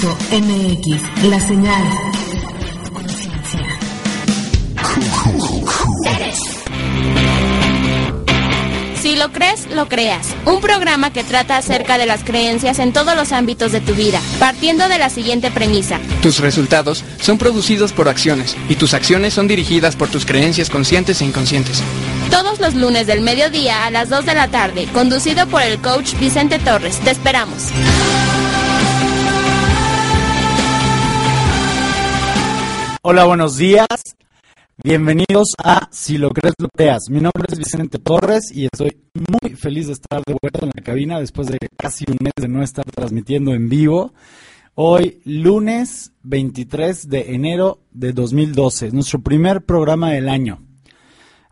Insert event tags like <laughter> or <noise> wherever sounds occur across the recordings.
MX, la señal. Si lo crees, lo creas. Un programa que trata acerca de las creencias en todos los ámbitos de tu vida, partiendo de la siguiente premisa. Tus resultados son producidos por acciones y tus acciones son dirigidas por tus creencias conscientes e inconscientes. Todos los lunes del mediodía a las 2 de la tarde, conducido por el coach Vicente Torres. Te esperamos. Hola, buenos días. Bienvenidos a Si lo crees, lo creas. Mi nombre es Vicente Torres y estoy muy feliz de estar de vuelta en la cabina después de casi un mes de no estar transmitiendo en vivo. Hoy, lunes 23 de enero de 2012, nuestro primer programa del año.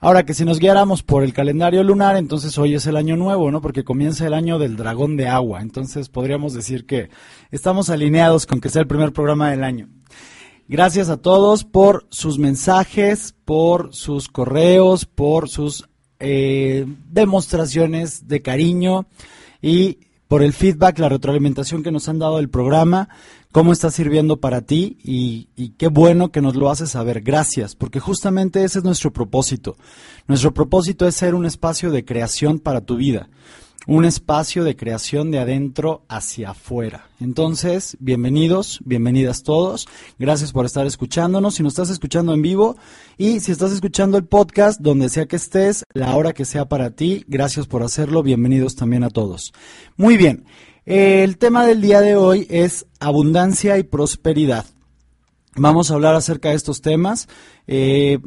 Ahora que si nos guiáramos por el calendario lunar, entonces hoy es el año nuevo, ¿no? Porque comienza el año del dragón de agua. Entonces podríamos decir que estamos alineados con que sea el primer programa del año. Gracias a todos por sus mensajes, por sus correos, por sus eh, demostraciones de cariño y por el feedback, la retroalimentación que nos han dado del programa, cómo está sirviendo para ti y, y, qué bueno que nos lo haces saber. Gracias, porque justamente ese es nuestro propósito. Nuestro propósito es ser un espacio de creación para tu vida un espacio de creación de adentro hacia afuera. Entonces, bienvenidos, bienvenidas todos. Gracias por estar escuchándonos. Si nos estás escuchando en vivo y si estás escuchando el podcast, donde sea que estés, la hora que sea para ti, gracias por hacerlo. Bienvenidos también a todos. Muy bien. El tema del día de hoy es abundancia y prosperidad. Vamos a hablar acerca de estos temas. Eh,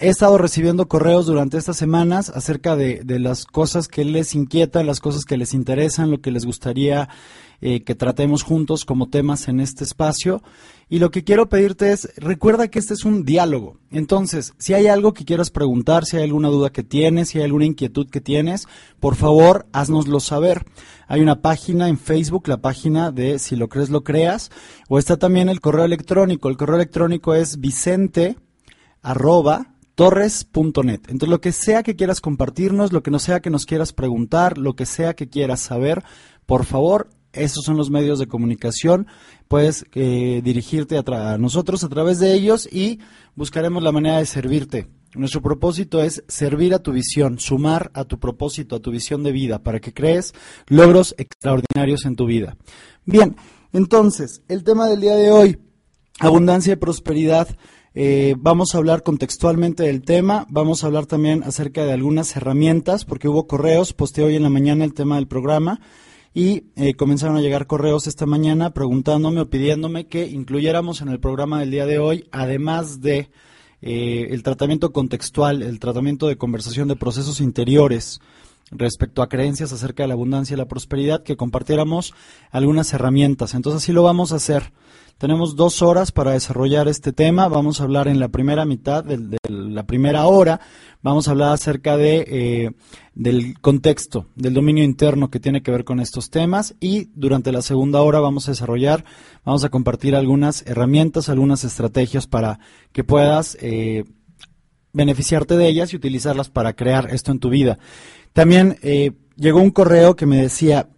He estado recibiendo correos durante estas semanas acerca de, las cosas que les inquietan, las cosas que les interesan, lo que les gustaría eh, que tratemos juntos como temas en este espacio. Y lo que quiero pedirte es, recuerda que este es un diálogo. Entonces, si hay algo que quieras preguntar, si hay alguna duda que tienes, si hay alguna inquietud que tienes, por favor, haznoslo saber. Hay una página en Facebook, la página de Si lo crees, lo creas, o está también el correo electrónico. El correo electrónico es vicente arroba torres.net. Entonces, lo que sea que quieras compartirnos, lo que no sea que nos quieras preguntar, lo que sea que quieras saber, por favor, esos son los medios de comunicación. Puedes eh, dirigirte a, nosotros a través de ellos y buscaremos la manera de servirte. Nuestro propósito es servir a tu visión, sumar a tu propósito, a tu visión de vida, para que crees logros extraordinarios en tu vida. Bien, entonces, el tema del día de hoy, abundancia y prosperidad. Eh, vamos a hablar contextualmente del tema, vamos a hablar también acerca de algunas herramientas, porque hubo correos, posteé hoy en la mañana el tema del programa y eh, comenzaron a llegar correos esta mañana preguntándome o pidiéndome que incluyéramos en el programa del día de hoy, además de eh, el tratamiento contextual, el tratamiento de conversación de procesos interiores respecto a creencias acerca de la abundancia y la prosperidad, que compartiéramos algunas herramientas. Entonces así lo vamos a hacer. Tenemos dos horas para desarrollar este tema. Vamos a hablar en la primera mitad de, la primera hora. Vamos a hablar acerca de, eh, del contexto, del dominio interno que tiene que ver con estos temas. Y durante la segunda hora vamos a desarrollar, vamos a compartir algunas herramientas, algunas estrategias para que puedas eh, beneficiarte de ellas y utilizarlas para crear esto en tu vida. También eh, llegó un correo que me decía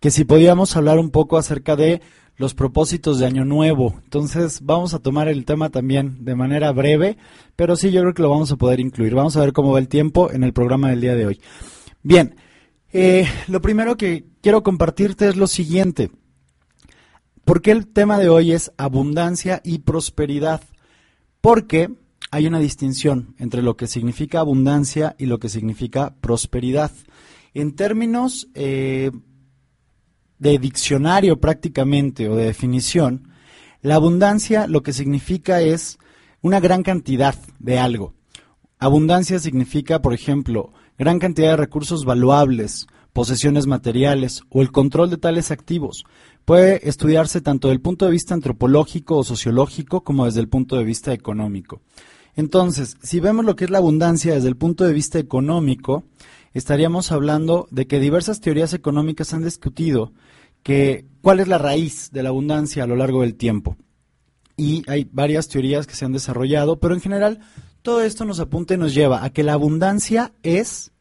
que si podíamos hablar un poco acerca de los propósitos de Año Nuevo. Entonces vamos a tomar el tema también de manera breve, pero sí yo creo que lo vamos a poder incluir. Vamos a ver cómo va el tiempo en el programa del día de hoy. Bien, eh, lo primero que quiero compartirte es lo siguiente. ¿Por qué el tema de hoy es abundancia y prosperidad? Porque hay una distinción entre lo que significa abundancia y lo que significa prosperidad. En términos eh, de diccionario prácticamente o de definición, la abundancia lo que significa es una gran cantidad de algo. Abundancia significa, por ejemplo, gran cantidad de recursos valuables, posesiones materiales o el control de tales activos. Puede estudiarse tanto desde el punto de vista antropológico o sociológico como desde el punto de vista económico. Entonces, si vemos lo que es la abundancia desde el punto de vista económico, estaríamos hablando de que diversas teorías económicas han discutido que cuál es la raíz de la abundancia a lo largo del tiempo. Y hay varias teorías que se han desarrollado, pero en general todo esto nos apunta y nos lleva a que la abundancia es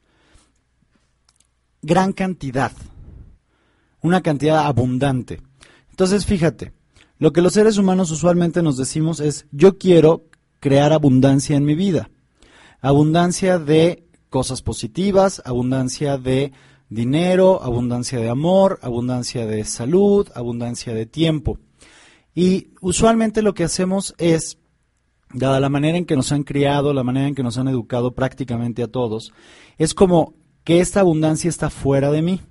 gran cantidad, una cantidad abundante. Entonces, fíjate, Lo que los seres humanos usualmente nos decimos es, yo quiero crear abundancia en mi vida. Abundancia de cosas positivas, abundancia de dinero, abundancia de amor, abundancia de salud, abundancia de tiempo. Y usualmente lo que hacemos es, dada la manera en que nos han criado, la manera en que nos han educado prácticamente a todos, es como que esta abundancia está fuera de mí.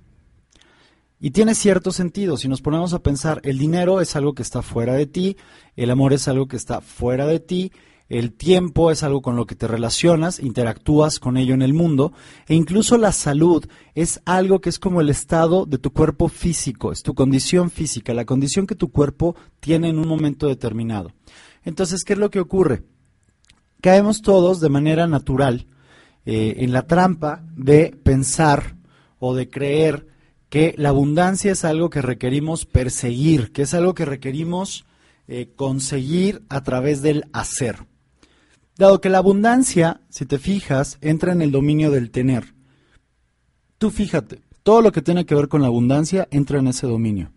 Y tiene cierto sentido, si nos ponemos a pensar, el dinero es algo que está fuera de ti, el amor es algo que está fuera de ti, el tiempo es algo con lo que te relacionas, interactúas con ello en el mundo, e incluso la salud es algo que es como el estado de tu cuerpo físico, es tu condición física, la condición que tu cuerpo tiene en un momento determinado. Entonces, ¿qué es lo que ocurre? Caemos todos de manera natural eh, en la trampa de pensar o de creer que la abundancia es algo que requerimos perseguir, que es algo que requerimos eh, conseguir a través del hacer. Dado que la abundancia, si te fijas, entra en el dominio del tener. Tú fíjate, todo lo que tiene que ver con la abundancia entra en ese dominio.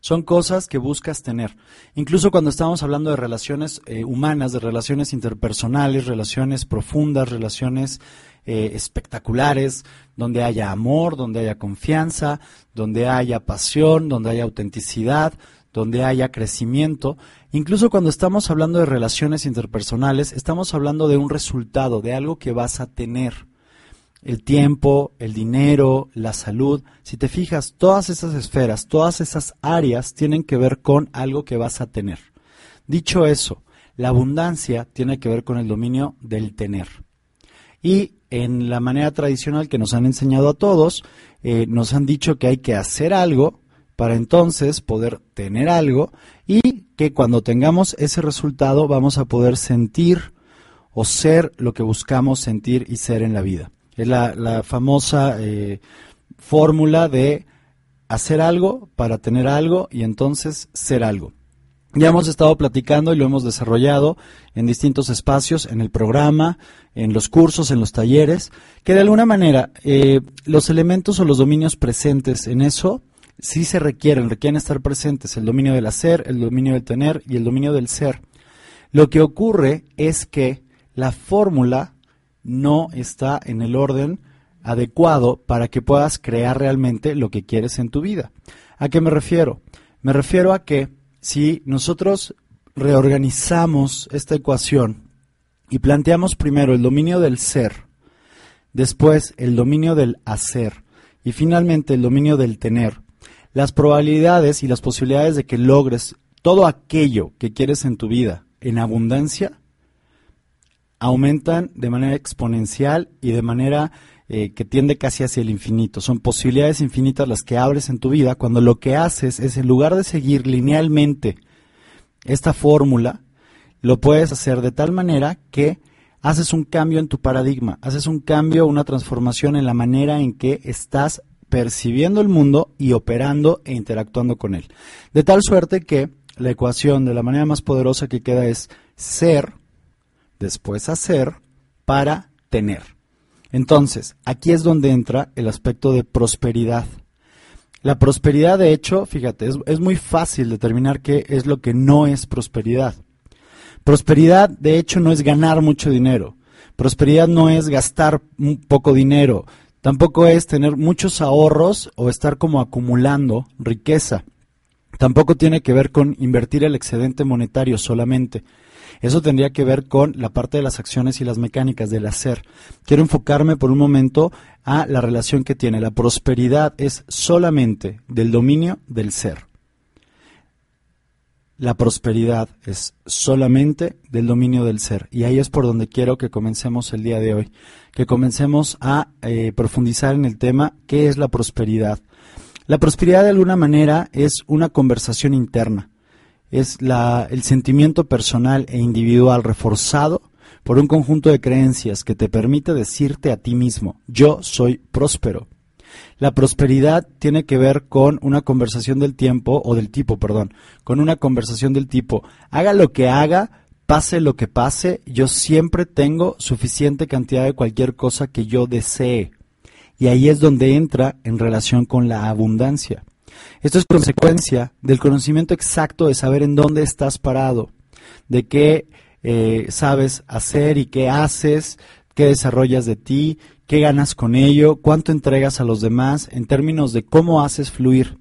Son cosas que buscas tener. Incluso cuando estamos hablando de relaciones eh, humanas, de relaciones interpersonales, relaciones profundas, relaciones eh, espectaculares, donde haya amor, donde haya confianza, donde haya pasión, donde haya autenticidad, donde haya crecimiento. Incluso cuando estamos hablando de relaciones interpersonales, estamos hablando de un resultado, de algo que vas a tener. El tiempo, el dinero, la salud. Si te fijas, todas esas esferas, todas esas áreas tienen que ver con algo que vas a tener. Dicho eso, la abundancia tiene que ver con el dominio del tener. Y en la manera tradicional que nos han enseñado a todos, eh, nos han dicho que hay que hacer algo para entonces poder tener algo y que cuando tengamos ese resultado vamos a poder sentir o ser lo que buscamos sentir y ser en la vida. Es la, famosa eh, fórmula de hacer algo para tener algo y entonces ser algo. Ya hemos estado platicando y lo hemos desarrollado en distintos espacios, en el programa, en los cursos, en los talleres, que de alguna manera eh, los elementos o los dominios presentes en eso sí se requieren, requieren estar presentes el dominio del hacer, el dominio del tener y el dominio del ser. Lo que ocurre es que la fórmula no está en el orden adecuado para que puedas crear realmente lo que quieres en tu vida. ¿A qué me refiero? Me refiero a que si nosotros reorganizamos esta ecuación y planteamos primero el dominio del ser, después el dominio del hacer y finalmente el dominio del tener, las probabilidades y las posibilidades de que logres todo aquello que quieres en tu vida en abundancia aumentan de manera exponencial y de manera eh, que tiende casi hacia el infinito. Son posibilidades infinitas las que abres en tu vida cuando lo que haces es, en lugar de seguir linealmente esta fórmula, lo puedes hacer de tal manera que haces un cambio en tu paradigma, haces un cambio, una transformación en la manera en que estás percibiendo el mundo y operando e interactuando con él. De tal suerte que la ecuación de la manera más poderosa que queda es ser, después hacer, para tener. Entonces, aquí es donde entra el aspecto de prosperidad. La prosperidad, de hecho, fíjate, es, muy fácil determinar qué es lo que no es prosperidad. Prosperidad, de hecho, no es ganar mucho dinero. Prosperidad no es gastar poco dinero. Tampoco es tener muchos ahorros o estar como acumulando riqueza. Tampoco tiene que ver con invertir el excedente monetario solamente. Eso tendría que ver con la parte de las acciones y las mecánicas del hacer. Quiero enfocarme por un momento a la relación que tiene. La prosperidad es solamente del dominio del ser. La prosperidad es solamente del dominio del ser. Y ahí es por donde quiero que comencemos el día de hoy. Que comencemos a eh, profundizar en el tema, ¿qué es la prosperidad? La prosperidad de alguna manera es una conversación interna es el sentimiento personal e individual reforzado por un conjunto de creencias que te permite decirte a ti mismo, yo soy próspero. La prosperidad tiene que ver con una conversación del tiempo, o del tipo, perdón, con una conversación del tipo, haga lo que haga, pase lo que pase, yo siempre tengo suficiente cantidad de cualquier cosa que yo desee. Y ahí es donde entra en relación con la abundancia. Esto es consecuencia del conocimiento exacto de saber en dónde estás parado, de qué eh, sabes hacer y qué haces, qué desarrollas de ti, qué ganas con ello, cuánto entregas a los demás en términos de cómo haces fluir.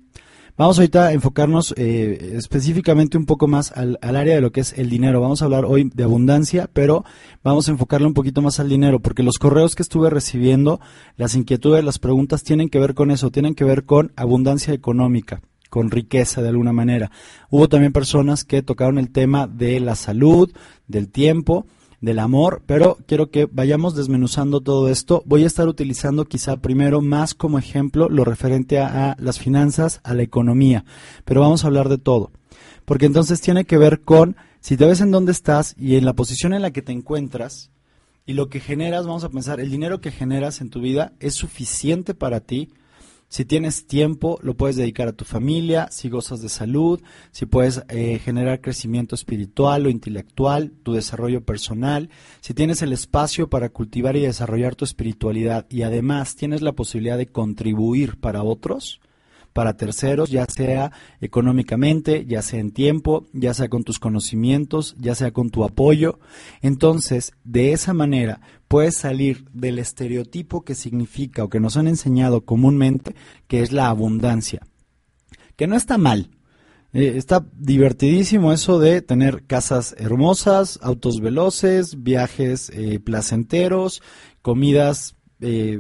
Vamos ahorita a enfocarnos eh, específicamente un poco más al, área de lo que es el dinero. Vamos a hablar hoy de abundancia, pero vamos a enfocarle un poquito más al dinero, porque los correos que estuve recibiendo, las inquietudes, las preguntas tienen que ver con eso, tienen que ver con abundancia económica con riqueza de alguna manera. Hubo también personas que tocaron el tema de la salud, del tiempo, del amor, pero quiero que vayamos desmenuzando todo esto. Voy a estar utilizando quizá primero más como ejemplo lo referente a, las finanzas, a la economía, pero vamos a hablar de todo. Porque entonces tiene que ver con si te ves en dónde estás y en la posición en la que te encuentras y lo que generas, vamos a pensar, el dinero que generas en tu vida es suficiente para ti si tienes tiempo, lo puedes dedicar a tu familia, si gozas de salud, si puedes eh, generar crecimiento espiritual o intelectual, tu desarrollo personal, si tienes el espacio para cultivar y desarrollar tu espiritualidad y además tienes la posibilidad de contribuir para otros, para terceros, ya sea económicamente, ya sea en tiempo, ya sea con tus conocimientos, ya sea con tu apoyo. Entonces, de esa manera puedes salir del estereotipo que significa o que nos han enseñado comúnmente, que es la abundancia. Que no está mal, eh, está divertidísimo eso de tener casas hermosas, autos veloces, viajes eh, placenteros, comidas eh,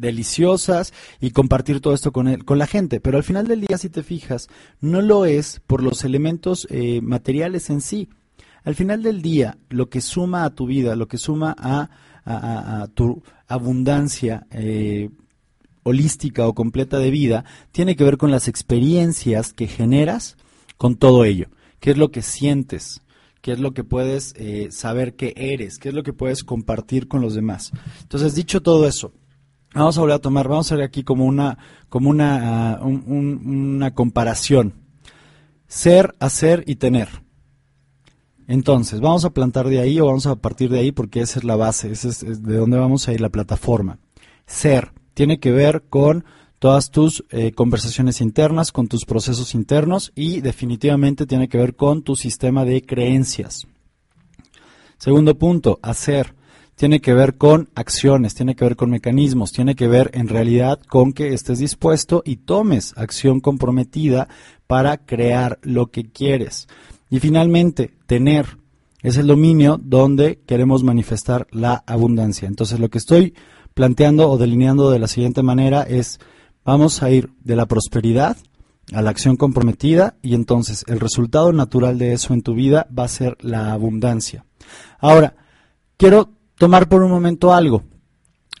deliciosas y compartir todo esto con, el, con la gente. Pero al final del día, si te fijas, no lo es por los elementos eh, materiales en sí. Al final del día, lo que suma a tu vida, lo que suma a, tu abundancia eh, holística o completa de vida, tiene que ver con las experiencias que generas con todo ello. ¿Qué es lo que sientes? qué es lo que puedes eh, saber que eres, qué es lo que puedes compartir con los demás. Entonces, dicho todo eso, Vamos a volver a tomar, vamos a ver aquí como una, como una, ah, una comparación. Ser, hacer y tener. Entonces, vamos a plantar de ahí o vamos a partir de ahí porque esa es la base, esa es, de donde vamos a ir la plataforma. Ser tiene que ver con todas tus eh, conversaciones internas, con tus procesos internos y definitivamente tiene que ver con tu sistema de creencias. Segundo punto, hacer tiene que ver con acciones, tiene que ver con mecanismos, tiene que ver en realidad con que estés dispuesto y tomes acción comprometida para crear lo que quieres. Y finalmente, tener es el dominio donde queremos manifestar la abundancia. Entonces, lo que estoy planteando o delineando de la siguiente manera es, vamos a ir de la prosperidad a la acción comprometida y entonces el resultado natural de eso en tu vida va a ser la abundancia. Ahora, quiero tomar por un momento algo.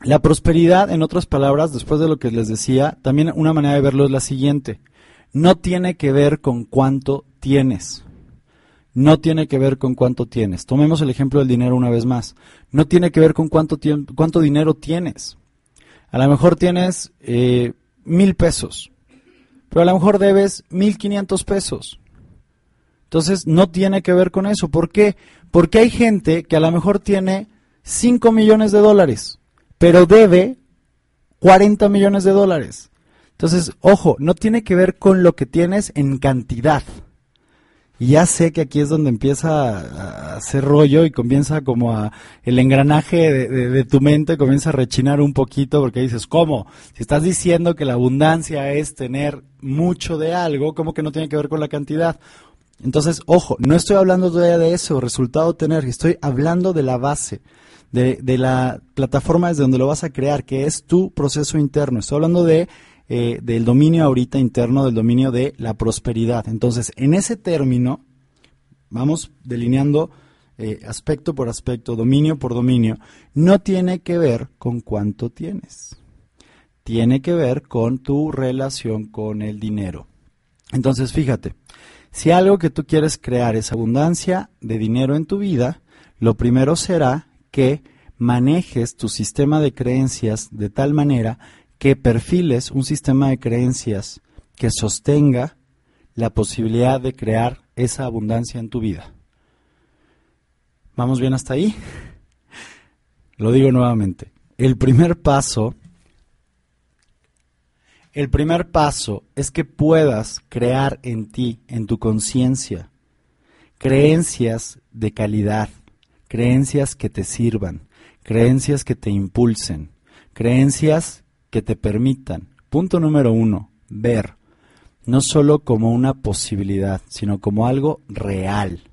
La prosperidad, en otras palabras, después de lo que les decía, también una manera de verlo es la siguiente. No tiene que ver con cuánto tienes. No tiene que ver con cuánto tienes. Tomemos el ejemplo del dinero una vez más. No tiene que ver con cuánto, dinero tienes. A lo mejor tienes eh, mil pesos, pero a lo mejor debes mil quinientos pesos. Entonces no tiene que ver con eso. ¿Por qué? Porque hay gente que a lo mejor tiene 5 millones de dólares, pero debe 40 millones de dólares. Entonces, ojo, no tiene que ver con lo que tienes en cantidad. Y ya sé que aquí es donde empieza a hacer rollo y comienza como a el engranaje de, tu mente comienza a rechinar un poquito porque dices, ¿cómo? Si estás diciendo que la abundancia es tener mucho de algo, ¿cómo que no tiene que ver con la cantidad? Entonces, ojo, no estoy hablando todavía de eso, resultado tener, estoy hablando de la base de, la plataforma desde donde lo vas a crear, que es tu proceso interno. Estoy hablando de eh, del dominio ahorita interno, del dominio de la prosperidad. Entonces, en ese término, vamos delineando eh, aspecto por aspecto, dominio por dominio, no tiene que ver con cuánto tienes. Tiene que ver con tu relación con el dinero. Entonces, fíjate, si algo que tú quieres crear es abundancia de dinero en tu vida, lo primero será que manejes tu sistema de creencias de tal manera que perfiles un sistema de creencias que sostenga la posibilidad de crear esa abundancia en tu vida. ¿Vamos bien hasta ahí? Lo digo nuevamente. El primer paso El primer paso es que puedas crear en ti, en tu conciencia, creencias de calidad, creencias que te sirvan, creencias que te impulsen, creencias que te permitan, punto número uno, ver, no solo como una posibilidad, sino como algo real,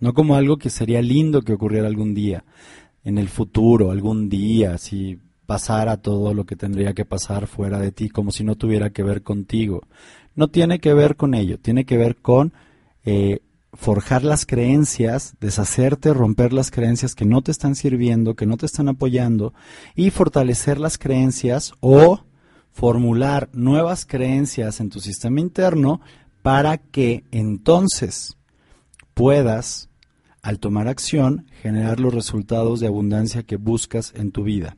no como algo que sería lindo que ocurriera algún día, en el futuro, algún día, si pasara todo lo que tendría que pasar fuera de ti, como si no tuviera que ver contigo. No tiene que ver con ello, tiene que ver con eh, forjar las creencias, deshacerte, romper las creencias que no te están sirviendo, que no te están apoyando, y fortalecer las creencias o formular nuevas creencias en tu sistema interno para que entonces puedas, al tomar acción, generar los resultados de abundancia que buscas en tu vida.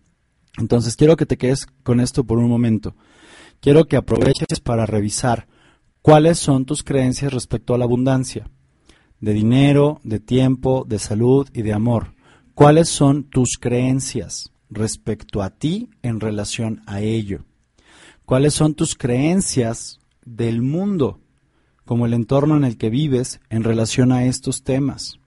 Entonces quiero que te quedes con esto por un momento. Quiero que aproveches para revisar cuáles son tus creencias respecto a la abundancia, de dinero, de tiempo, de salud y de amor. ¿Cuáles son tus creencias respecto a ti en relación a ello? ¿Cuáles son tus creencias del mundo, como el entorno en el que vives en relación a estos temas?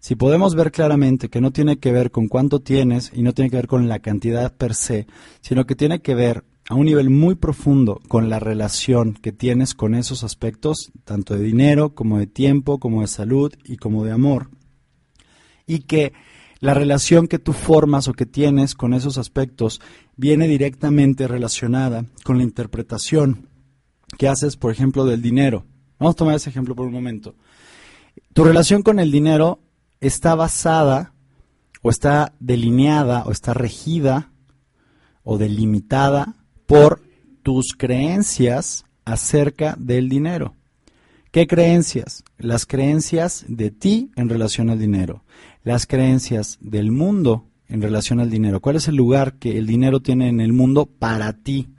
Si podemos ver claramente que no tiene que ver con cuánto tienes y no tiene que ver con la cantidad per se, sino que tiene que ver a un nivel muy profundo con la relación que tienes con esos aspectos, tanto de dinero como de tiempo, como de salud y como de amor, y que la relación que tú formas o que tienes con esos aspectos viene directamente relacionada con la interpretación que haces, por ejemplo, del dinero. Vamos a tomar ese ejemplo por un momento. Tu relación con el dinero está basada o está delineada o está regida o delimitada por tus creencias acerca del dinero. ¿Qué creencias? Las creencias de ti en relación al dinero, las creencias del mundo en relación al dinero. ¿Cuál es el lugar que el dinero tiene en el mundo para ti?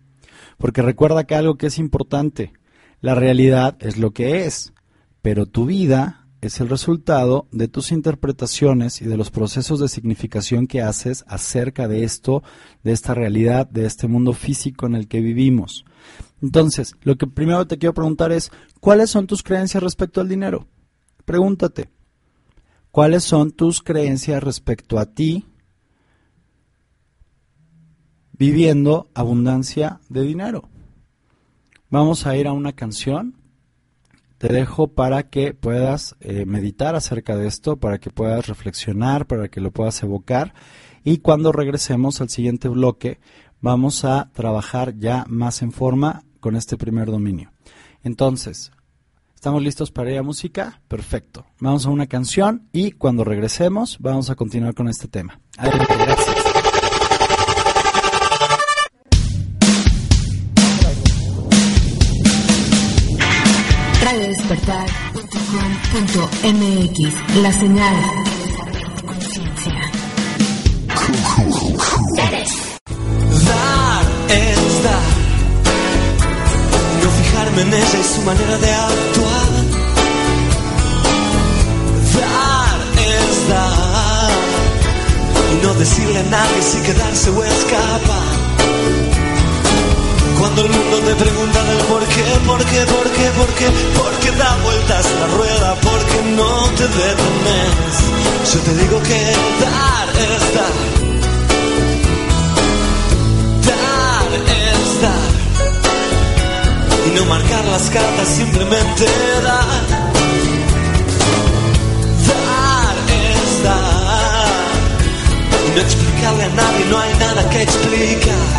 Porque recuerda que algo que es importante, la realidad es lo que es, pero tu vida es el resultado de tus interpretaciones y de los procesos de significación que haces acerca de esto, de esta realidad, de este mundo físico en el que vivimos. Entonces, lo que primero te quiero preguntar es, ¿cuáles son tus creencias respecto al dinero? Pregúntate, ¿cuáles son tus creencias respecto a ti viviendo abundancia de dinero? Vamos a ir a una canción te dejo para que puedas eh, meditar acerca de esto, para que puedas reflexionar, para que lo puedas evocar. Y cuando regresemos al siguiente bloque, vamos a trabajar ya más en forma con este primer dominio. Entonces, ¿estamos listos para ir a música? Perfecto. Vamos a una canción y cuando regresemos vamos a continuar con este tema. Adelante, despertar.com.mx La señal de conciencia. Dar es dar. No fijarme en ella y su manera de actuar. Dar es dar. Y no decirle a nadie si quedarse o escapar. Cuando el mundo te pregunta del por qué, por qué, por qué, por qué, por qué da vueltas la rueda, por qué no te detenes. Yo te digo que dar es dar. Dar es dar. Y no marcar las cartas, simplemente dar. Dar es dar. Y no explicarle a nadie, no hay nada que explicar.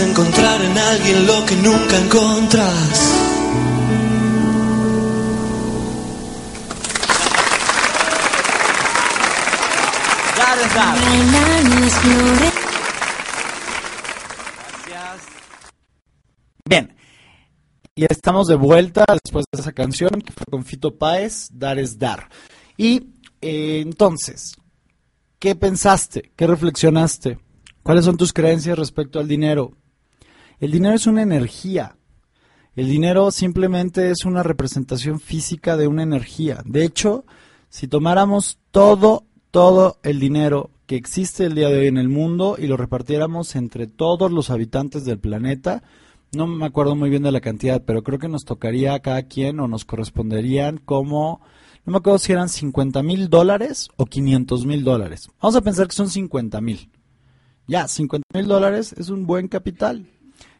Encontrar en alguien lo que nunca encontras. Dar es dar. Bien. Y estamos de vuelta después de esa canción que fue con Fito Páez, Dar es Dar. Y eh, entonces, ¿qué pensaste? ¿Qué reflexionaste? ¿Cuáles son tus creencias respecto al dinero? El dinero es una energía. El dinero simplemente es una representación física de una energía. De hecho, si tomáramos todo, todo el dinero que existe el día de hoy en el mundo y lo repartiéramos entre todos los habitantes del planeta, no me acuerdo muy bien de la cantidad, pero creo que nos tocaría a cada quien o nos corresponderían como, no me acuerdo si eran 50 mil dólares o 500 mil dólares. Vamos a pensar que son 50 mil. Ya, 50 mil dólares es un buen capital.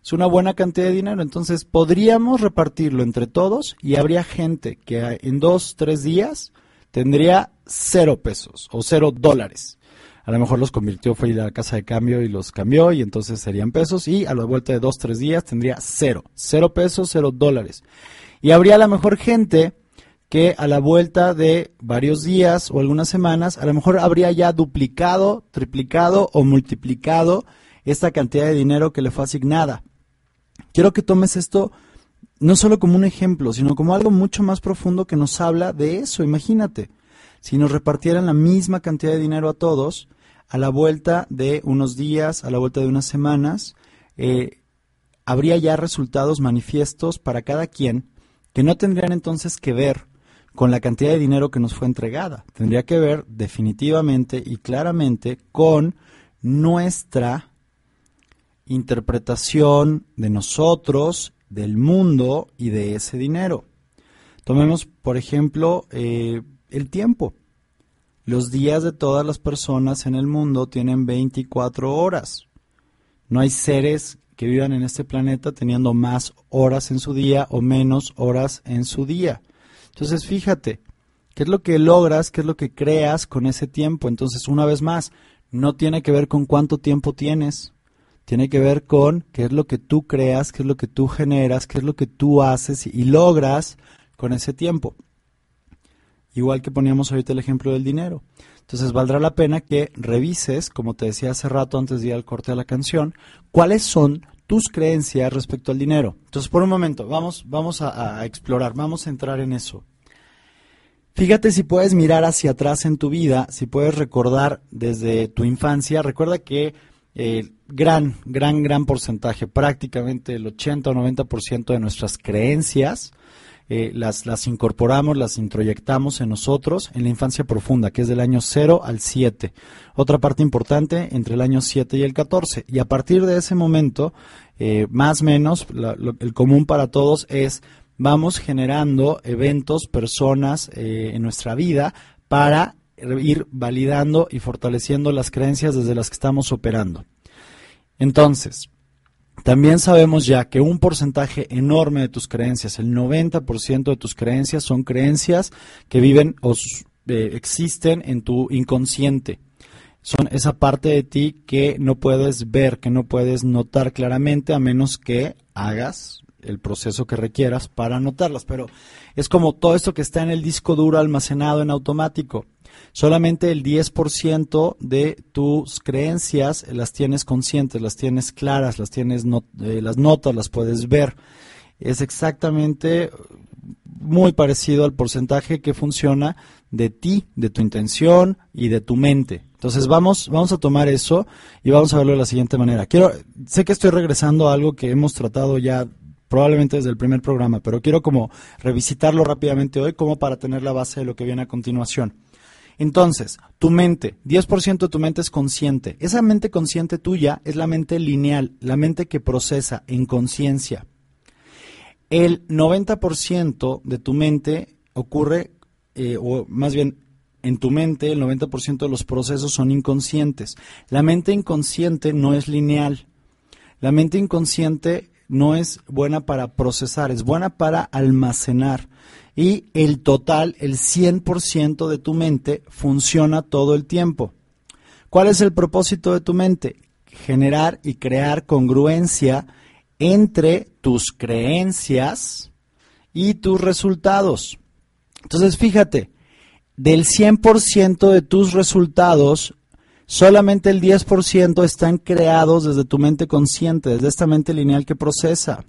Es una buena cantidad de dinero. Entonces podríamos repartirlo entre todos y habría gente que en dos, tres días tendría cero pesos o cero dólares. A lo mejor los convirtió, fue a la casa de cambio y los cambió y entonces serían pesos y a la vuelta de dos, tres días tendría cero. Cero pesos, cero dólares. Y habría a lo mejor gente que a la vuelta de varios días o algunas semanas, a lo mejor habría ya duplicado, triplicado o multiplicado esta cantidad de dinero que le fue asignada. Quiero que tomes esto no solo como un ejemplo, sino como algo mucho más profundo que nos habla de eso. Imagínate, si nos repartieran la misma cantidad de dinero a todos, a la vuelta de unos días, a la vuelta de unas semanas, eh, habría ya resultados manifiestos para cada quien que no tendrían entonces que ver con la cantidad de dinero que nos fue entregada. Tendría que ver definitivamente y claramente con nuestra interpretación de nosotros, del mundo y de ese dinero. Tomemos, por ejemplo, eh, el tiempo. Los días de todas las personas en el mundo tienen 24 horas. No hay seres que vivan en este planeta teniendo más horas en su día o menos horas en su día. Entonces, fíjate, ¿qué es lo que logras? ¿Qué es lo que creas con ese tiempo? Entonces, una vez más, no tiene que ver con cuánto tiempo tienes, tiene que ver con qué es lo que tú creas, qué es lo que tú generas, qué es lo que tú haces y logras con ese tiempo. Igual que poníamos ahorita el ejemplo del dinero. Entonces valdrá la pena que revises, como te decía hace rato antes de ir al corte de la canción, cuáles son tus creencias respecto al dinero. Entonces, por un momento, vamos, vamos a, a explorar, vamos a entrar en eso. Fíjate si puedes mirar hacia atrás en tu vida, si puedes recordar desde tu infancia. Recuerda que el gran, gran, gran porcentaje, prácticamente el 80 o 90% de nuestras creencias, eh, las, las incorporamos, las introyectamos en nosotros en la infancia profunda, que es del año 0 al 7. Otra parte importante entre el año 7 y el 14. Y a partir de ese momento, eh, más o menos, la- lo- el común para todos es vamos generando eventos, personas eh, en nuestra vida para ir validando y fortaleciendo las creencias desde las que estamos operando. Entonces, también sabemos ya que un porcentaje enorme de tus creencias, el 90% de tus creencias son creencias que viven o eh, existen en tu inconsciente. son esa parte de ti que no puedes ver, que no puedes notar claramente a menos que hagas el proceso que requieras para notarlas. Pero es como todo esto que está en el disco duro almacenado en automático. Solamente el 10% de tus creencias las tienes conscientes, las tienes claras, las tienes eh, las notas, las puedes ver. Es exactamente muy parecido al porcentaje que funciona de ti, de tu intención y de tu mente. Entonces vamos, vamos a tomar eso y vamos a verlo de la siguiente manera. Quiero, sé que estoy regresando a algo que hemos tratado ya probablemente desde el primer programa, pero quiero como revisitarlo rápidamente hoy como para tener la base de lo que viene a continuación. Entonces, tu mente, 10% de tu mente es consciente. Esa mente consciente tuya es la mente lineal, la mente que procesa en conciencia. El 90% de tu mente ocurre, eh, o más bien en tu mente, el 90% de los procesos son inconscientes. La mente inconsciente no es lineal. La mente inconsciente no es buena para procesar, es buena para almacenar. Y el total, el 100% de tu mente funciona todo el tiempo. ¿Cuál es el propósito de tu mente? Generar y crear congruencia entre tus creencias y tus resultados. Entonces, fíjate, del 100% de tus resultados, solamente el 10% están creados desde tu mente consciente, desde esta mente lineal que procesa.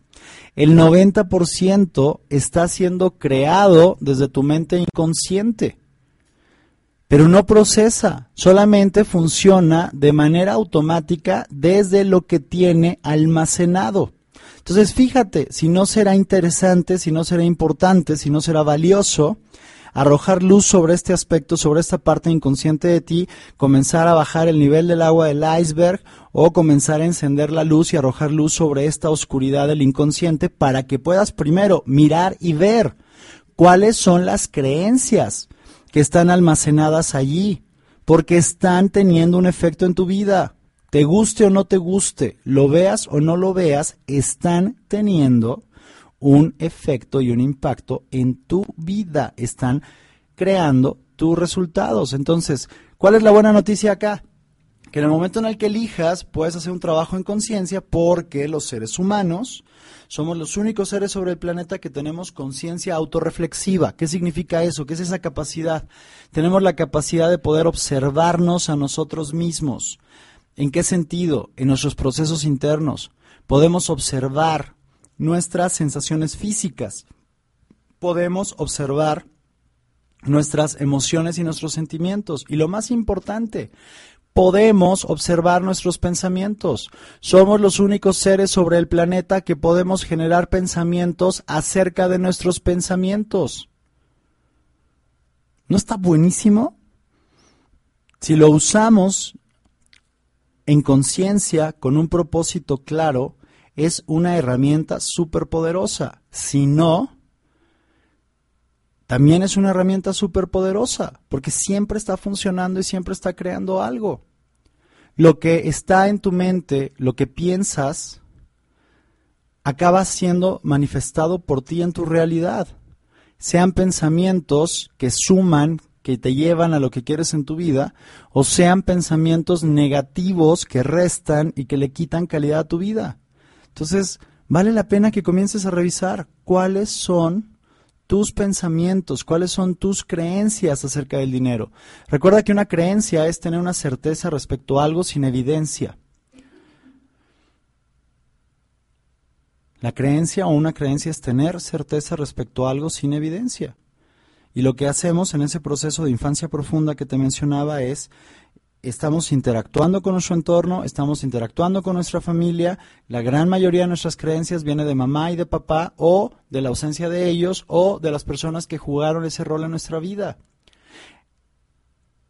El 90% está siendo creado desde tu mente inconsciente, pero no procesa, solamente funciona de manera automática desde lo que tiene almacenado. Entonces, fíjate, si no será interesante, si no será importante, si no será valioso, arrojar luz sobre este aspecto, sobre esta parte inconsciente de ti, comenzar a bajar el nivel del agua del iceberg o comenzar a encender la luz y arrojar luz sobre esta oscuridad del inconsciente para que puedas primero mirar y ver cuáles son las creencias que están almacenadas allí, porque están teniendo un efecto en tu vida. Te guste o no te guste, lo veas o no lo veas, están teniendo un efecto y un impacto en tu vida, están creando tus resultados. Entonces, ¿cuál es la buena noticia acá? Que en el momento en el que elijas puedes hacer un trabajo en conciencia porque los seres humanos somos los únicos seres sobre el planeta que tenemos conciencia autorreflexiva. ¿Qué significa eso? ¿Qué es esa capacidad? Tenemos la capacidad de poder observarnos a nosotros mismos ¿En qué sentido? En nuestros procesos internos. Podemos observar nuestras sensaciones físicas. Podemos observar nuestras emociones y nuestros sentimientos. Y lo más importante, podemos observar nuestros pensamientos. Somos los únicos seres sobre el planeta que podemos generar pensamientos acerca de nuestros pensamientos. ¿No está buenísimo? Si lo usamos en conciencia, con un propósito claro, es una herramienta súper poderosa. Si no, también es una herramienta súper poderosa, porque siempre está funcionando y siempre está creando algo. Lo que está en tu mente, lo que piensas, acaba siendo manifestado por ti en tu realidad. Sean pensamientos que suman, que te llevan a lo que quieres en tu vida, o sean pensamientos negativos que restan y que le quitan calidad a tu vida. Entonces, vale la pena que comiences a revisar cuáles son tus pensamientos, cuáles son tus creencias acerca del dinero. Recuerda que una creencia es tener una certeza respecto a algo sin evidencia. La creencia o una creencia es tener certeza respecto a algo sin evidencia. Y lo que hacemos en ese proceso de infancia profunda que te mencionaba es, estamos interactuando con nuestro entorno, estamos interactuando con nuestra familia, la gran mayoría de nuestras creencias viene de mamá y de papá o de la ausencia de ellos o de las personas que jugaron ese rol en nuestra vida.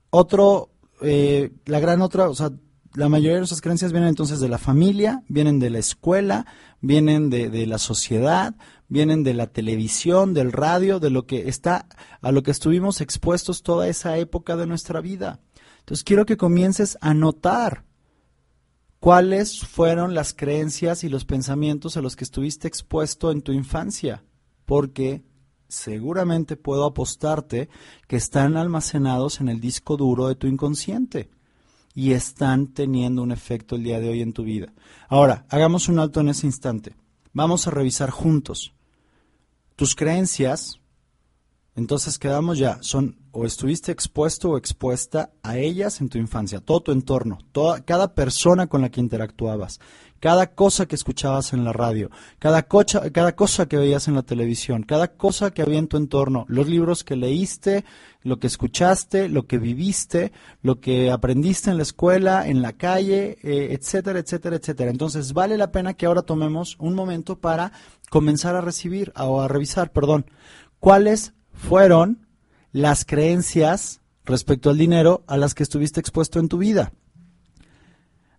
Otro, eh, la gran otra, o sea, la mayoría de nuestras creencias vienen entonces de la familia, vienen de la escuela, vienen de, de la sociedad, vienen de la televisión, del radio, de lo que está, a lo que estuvimos expuestos toda esa época de nuestra vida. Entonces quiero que comiences a notar cuáles fueron las creencias y los pensamientos a los que estuviste expuesto en tu infancia, porque seguramente puedo apostarte que están almacenados en el disco duro de tu inconsciente. y están teniendo un efecto el día de hoy en tu vida. Ahora, hagamos un alto en ese instante. Vamos a revisar juntos. Tus creencias, entonces quedamos ya, son o estuviste expuesto o expuesta a ellas en tu infancia, todo tu entorno, toda, cada persona con la que interactuabas, cada cosa que escuchabas en la radio, cada, cocha, cada cosa que veías en la televisión, cada cosa que había en tu entorno, los libros que leíste, lo que escuchaste, lo que viviste, lo que aprendiste en la escuela, en la calle, eh, etcétera, etcétera, etcétera. Entonces vale la pena que ahora tomemos un momento para comenzar a recibir o a revisar, perdón, cuáles fueron las creencias respecto al dinero a las que estuviste expuesto en tu vida.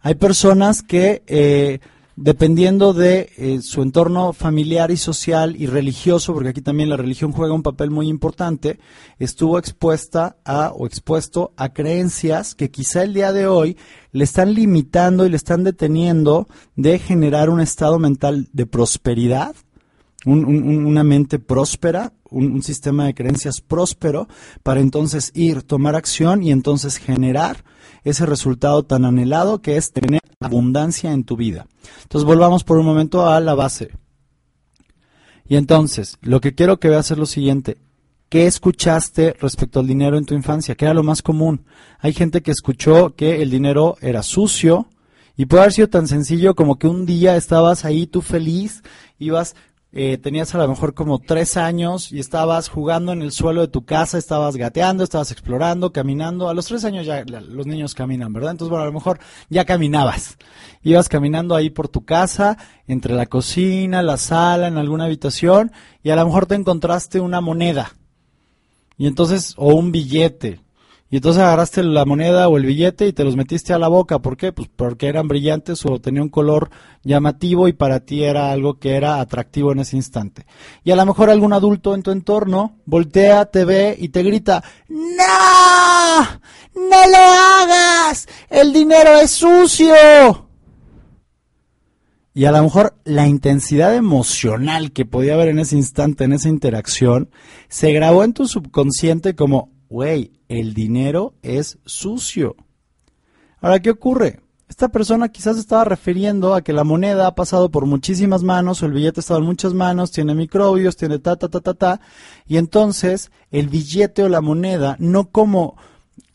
Hay personas que, eh, dependiendo de eh, su entorno familiar y social y religioso, porque aquí también la religión juega un papel muy importante, estuvo expuesta a o expuesto a creencias que quizá el día de hoy le están limitando y le están deteniendo de generar un estado mental de prosperidad, una mente próspera, un, un, sistema de creencias próspero, para entonces ir, tomar acción y entonces generar ese resultado tan anhelado que es tener abundancia en tu vida. Entonces volvamos por un momento a la base. Y entonces, lo que quiero que veas es lo siguiente. ¿Qué escuchaste respecto al dinero en tu infancia? ¿Qué era lo más común? Hay gente que escuchó que el dinero era sucio y puede haber sido tan sencillo como que un día estabas ahí tú feliz, ibas eh, tenías a lo mejor como tres años y estabas jugando en el suelo de tu casa, estabas gateando, estabas explorando, caminando. A los tres años ya los niños caminan, ¿verdad? Entonces, bueno, a lo mejor ya caminabas. Ibas caminando ahí por tu casa, entre la cocina, la sala, en alguna habitación, y a lo mejor te encontraste una moneda. Y entonces, o un billete, y entonces agarraste la moneda o el billete y te los metiste a la boca. ¿Por qué? Pues porque eran brillantes o tenían un color llamativo y para ti era algo que era atractivo en ese instante. Y a lo mejor algún adulto en tu entorno voltea, te ve y te grita, ¡No! ¡No lo hagas! ¡El dinero es sucio! Y a lo mejor la intensidad emocional que podía haber en ese instante, en esa interacción, se grabó en tu subconsciente como, güey, el dinero es sucio. Ahora, ¿qué ocurre? Esta persona quizás estaba refiriendo a que la moneda ha pasado por muchísimas manos, o el billete ha estado en muchas manos, tiene microbios, tiene ta, ta, ta, ta, ta, y entonces el billete o la moneda, no como,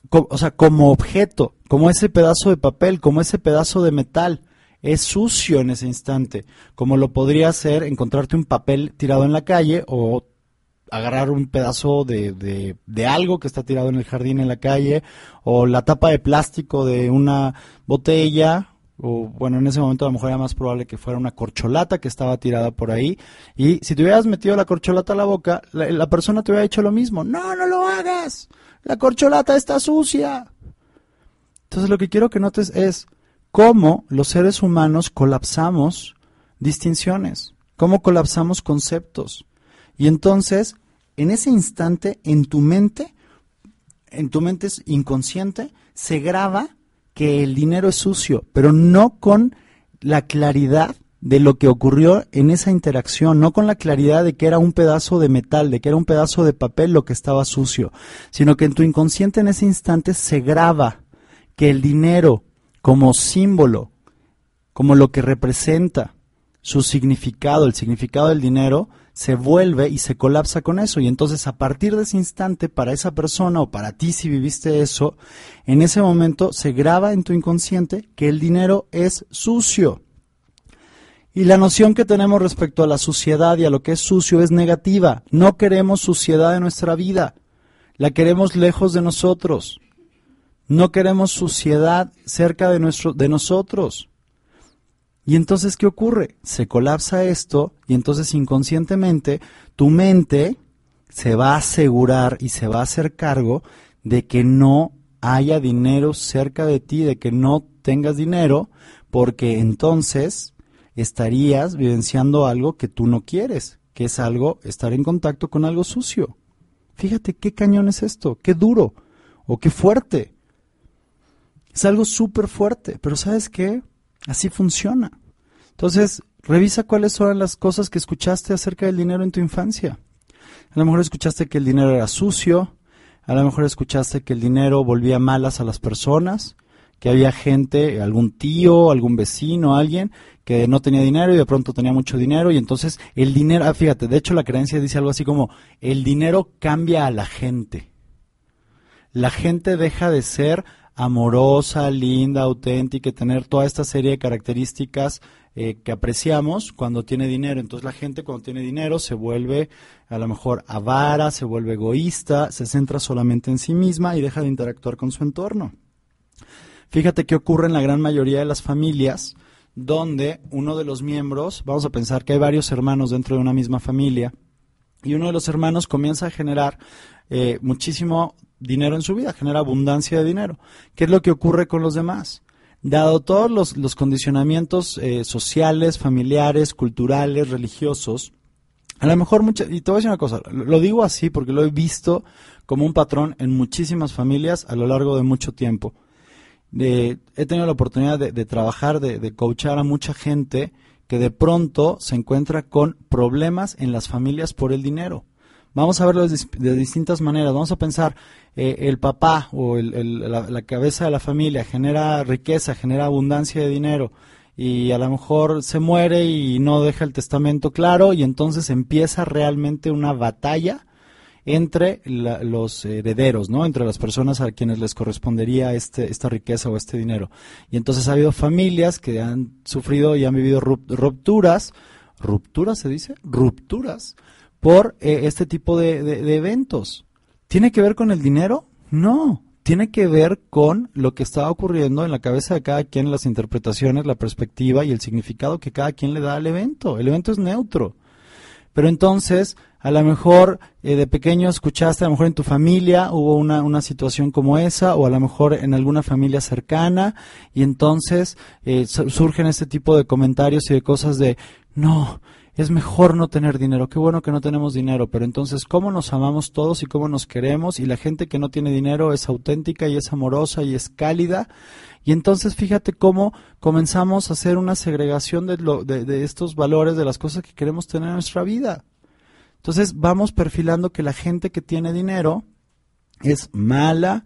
o sea, como objeto, como ese pedazo de papel, como ese pedazo de metal, es sucio en ese instante, como lo podría ser encontrarte un papel tirado en la calle o agarrar un pedazo de, de, algo que está tirado en el jardín en la calle o la tapa de plástico de una botella o bueno, en ese momento a lo mejor era más probable que fuera una corcholata que estaba tirada por ahí y si te hubieras metido la corcholata a la boca, la, la persona te hubiera dicho lo mismo, no, no lo hagas, la corcholata está sucia. Entonces lo que quiero que notes es cómo los seres humanos colapsamos distinciones, cómo colapsamos conceptos. Y entonces, en ese instante, en tu mente, en tu mente inconsciente, se graba que el dinero es sucio, pero no con la claridad de lo que ocurrió en esa interacción, no con la claridad de que era un pedazo de metal, de que era un pedazo de papel lo que estaba sucio, sino que en tu inconsciente en ese instante se graba que el dinero como símbolo, como lo que representa su significado, el significado del dinero, se vuelve y se colapsa con eso. Y entonces a partir de ese instante, para esa persona o para ti si viviste eso, en ese momento se graba en tu inconsciente que el dinero es sucio. Y la noción que tenemos respecto a la suciedad y a lo que es sucio es negativa. No queremos suciedad en nuestra vida. La queremos lejos de nosotros. No queremos suciedad cerca de, nuestro, de nosotros. Y entonces, ¿qué ocurre? Se colapsa esto y entonces inconscientemente tu mente se va a asegurar y se va a hacer cargo de que no haya dinero cerca de ti, de que no tengas dinero, porque entonces estarías vivenciando algo que tú no quieres, que es algo, estar en contacto con algo sucio. Fíjate qué cañón es esto, qué duro o qué fuerte. Es algo súper fuerte, pero ¿sabes qué? Así funciona. Entonces, revisa cuáles son las cosas que escuchaste acerca del dinero en tu infancia. A lo mejor escuchaste que el dinero era sucio, a lo mejor escuchaste que el dinero volvía malas a las personas, que había gente, algún tío, algún vecino, alguien que no tenía dinero y de pronto tenía mucho dinero y entonces el dinero, ah, fíjate, de hecho la creencia dice algo así como, el dinero cambia a la gente. La gente deja de ser amorosa, linda, auténtica tener toda esta serie de características eh, que apreciamos cuando tiene dinero. Entonces la gente cuando tiene dinero se vuelve a lo mejor avara, se vuelve egoísta, se centra solamente en sí misma y deja de interactuar con su entorno. Fíjate qué ocurre en la gran mayoría de las familias donde uno de los miembros, vamos a pensar que hay varios hermanos dentro de una misma familia, y uno de los hermanos comienza a generar eh, muchísimo dinero en su vida, genera abundancia de dinero. ¿Qué es lo que ocurre con los demás? Dado todos los, condicionamientos eh, sociales, familiares, culturales, religiosos, a lo mejor muchas, y te voy a decir una cosa, lo digo así porque lo he visto como un patrón en muchísimas familias a lo largo de mucho tiempo he tenido la oportunidad de, trabajar, de, de coachar a mucha gente que de pronto se encuentra con problemas en las familias por el dinero. Vamos a verlo de, distintas maneras. Vamos a pensar, eh, el papá o la, la, cabeza de la familia genera riqueza, genera abundancia de dinero y a lo mejor se muere y no deja el testamento claro y entonces empieza realmente una batalla entre los herederos, ¿no? Entre las personas a quienes les correspondería este, esta riqueza o este dinero. Y entonces ha habido familias que han sufrido y han vivido rupturas, rupturas se dice, rupturas, por eh, este tipo de, eventos. ¿Tiene que ver con el dinero? No, tiene que ver con lo que está ocurriendo en la cabeza de cada quien, las interpretaciones, la perspectiva y el significado que cada quien le da al evento. El evento es neutro. Pero entonces a lo mejor eh, de pequeño escuchaste, a lo mejor en tu familia hubo una, una, situación como esa, o a lo mejor en alguna familia cercana, y entonces eh, surgen este tipo de comentarios y de cosas de, no, es mejor no tener dinero, qué bueno que no tenemos dinero, pero entonces, ¿cómo nos amamos todos y cómo nos queremos? Y la gente que no tiene dinero es auténtica y es amorosa y es cálida. Y entonces fíjate cómo comenzamos a hacer una segregación de, lo, de, de estos valores, de las cosas que queremos tener en nuestra vida. Entonces vamos perfilando que la gente que tiene dinero es mala,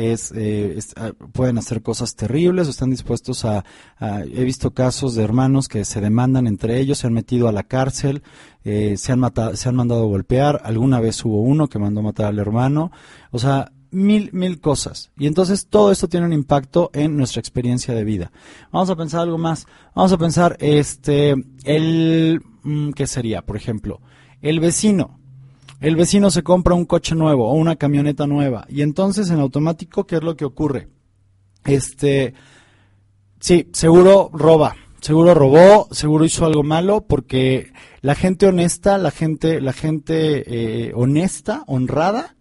es, eh, ah, pueden hacer cosas terribles o están dispuestos a, He visto casos de hermanos que se demandan entre ellos, se han metido a la cárcel, eh, se, han matado, se han mandado a golpear, alguna vez hubo uno que mandó matar al hermano, o sea, mil, mil cosas. Y entonces todo esto tiene un impacto en nuestra experiencia de vida. Vamos a pensar algo más. Vamos a pensar, este, el, mm, ¿qué sería? Por ejemplo, el vecino. El vecino se compra un coche nuevo o una camioneta nueva y entonces en automático, ¿qué es lo que ocurre? Este, sí, seguro roba, seguro robó, seguro hizo algo malo porque la gente honesta, la gente, la gente eh, honesta, honrada,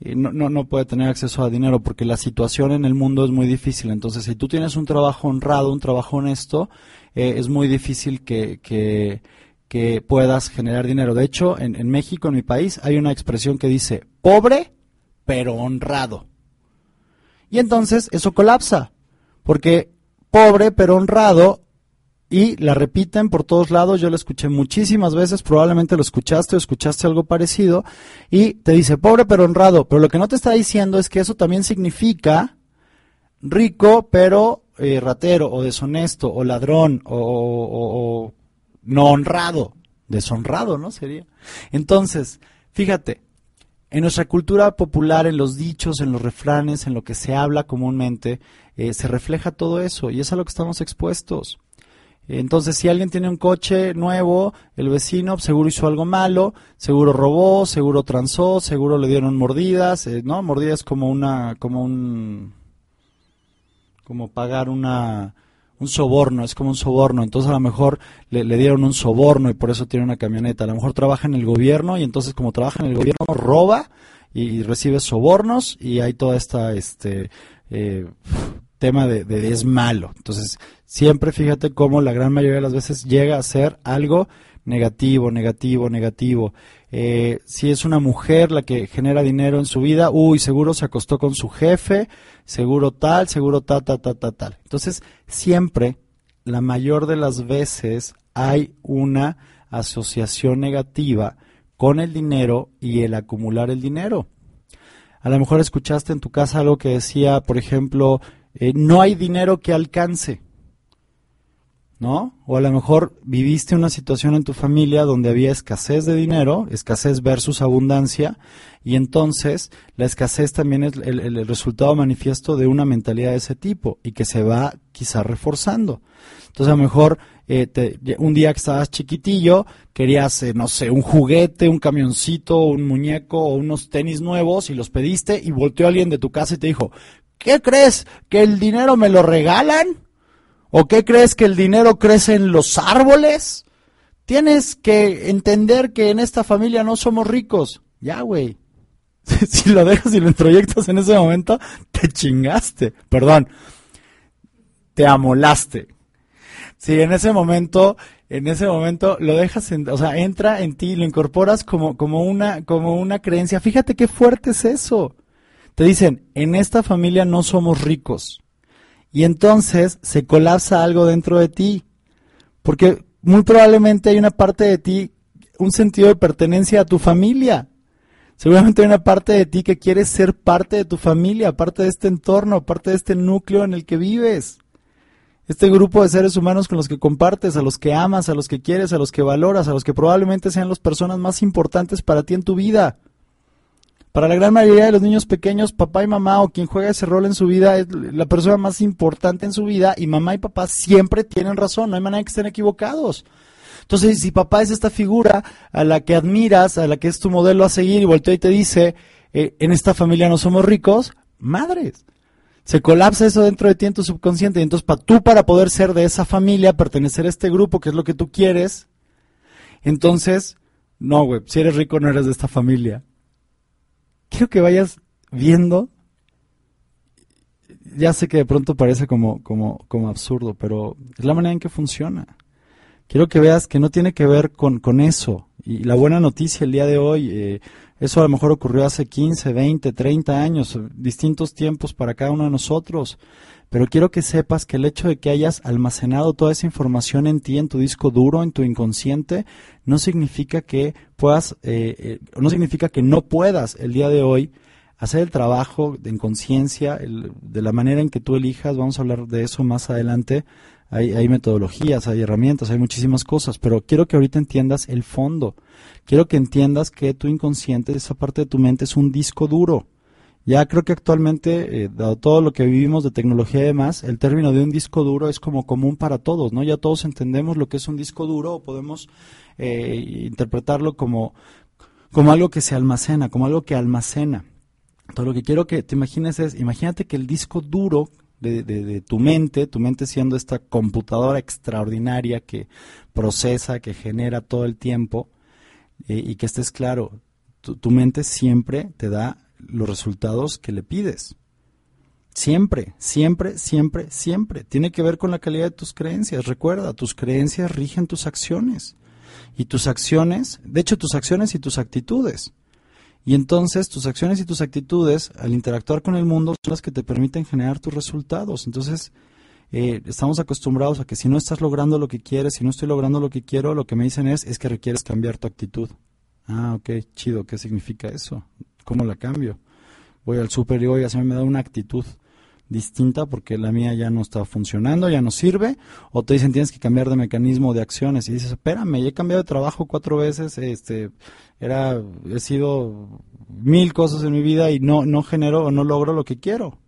eh, no, no, no, puede tener acceso a dinero porque la situación en el mundo es muy difícil. Entonces, si tú tienes un trabajo honrado, un trabajo honesto, eh, es muy difícil que, que, que puedas generar dinero. De hecho, en, México, en mi país, hay una expresión que dice pobre pero honrado. Y entonces eso colapsa, porque pobre pero honrado, y la repiten por todos lados, yo la escuché muchísimas veces, probablemente lo escuchaste o escuchaste algo parecido, y te dice pobre pero honrado, pero lo que no te está diciendo es que eso también significa rico pero eh, ratero o deshonesto o ladrón o no honrado, deshonrado, ¿no? Sería. Entonces, fíjate, en nuestra cultura popular, en los dichos, en los refranes, en lo que se habla comúnmente, eh, se refleja todo eso y es a lo que estamos expuestos. Entonces, si alguien tiene un coche nuevo, el vecino seguro hizo algo malo, seguro robó, seguro transó, seguro le dieron mordidas, eh, ¿no? Mordidas como una, como un, como pagar una, un soborno, es como un soborno, entonces a lo mejor le, dieron un soborno y por eso tiene una camioneta, a lo mejor trabaja en el gobierno y entonces como trabaja en el gobierno roba y, recibe sobornos y hay toda esta este eh, tema de, es malo, entonces siempre fíjate cómo la gran mayoría de las veces llega a ser algo negativo, negativo, negativo. Eh, si es una mujer la que genera dinero en su vida, uy, seguro se acostó con su jefe, seguro tal, seguro tal, tal, tal, tal, tal. Entonces, siempre, la mayor de las veces, hay una asociación negativa con el dinero y el acumular el dinero. A lo mejor escuchaste en tu casa algo que decía, por ejemplo, eh, no hay dinero que alcance. ¿No? O a lo mejor viviste una situación en tu familia donde había escasez de dinero, escasez versus abundancia, y entonces la escasez también es el, resultado manifiesto de una mentalidad de ese tipo y que se va quizá reforzando. Entonces a lo mejor eh, un día que estabas chiquitillo, querías, eh, no sé, un juguete, un camioncito, un muñeco o unos tenis nuevos y los pediste y volteó alguien de tu casa y te dijo, ¿qué crees? ¿Que el dinero me lo regalan? ¿O qué crees que el dinero crece en los árboles? Tienes que entender que en esta familia no somos ricos. Ya, güey. <laughs> si lo dejas y lo introyectas en ese momento, te chingaste. Perdón. Te amolaste. Si en ese momento, en ese momento lo dejas, o sea, entra en ti, lo incorporas como, como una, como una creencia. Fíjate qué fuerte es eso. Te dicen, en esta familia no somos ricos. Y entonces se colapsa algo dentro de ti. Porque muy probablemente hay una parte de ti, un sentido de pertenencia a tu familia. Seguramente hay una parte de ti que quiere ser parte de tu familia, parte de este entorno, parte de este núcleo en el que vives. Este grupo de seres humanos con los que compartes, a los que amas, a los que quieres, a los que valoras, a los que probablemente sean las personas más importantes para ti en tu vida. Para la gran mayoría de los niños pequeños, papá y mamá o quien juega ese rol en su vida es la persona más importante en su vida y mamá y papá siempre tienen razón, no hay manera que estén equivocados. Entonces, si papá es esta figura a la que admiras, a la que es tu modelo a seguir y voltea y te dice, eh, en esta familia no somos ricos, madres. Se colapsa eso dentro de ti en tu subconsciente y entonces para tú para poder ser de esa familia, pertenecer a este grupo, que es lo que tú quieres, entonces, no, güey, si eres rico no eres de esta familia quiero que vayas viendo. Ya sé que de pronto parece como, como, como absurdo, pero es la manera en que funciona. Quiero que veas que no tiene que ver con, con eso. Y la buena noticia el día de hoy, eh, eso a lo mejor ocurrió hace 15, 20, 30 años, distintos tiempos para cada uno de nosotros. Pero quiero que sepas que el hecho de que hayas almacenado toda esa información en ti, en tu disco duro, en tu inconsciente, no significa que puedas, eh, eh, no significa que no puedas el día de hoy hacer el trabajo en conciencia, de la manera en que tú elijas, vamos a hablar de eso más adelante, hay, hay, metodologías, hay herramientas, hay muchísimas cosas, pero quiero que ahorita entiendas el fondo. Quiero que entiendas que tu inconsciente, esa parte de tu mente, es un disco duro. Ya creo que actualmente, eh, dado todo lo que vivimos de tecnología y demás, el término de un disco duro es como común para todos, ¿no? Ya todos entendemos lo que es un disco duro o podemos eh, interpretarlo como, como algo que se almacena, como algo que almacena. Todo lo que quiero que te imagines es, imagínate que el disco duro de, de, tu mente, tu mente siendo esta computadora extraordinaria que procesa, que genera todo el tiempo, eh, y que estés claro, tu mente siempre te da los resultados que le pides. Siempre, siempre, siempre, siempre. Tiene que ver con la calidad de tus creencias. Recuerda, tus creencias rigen tus acciones. Y tus acciones, de hecho tus acciones y tus actitudes. Y entonces tus acciones y tus actitudes al interactuar con el mundo son las que te permiten generar tus resultados. Entonces eh, estamos acostumbrados a que si no estás logrando lo que quieres, si no estoy logrando lo que quiero, lo que me dicen es, es que requieres cambiar tu actitud. Ah, ok, chido, ¿qué significa eso? ¿Cómo la cambio? Voy al super y voy a me da una actitud distinta porque la mía ya no está funcionando, ya no sirve, o te dicen tienes que cambiar de mecanismo de acciones y dices, espérame, ya he cambiado de trabajo cuatro veces, este, era, he sido mil cosas en mi vida y no, no genero o no logro lo que quiero.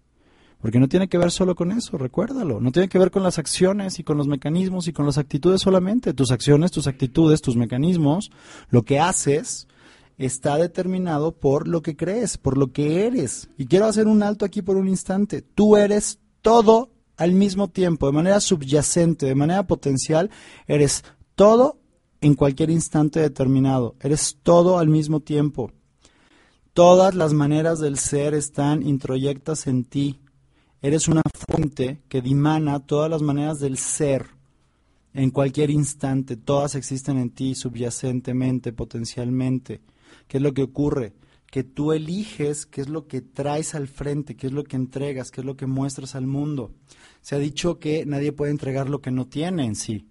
Porque no tiene que ver solo con eso, recuérdalo. No tiene que ver con las acciones y con los mecanismos y con las actitudes solamente. Tus acciones, tus actitudes, tus mecanismos, lo que haces, está determinado por lo que crees, por lo que eres. Y quiero hacer un alto aquí por un instante. Tú eres todo al mismo tiempo, de manera subyacente, de manera potencial, eres todo en cualquier instante determinado. Eres todo al mismo tiempo. Todas las maneras del ser están introyectas en ti. Eres una fuente que dimana todas las maneras del ser en cualquier instante. Todas existen en ti subyacentemente, potencialmente. ¿Qué es lo que ocurre? Que tú eliges qué es lo que traes al frente, qué es lo que entregas, qué es lo que muestras al mundo. Se ha dicho que nadie puede entregar lo que no tiene en sí.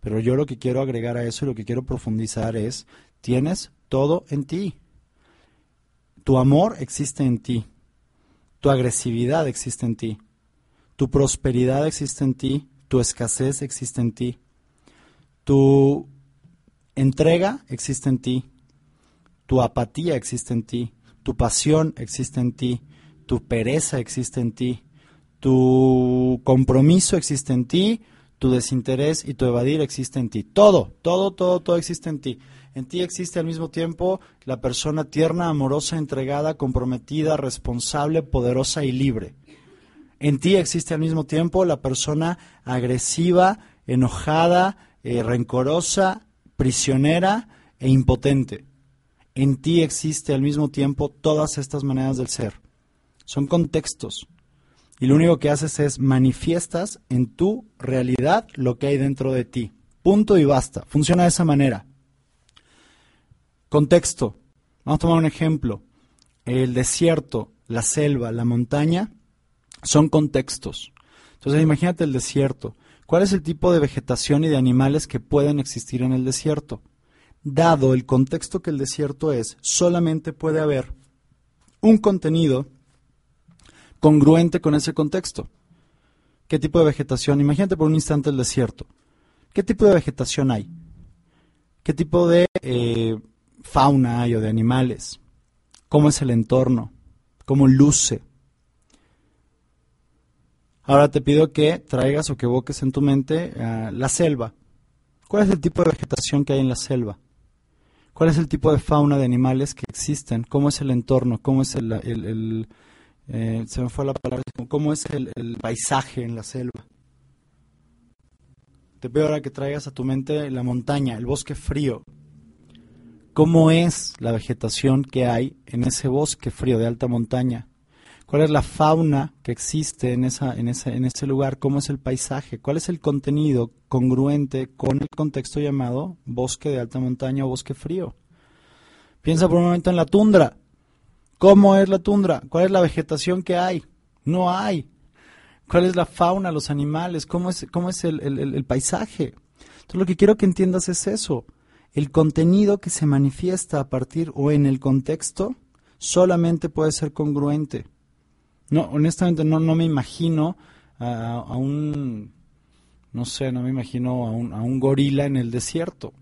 Pero yo lo que quiero agregar a eso y lo que quiero profundizar es, tienes todo en ti. Tu amor existe en ti. Tu agresividad existe en ti. Tu prosperidad existe en ti, tu escasez existe en ti, tu entrega existe en ti, tu apatía existe en ti, tu pasión existe en ti, tu pereza existe en ti, tu compromiso existe en ti, tu desinterés y tu evadir existe en ti. Todo, todo, todo, todo existe en ti. En ti existe al mismo tiempo la persona tierna, amorosa, entregada, comprometida, responsable, poderosa y libre. En ti existe al mismo tiempo la persona agresiva, enojada, eh, rencorosa, prisionera e impotente. En ti existe al mismo tiempo todas estas maneras del ser. Son contextos. Y lo único que haces es manifiestas en tu realidad lo que hay dentro de ti. Punto y basta. Funciona de esa manera. Contexto. Vamos a tomar un ejemplo. El desierto, la selva, la montaña son contextos. Entonces imagínate el desierto. ¿Cuál es el tipo de vegetación y de animales que pueden existir en el desierto? Dado el contexto que el desierto es, solamente puede haber un contenido congruente con ese contexto. ¿Qué tipo de vegetación? Imagínate por un instante el desierto. ¿Qué tipo de vegetación hay? ¿Qué tipo de eh, fauna hay o de animales? ¿Cómo es el entorno? ¿Cómo luce? Ahora te pido que traigas o que evoques en tu mente uh, la selva. ¿Cuál es el tipo de vegetación que hay en la selva? ¿Cuál es el tipo de fauna de animales que existen? ¿Cómo es el entorno? ¿Cómo es el, eh, se me fue la palabra, cómo es el, paisaje en la selva. Te pido ahora que traigas a tu mente la montaña, el bosque frío. ¿Cómo es la vegetación que hay en ese bosque frío de alta montaña? ¿Cuál es la fauna que existe en, esa, en, ese, en ese lugar? ¿Cómo es el paisaje? ¿Cuál es el contenido congruente con el contexto llamado bosque de alta montaña o bosque frío? Piensa por un momento en la tundra. ¿Cómo es la tundra? ¿Cuál es la vegetación que hay? No hay. ¿Cuál es la fauna, los animales? ¿Cómo es, cómo es el, paisaje? Entonces lo que quiero que entiendas es eso. El contenido que se manifiesta a partir o en el contexto solamente puede ser congruente. No, honestamente no, no me imagino a un, no sé, no me imagino a un, a un gorila en el desierto.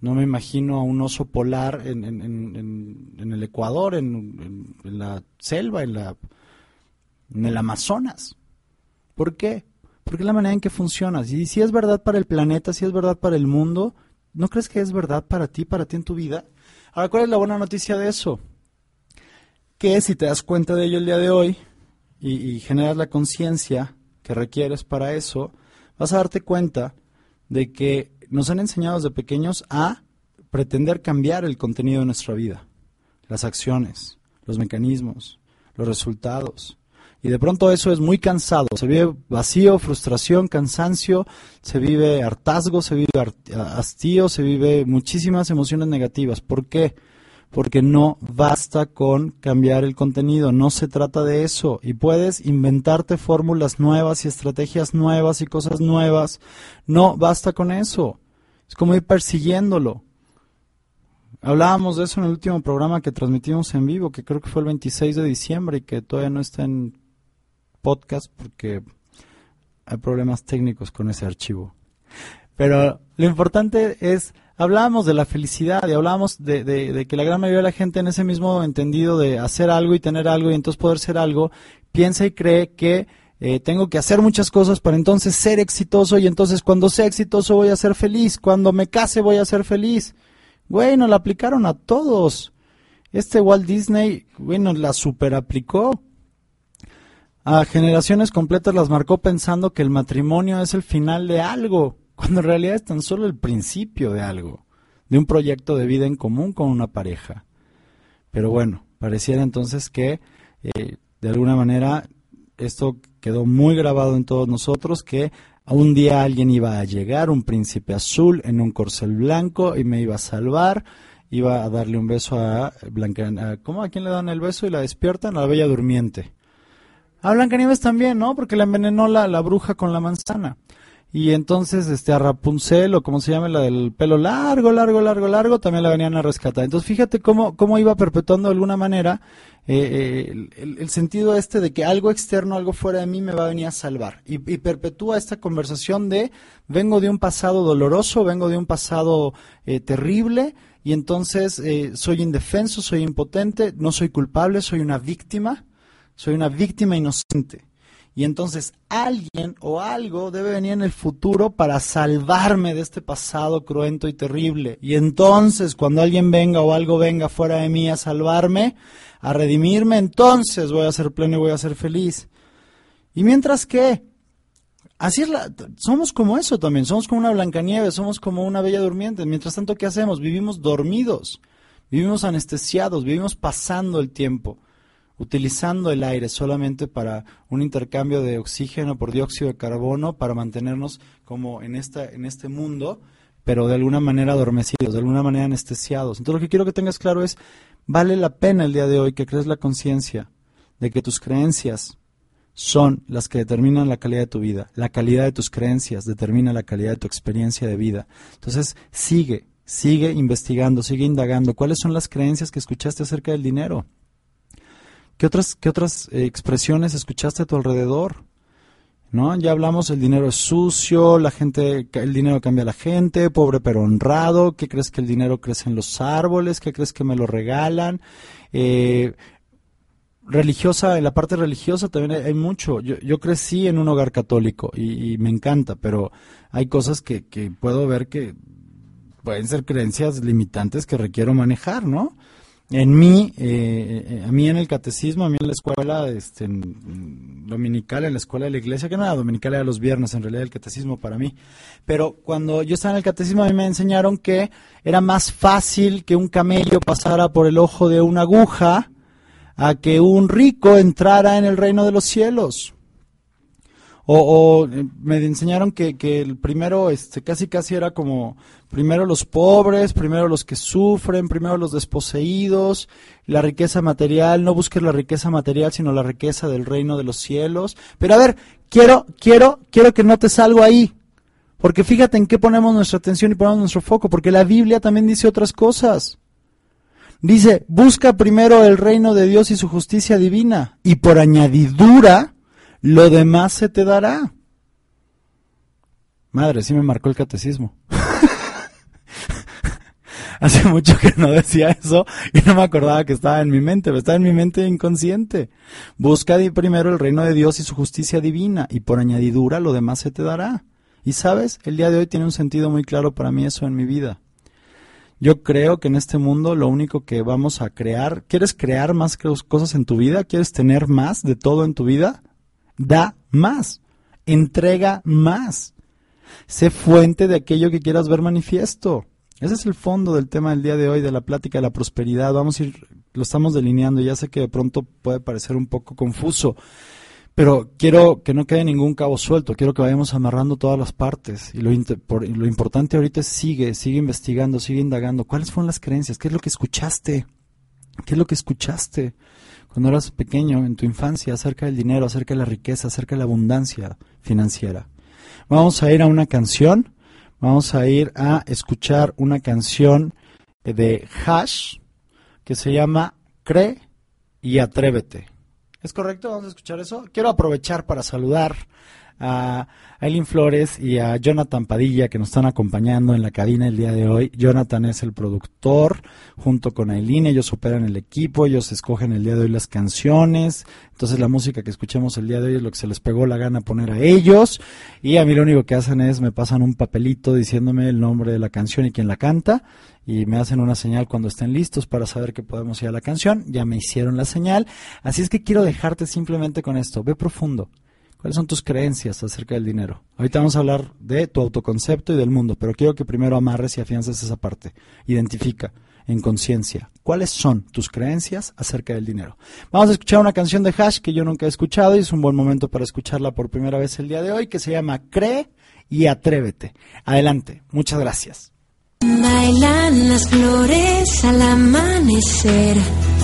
No me imagino a un oso polar en, el Ecuador, en, la selva, en, la, en el Amazonas. ¿Por qué? Porque es la manera en que funciona. Y si es verdad para el planeta, si es verdad para el mundo, ¿no crees que es verdad para ti, para ti en tu vida? Ahora, ¿cuál es la buena noticia de eso? Que si te das cuenta de ello el día de hoy y generas la conciencia que requieres para eso, vas a darte cuenta de que nos han enseñado desde pequeños a pretender cambiar el contenido de nuestra vida, las acciones, los mecanismos, los resultados. Y de pronto eso es muy cansado, se vive vacío, frustración, cansancio, se vive hartazgo, se vive hastío, se vive muchísimas emociones negativas. ¿Por qué? Porque no basta con cambiar el contenido, no se trata de eso. Y puedes inventarte fórmulas nuevas y estrategias nuevas y cosas nuevas. No basta con eso. Es como ir persiguiéndolo. Hablábamos de eso en el último programa que transmitimos en vivo, que creo que fue el 26 de diciembre y que todavía no está en podcast porque hay problemas técnicos con ese archivo. Pero lo importante es, hablábamos de la felicidad y hablábamos de, que la gran mayoría de la gente en ese mismo entendido de hacer algo y tener algo y entonces poder ser algo, piensa y cree que eh, tengo que hacer muchas cosas para entonces ser exitoso y entonces cuando sea exitoso voy a ser feliz, cuando me case voy a ser feliz. Güey, nos la aplicaron a todos. Este Walt Disney, güey, nos la super aplicó. A generaciones completas las marcó pensando que el matrimonio es el final de algo, cuando en realidad es tan solo el principio de algo, de un proyecto de vida en común con una pareja. Pero bueno, pareciera entonces que eh, de alguna manera esto quedó muy grabado en todos nosotros que un día alguien iba a llegar, un príncipe azul en un corcel blanco y me iba a salvar, iba a darle un beso a Blanca, a, ¿cómo a quién le dan el beso y la despiertan? A la bella durmiente. A Blancanieves también, ¿no? Porque la envenenó la, la bruja con la manzana. Y entonces este a Rapunzel o como se llama la del pelo largo, largo, largo, largo, también la venían a rescatar. Entonces fíjate cómo, cómo iba perpetuando de alguna manera eh, eh, el, el sentido este de que algo externo, algo fuera de mí me va a venir a salvar. Y, y perpetúa esta conversación de vengo de un pasado doloroso, vengo de un pasado eh, terrible y entonces eh, soy indefenso, soy impotente, no soy culpable, soy una víctima, soy una víctima inocente. Y entonces alguien o algo debe venir en el futuro para salvarme de este pasado cruento y terrible. Y entonces cuando alguien venga o algo venga fuera de mí a salvarme, a redimirme, entonces voy a ser pleno y voy a ser feliz. Y mientras que, así es la, somos como eso también, somos como una Blancanieves, somos como una bella durmiente. Mientras tanto, ¿qué hacemos? Vivimos dormidos, vivimos anestesiados, vivimos pasando el tiempo utilizando el aire solamente para un intercambio de oxígeno por dióxido de carbono para mantenernos como en esta en este mundo, pero de alguna manera adormecidos, de alguna manera anestesiados. Entonces lo que quiero que tengas claro es vale la pena el día de hoy que crees la conciencia de que tus creencias son las que determinan la calidad de tu vida. La calidad de tus creencias determina la calidad de tu experiencia de vida. Entonces, sigue, sigue investigando, sigue indagando. ¿Cuáles son las creencias que escuchaste acerca del dinero? ¿Qué otras, qué otras eh, expresiones escuchaste a tu alrededor? ¿No? Ya hablamos, el dinero es sucio, la gente, el dinero cambia a la gente, pobre pero honrado, ¿qué crees que el dinero crece en los árboles? ¿Qué crees que me lo regalan? Eh, religiosa, en la parte religiosa también hay, mucho. Yo, yo, crecí en un hogar católico y, y me encanta, pero hay cosas que, que, puedo ver que pueden ser creencias limitantes que requiero manejar, ¿no? En mí, eh, a mí en el catecismo, a mí en la escuela este, dominical, en la escuela de la iglesia, que no era dominical, era los viernes, en realidad el catecismo para mí. Pero cuando yo estaba en el catecismo, a mí me enseñaron que era más fácil que un camello pasara por el ojo de una aguja a que un rico entrara en el reino de los cielos. O, o me enseñaron que, que, el primero, este, casi casi era como primero los pobres, primero los que sufren, primero los desposeídos, la riqueza material, no busques la riqueza material, sino la riqueza del reino de los cielos. Pero a ver, quiero, quiero, quiero que notes algo ahí. Porque fíjate en qué ponemos nuestra atención y ponemos nuestro foco, porque la Biblia también dice otras cosas. Dice, busca primero el reino de Dios y su justicia divina, y por añadidura, lo demás se te dará. Madre, sí me marcó el catecismo. <laughs> Hace mucho que no decía eso y no me acordaba que estaba en mi mente, pero estaba en mi mente inconsciente. Busca primero el reino de Dios y su justicia divina y por añadidura lo demás se te dará. Y sabes, el día de hoy tiene un sentido muy claro para mí eso en mi vida. Yo creo que en este mundo lo único que vamos a crear, ¿quieres crear más cosas en tu vida? ¿Quieres tener más de todo en tu vida? Da más. Entrega más. Sé fuente de aquello que quieras ver manifiesto. Ese es el fondo del tema del día de hoy, de la plática de la prosperidad. Vamos a ir, lo estamos delineando. Ya sé que de pronto puede parecer un poco confuso, pero quiero que no quede ningún cabo suelto. Quiero que vayamos amarrando todas las partes. Y lo, por, lo importante ahorita es sigue, sigue investigando, sigue indagando. ¿Cuáles fueron las creencias? ¿Qué es lo que escuchaste? ¿Qué es lo que escuchaste cuando eras pequeño, en tu infancia, acerca del dinero, acerca de la riqueza, acerca de la abundancia financiera? Vamos a ir a una canción vamos a ir a escuchar una canción de Hash que se llama Cree y Atrévete. ¿Es correcto? Vamos a escuchar eso. Quiero aprovechar para saludar a Eileen Flores y a Jonathan Padilla que nos están acompañando en la cabina el día de hoy. Jonathan es el productor junto con Eileen, ellos operan el equipo, ellos escogen el día de hoy las canciones, entonces la música que escuchemos el día de hoy es lo que se les pegó la gana poner a ellos. Y a mí lo único que hacen es me pasan un papelito diciéndome el nombre de la canción y quién la canta. Y me hacen una señal cuando estén listos para saber que podemos ir a la canción, ya me hicieron la señal, así es que quiero dejarte simplemente con esto, ve profundo. ¿Cuáles son tus creencias acerca del dinero? Ahorita vamos a hablar de tu autoconcepto y del mundo, pero quiero que primero amarres y afiances esa parte. Identifica en conciencia cuáles son tus creencias acerca del dinero. Vamos a escuchar una canción de Hash que yo nunca he escuchado y es un buen momento para escucharla por primera vez el día de hoy, que se llama Cree y Atrévete. Adelante, muchas gracias. Bailan las flores al amanecer,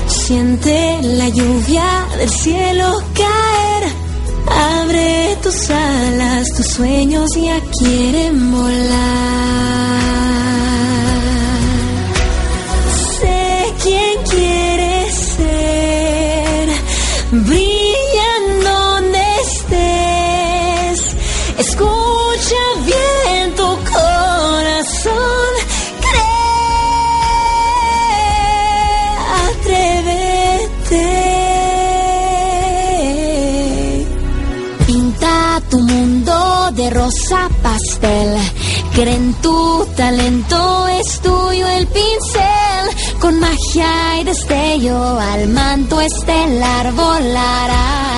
siente la lluvia del cielo caer Abre tus alas tus sueños ya quieren volar. Rosa pastel. Cree en tu talento, es tuyo el pincel. Con magia y destello al manto estelar volarás.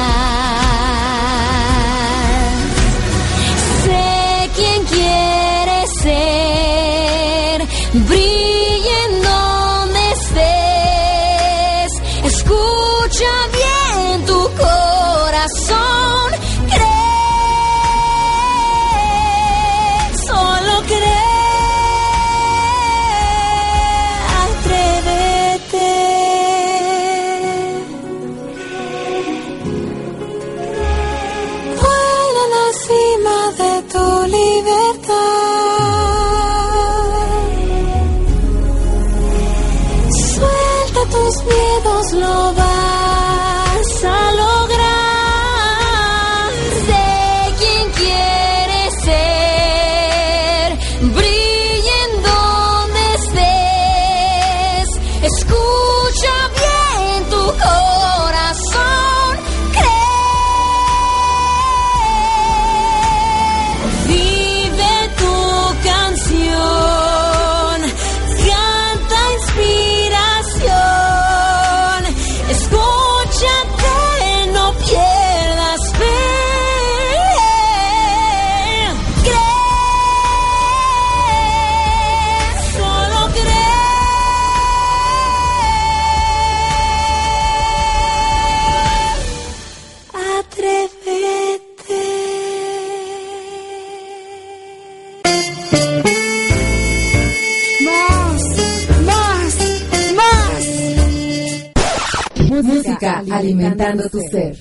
Alimentando tu ser.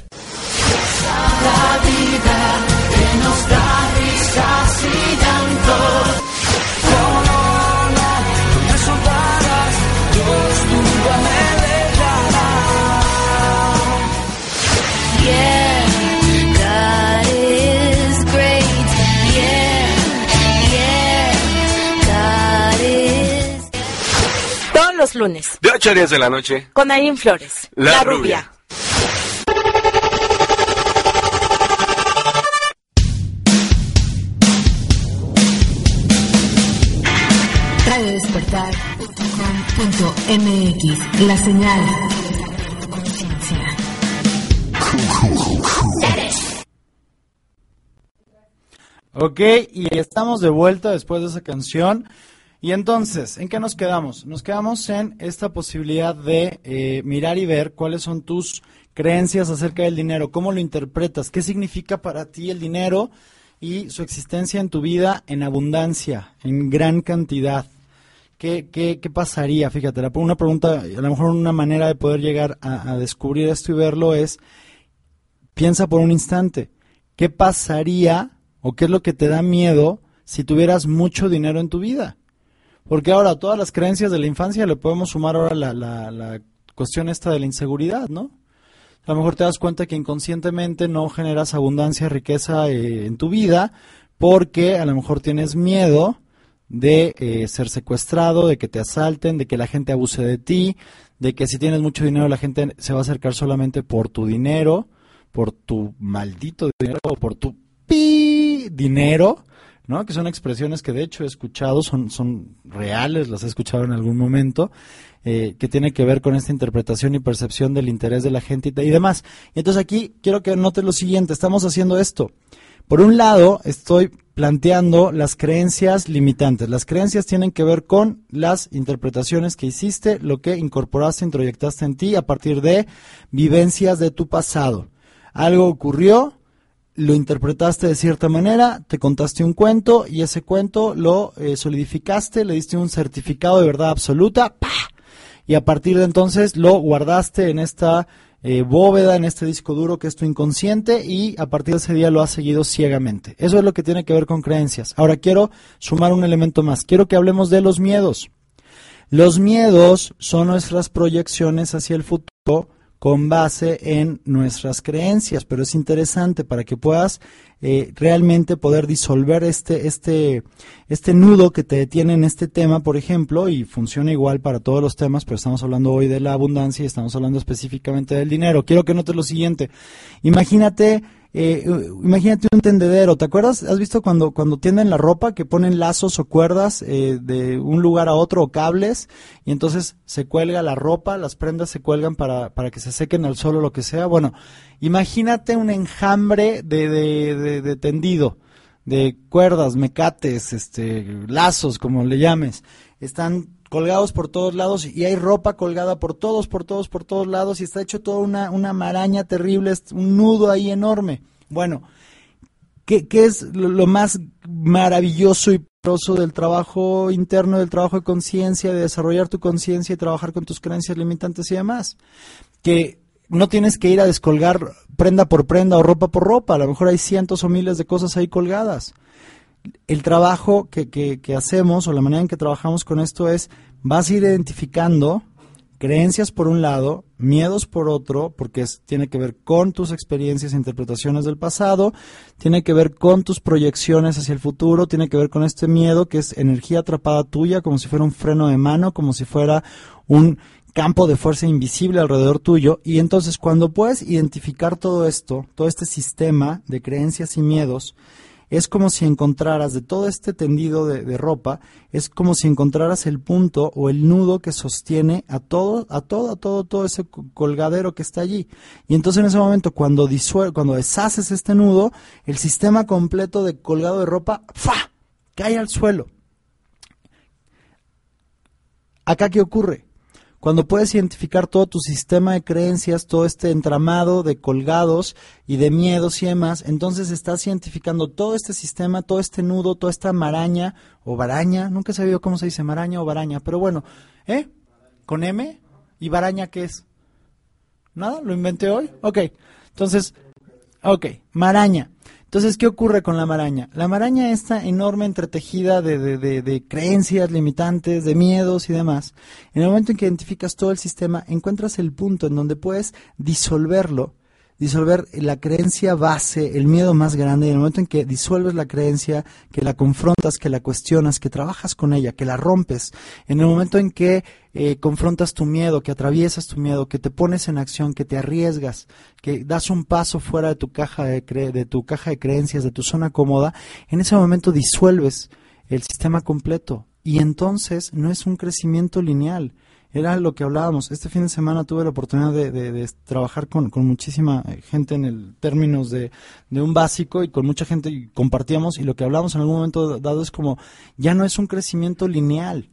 God is great. Yeah, yeah. God is. Todos los lunes, De 8 a 10 de la noche. con Aileen Flores. La rubia. radiodespertar.com.mx La señal conciencia. Ok, y estamos de vuelta después de esa canción. Y entonces, ¿en qué nos quedamos? Nos quedamos en esta posibilidad de eh, mirar y ver cuáles son tus creencias acerca del dinero, cómo lo interpretas, qué significa para ti el dinero y su existencia en tu vida en abundancia, en gran cantidad. ¿Qué, qué, qué pasaría? Fíjate, una pregunta, a lo mejor una manera de poder llegar a, descubrir esto y verlo es, piensa por un instante, ¿qué pasaría o qué es lo que te da miedo si tuvieras mucho dinero en tu vida? Porque ahora todas las creencias de la infancia le podemos sumar ahora la, la, la cuestión esta de la inseguridad, ¿no? A lo mejor te das cuenta que inconscientemente no generas abundancia, riqueza eh, en tu vida porque a lo mejor tienes miedo de eh, ser secuestrado, de que te asalten, de que la gente abuse de ti, de que si tienes mucho dinero la gente se va a acercar solamente por tu dinero, por tu maldito dinero o por tu pi dinero, ¿no? Que son expresiones que de hecho he escuchado, son, son reales, las he escuchado en algún momento, eh, que tiene que ver con esta interpretación y percepción del interés de la gente y, y demás. Y entonces aquí quiero que notes lo siguiente, estamos haciendo esto. Por un lado, estoy planteando las creencias limitantes. Las creencias tienen que ver con las interpretaciones que hiciste, lo que incorporaste, introyectaste en ti a partir de vivencias de tu pasado. Algo ocurrió, lo interpretaste de cierta manera, te contaste un cuento y ese cuento lo eh, solidificaste, le diste un certificado de verdad absoluta, ¡pah! y a partir de entonces lo guardaste en esta eh, bóveda en este disco duro que es tu inconsciente y a partir de ese día lo has seguido ciegamente. Eso es lo que tiene que ver con creencias. Ahora quiero sumar un elemento más. Quiero que hablemos de los miedos. Los miedos son nuestras proyecciones hacia el futuro con base en nuestras creencias, pero es interesante para que puedas eh, realmente poder disolver este, este, este nudo que te detiene en este tema, por ejemplo, y funciona igual para todos los temas, pero estamos hablando hoy de la abundancia y estamos hablando específicamente del dinero. Quiero que notes lo siguiente. Imagínate eh, imagínate un tendedero, ¿te acuerdas? ¿Has visto cuando, cuando tienden la ropa que ponen lazos o cuerdas eh, de un lugar a otro o cables y entonces se cuelga la ropa, las prendas se cuelgan para, para que se sequen al sol o lo que sea? Bueno, imagínate un enjambre de, de, de tendido, de cuerdas, mecates, este, lazos, como le llames. Están colgados por todos lados y hay ropa colgada por todos, por todos, por todos lados y está hecho toda una, una maraña terrible, un nudo ahí enorme. Bueno, ¿qué, qué es lo, más maravilloso y poderoso del trabajo interno, del trabajo de conciencia, de desarrollar tu conciencia y trabajar con tus creencias limitantes y demás? Que no tienes que ir a descolgar prenda por prenda o ropa por ropa, a lo mejor hay cientos o miles de cosas ahí colgadas el trabajo que, que, hacemos o la manera en que trabajamos con esto es, vas a ir identificando creencias por un lado, miedos por otro, porque tiene que ver con tus experiencias e interpretaciones del pasado, tiene que ver con tus proyecciones hacia el futuro, tiene que ver con este miedo que es energía atrapada tuya, como si fuera un freno de mano, como si fuera un campo de fuerza invisible alrededor tuyo. Y entonces cuando puedes identificar todo esto, todo este sistema de creencias y miedos, es como si encontraras de todo este tendido de, ropa, es como si encontraras el punto o el nudo que sostiene a todo, a todo, a todo, todo ese colgadero que está allí. Y entonces en ese momento, cuando cuando deshaces este nudo, el sistema completo de colgado de ropa, ¡fa! cae al suelo. Acá qué ocurre? Cuando puedes identificar todo tu sistema de creencias, todo este entramado de colgados y de miedos y demás, entonces estás identificando todo este sistema, todo este nudo, toda esta maraña o baraña, nunca he sabido cómo se dice maraña o baraña, pero bueno, ¿eh? ¿Con M? ¿Y baraña qué es? ¿Nada? ¿Lo inventé hoy? Ok, entonces, ok, maraña. Entonces, ¿qué ocurre con la maraña? La maraña está enorme entretejida de, de, de, creencias limitantes, de miedos y demás. En el momento en que identificas todo el sistema, encuentras el punto en donde puedes disolverlo disolver la creencia base, el miedo más grande, en el momento en que disuelves la creencia, que la confrontas, que la cuestionas, que trabajas con ella, que la rompes, en el momento en que eh, confrontas tu miedo, que atraviesas tu miedo, que te pones en acción, que te arriesgas, que das un paso fuera de tu caja de, de tu caja de creencias, de tu zona cómoda, en ese momento disuelves el sistema completo. Y entonces no es un crecimiento lineal era lo que hablábamos. Este fin de semana tuve la oportunidad de, trabajar con, muchísima gente en el términos de, de, un básico y con mucha gente y compartíamos y lo que hablábamos en algún momento dado es como ya no es un crecimiento lineal.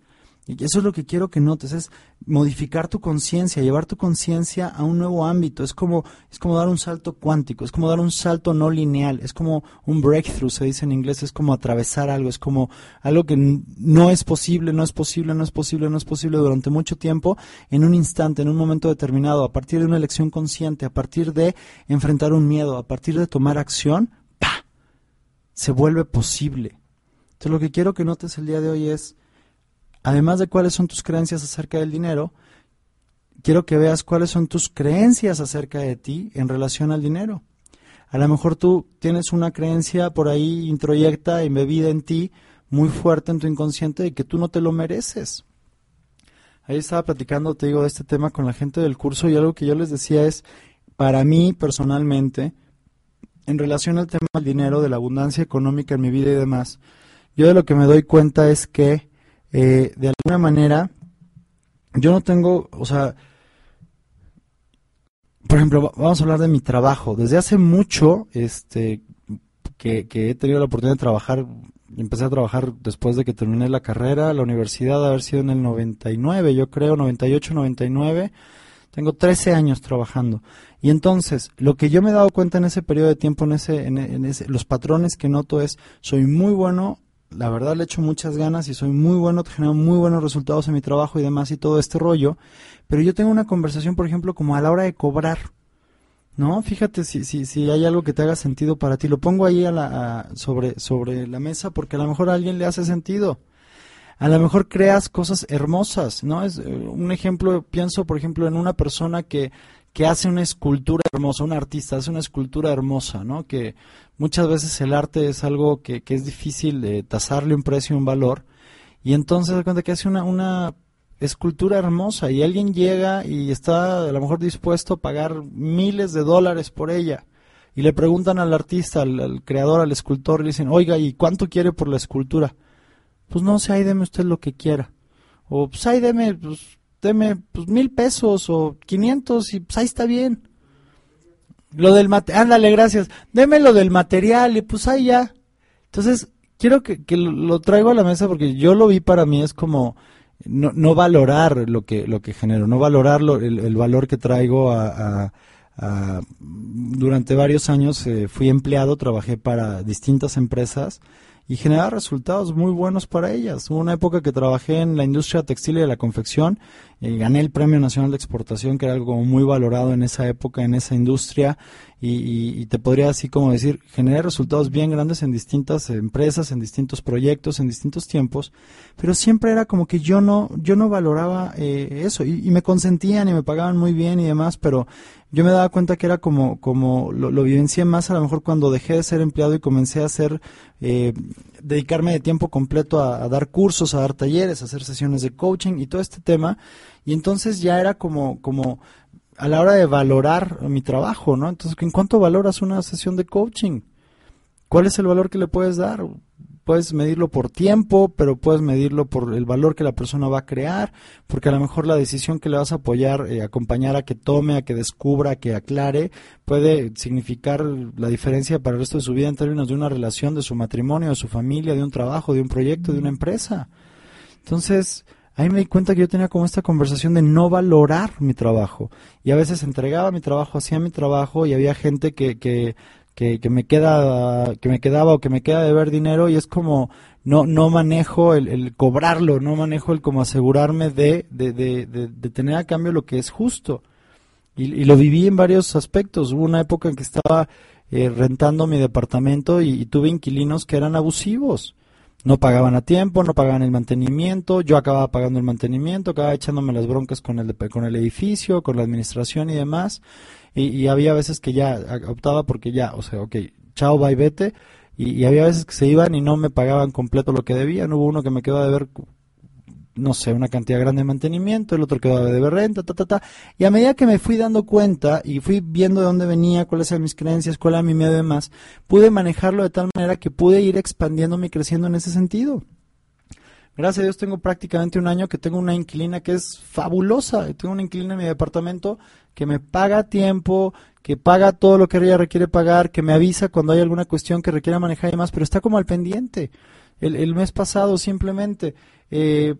Y eso es lo que quiero que notes, es modificar tu conciencia, llevar tu conciencia a un nuevo ámbito. Es como, es como dar un salto cuántico, es como dar un salto no lineal, es como un breakthrough, se dice en inglés, es como atravesar algo, es como algo que no es posible, no es posible, no es posible, no es posible durante mucho tiempo, en un instante, en un momento determinado, a partir de una elección consciente, a partir de enfrentar un miedo, a partir de tomar acción, ¡pa! se vuelve posible. Entonces lo que quiero que notes el día de hoy es además de cuáles son tus creencias acerca del dinero, quiero que veas cuáles son tus creencias acerca de ti en relación al dinero. A lo mejor tú tienes una creencia por ahí introyecta, embebida en ti, muy fuerte en tu inconsciente de que tú no te lo mereces. Ahí estaba platicando, te digo, de este tema con la gente del curso y algo que yo les decía es, para mí personalmente, en relación al tema del dinero, de la abundancia económica en mi vida y demás, yo de lo que me doy cuenta es que eh, de alguna manera, yo no tengo, o sea, por ejemplo, vamos a hablar de mi trabajo. Desde hace mucho, este, que, he tenido la oportunidad de trabajar, empecé a trabajar después de que terminé la carrera, la universidad, haber sido en el 99, yo creo, 98, 99. Tengo 13 años trabajando. Y entonces, lo que yo me he dado cuenta en ese periodo de tiempo, en ese, en ese, los patrones que noto es, soy muy bueno la verdad le echo muchas ganas y soy muy bueno, genero muy buenos resultados en mi trabajo y demás y todo este rollo, pero yo tengo una conversación, por ejemplo, como a la hora de cobrar. No, fíjate si, si, si hay algo que te haga sentido para ti. Lo pongo ahí a la, sobre, sobre la mesa porque a lo mejor a alguien le hace sentido. A lo mejor creas cosas hermosas, ¿no? Es eh, un ejemplo, pienso por ejemplo en una persona que, que hace una escultura hermosa, un artista hace una escultura hermosa, ¿no? Que muchas veces el arte es algo que, que es difícil de tasarle un precio, un valor. Y entonces da cuenta que hace una, una escultura hermosa y alguien llega y está a lo mejor dispuesto a pagar miles de dólares por ella. Y le preguntan al artista, al, al creador, al escultor, le dicen, oiga, ¿y cuánto quiere por la escultura? Pues no sé, ahí deme usted lo que quiera. O pues ahí deme, pues, deme pues, mil pesos o quinientos y pues ahí está bien. Lo del material, ándale, gracias. Deme lo del material y pues ahí ya. Entonces, quiero que, que lo, traigo a la mesa porque yo lo vi para mí es como no, no valorar lo que, lo que genero, no valorar lo- el, el valor que traigo a- a- durante varios años eh, fui empleado, trabajé para distintas empresas y generaba resultados muy buenos para ellas. Hubo una época que trabajé en la industria textil y de la confección y gané el Premio Nacional de Exportación, que era algo muy valorado en esa época, en esa industria, y, y- y te podría así como decir, generé resultados bien grandes en distintas empresas, en distintos proyectos, en distintos tiempos, pero siempre era como que yo no, yo no valoraba eh, eso, y, y me consentían y me pagaban muy bien y demás, pero yo me daba cuenta que era como, como lo, lo vivencié más a lo mejor cuando dejé de ser empleado y comencé a hacer, eh, dedicarme de tiempo completo a, a dar cursos, a dar talleres, a hacer sesiones de coaching y todo este tema. Y entonces ya era como, como a la hora de valorar mi trabajo, ¿no? Entonces, ¿en cuánto valoras una sesión de coaching? ¿Cuál es el valor que le puedes dar? Puedes medirlo por tiempo, pero puedes medirlo por el valor que la persona va a crear, porque a lo mejor la decisión que le vas a apoyar, eh, acompañar a que tome, a que descubra, a que aclare, puede significar la diferencia para el resto de su vida en términos de una relación, de su matrimonio, de su familia, de un trabajo, de un proyecto, de una empresa. Entonces, ahí me di cuenta que yo tenía como esta conversación de no valorar mi trabajo. Y a veces entregaba mi trabajo, hacía mi trabajo y había gente que, que, que, me queda, que me quedaba o que me queda de ver dinero y es como no, no manejo el, el cobrarlo, no manejo el como asegurarme de, de, de, de, tener a cambio lo que es justo. Y, lo viví en varios aspectos. Hubo una época en que estaba eh, rentando mi departamento y tuve inquilinos que eran abusivos. No pagaban a tiempo, no pagaban el mantenimiento, yo acababa pagando el mantenimiento, acababa echándome las broncas con el, con el edificio, con la administración y demás. Y, había veces que ya optaba porque ya, o sea, ok, chao, bye, vete. Y, y había veces que se iban y no me pagaban completo lo que debían. Hubo uno que me quedó de ver no sé, una cantidad grande de mantenimiento, el otro quedaba de renta, ta, ta, ta. Y a medida que me fui dando cuenta y fui viendo de dónde venía, cuáles eran mis creencias, cuál era mi miedo y demás, pude manejarlo de tal manera que pude ir expandiéndome y creciendo en ese sentido. Gracias a Dios tengo prácticamente un año que tengo una inquilina que es fabulosa. Tengo una inquilina en mi departamento que me paga tiempo, que paga todo lo que ella requiere pagar, que me avisa cuando hay alguna cuestión que requiera manejar y demás, pero está como al pendiente. El, el mes pasado simplemente... Eh,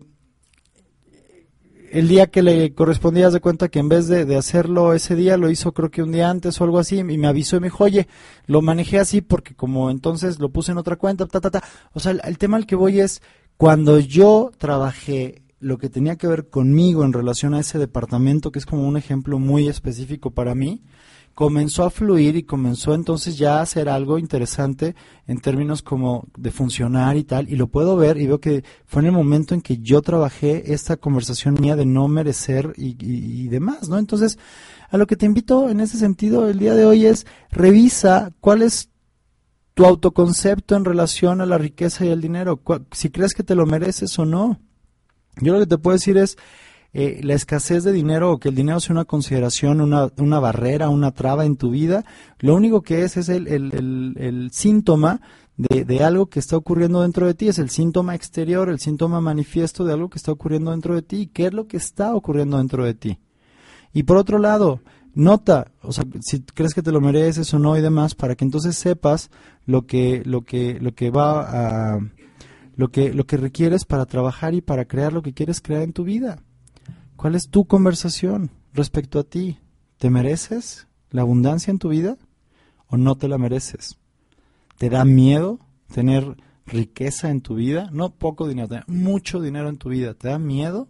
el día que le correspondía, de cuenta que en vez de, de hacerlo ese día, lo hizo creo que un día antes o algo así, y me avisó y me dijo, oye, lo manejé así porque como entonces lo puse en otra cuenta, ta, ta, ta. O sea, el, el tema al que voy es, cuando yo trabajé lo que tenía que ver conmigo en relación a ese departamento, que es como un ejemplo muy específico para mí, comenzó a fluir y comenzó entonces ya a hacer algo interesante en términos como de funcionar y tal, y lo puedo ver y veo que fue en el momento en que yo trabajé esta conversación mía de no merecer y, demás, ¿no? Entonces, a lo que te invito en ese sentido el día de hoy es revisa cuál es tu autoconcepto en relación a la riqueza y el dinero, si crees que te lo mereces o no. Yo lo que te puedo decir es, eh, la escasez de dinero o que el dinero sea una consideración, una, una barrera, una traba en tu vida, lo único que es es el, el- el- síntoma de, de algo que está ocurriendo dentro de ti, es el síntoma exterior, el síntoma manifiesto de algo que está ocurriendo dentro de ti. ¿Qué es lo que está ocurriendo dentro de ti? Y por otro lado, nota, o sea, si crees que te lo mereces o no y demás, para que entonces sepas lo que, lo que, lo que va a, lo que, lo que requieres para trabajar y para crear lo que quieres crear en tu vida. ¿Cuál es tu conversación respecto a ti? ¿Te mereces la abundancia en tu vida o no te la mereces? ¿Te da miedo tener riqueza en tu vida? No poco dinero, mucho dinero en tu vida. ¿Te da miedo?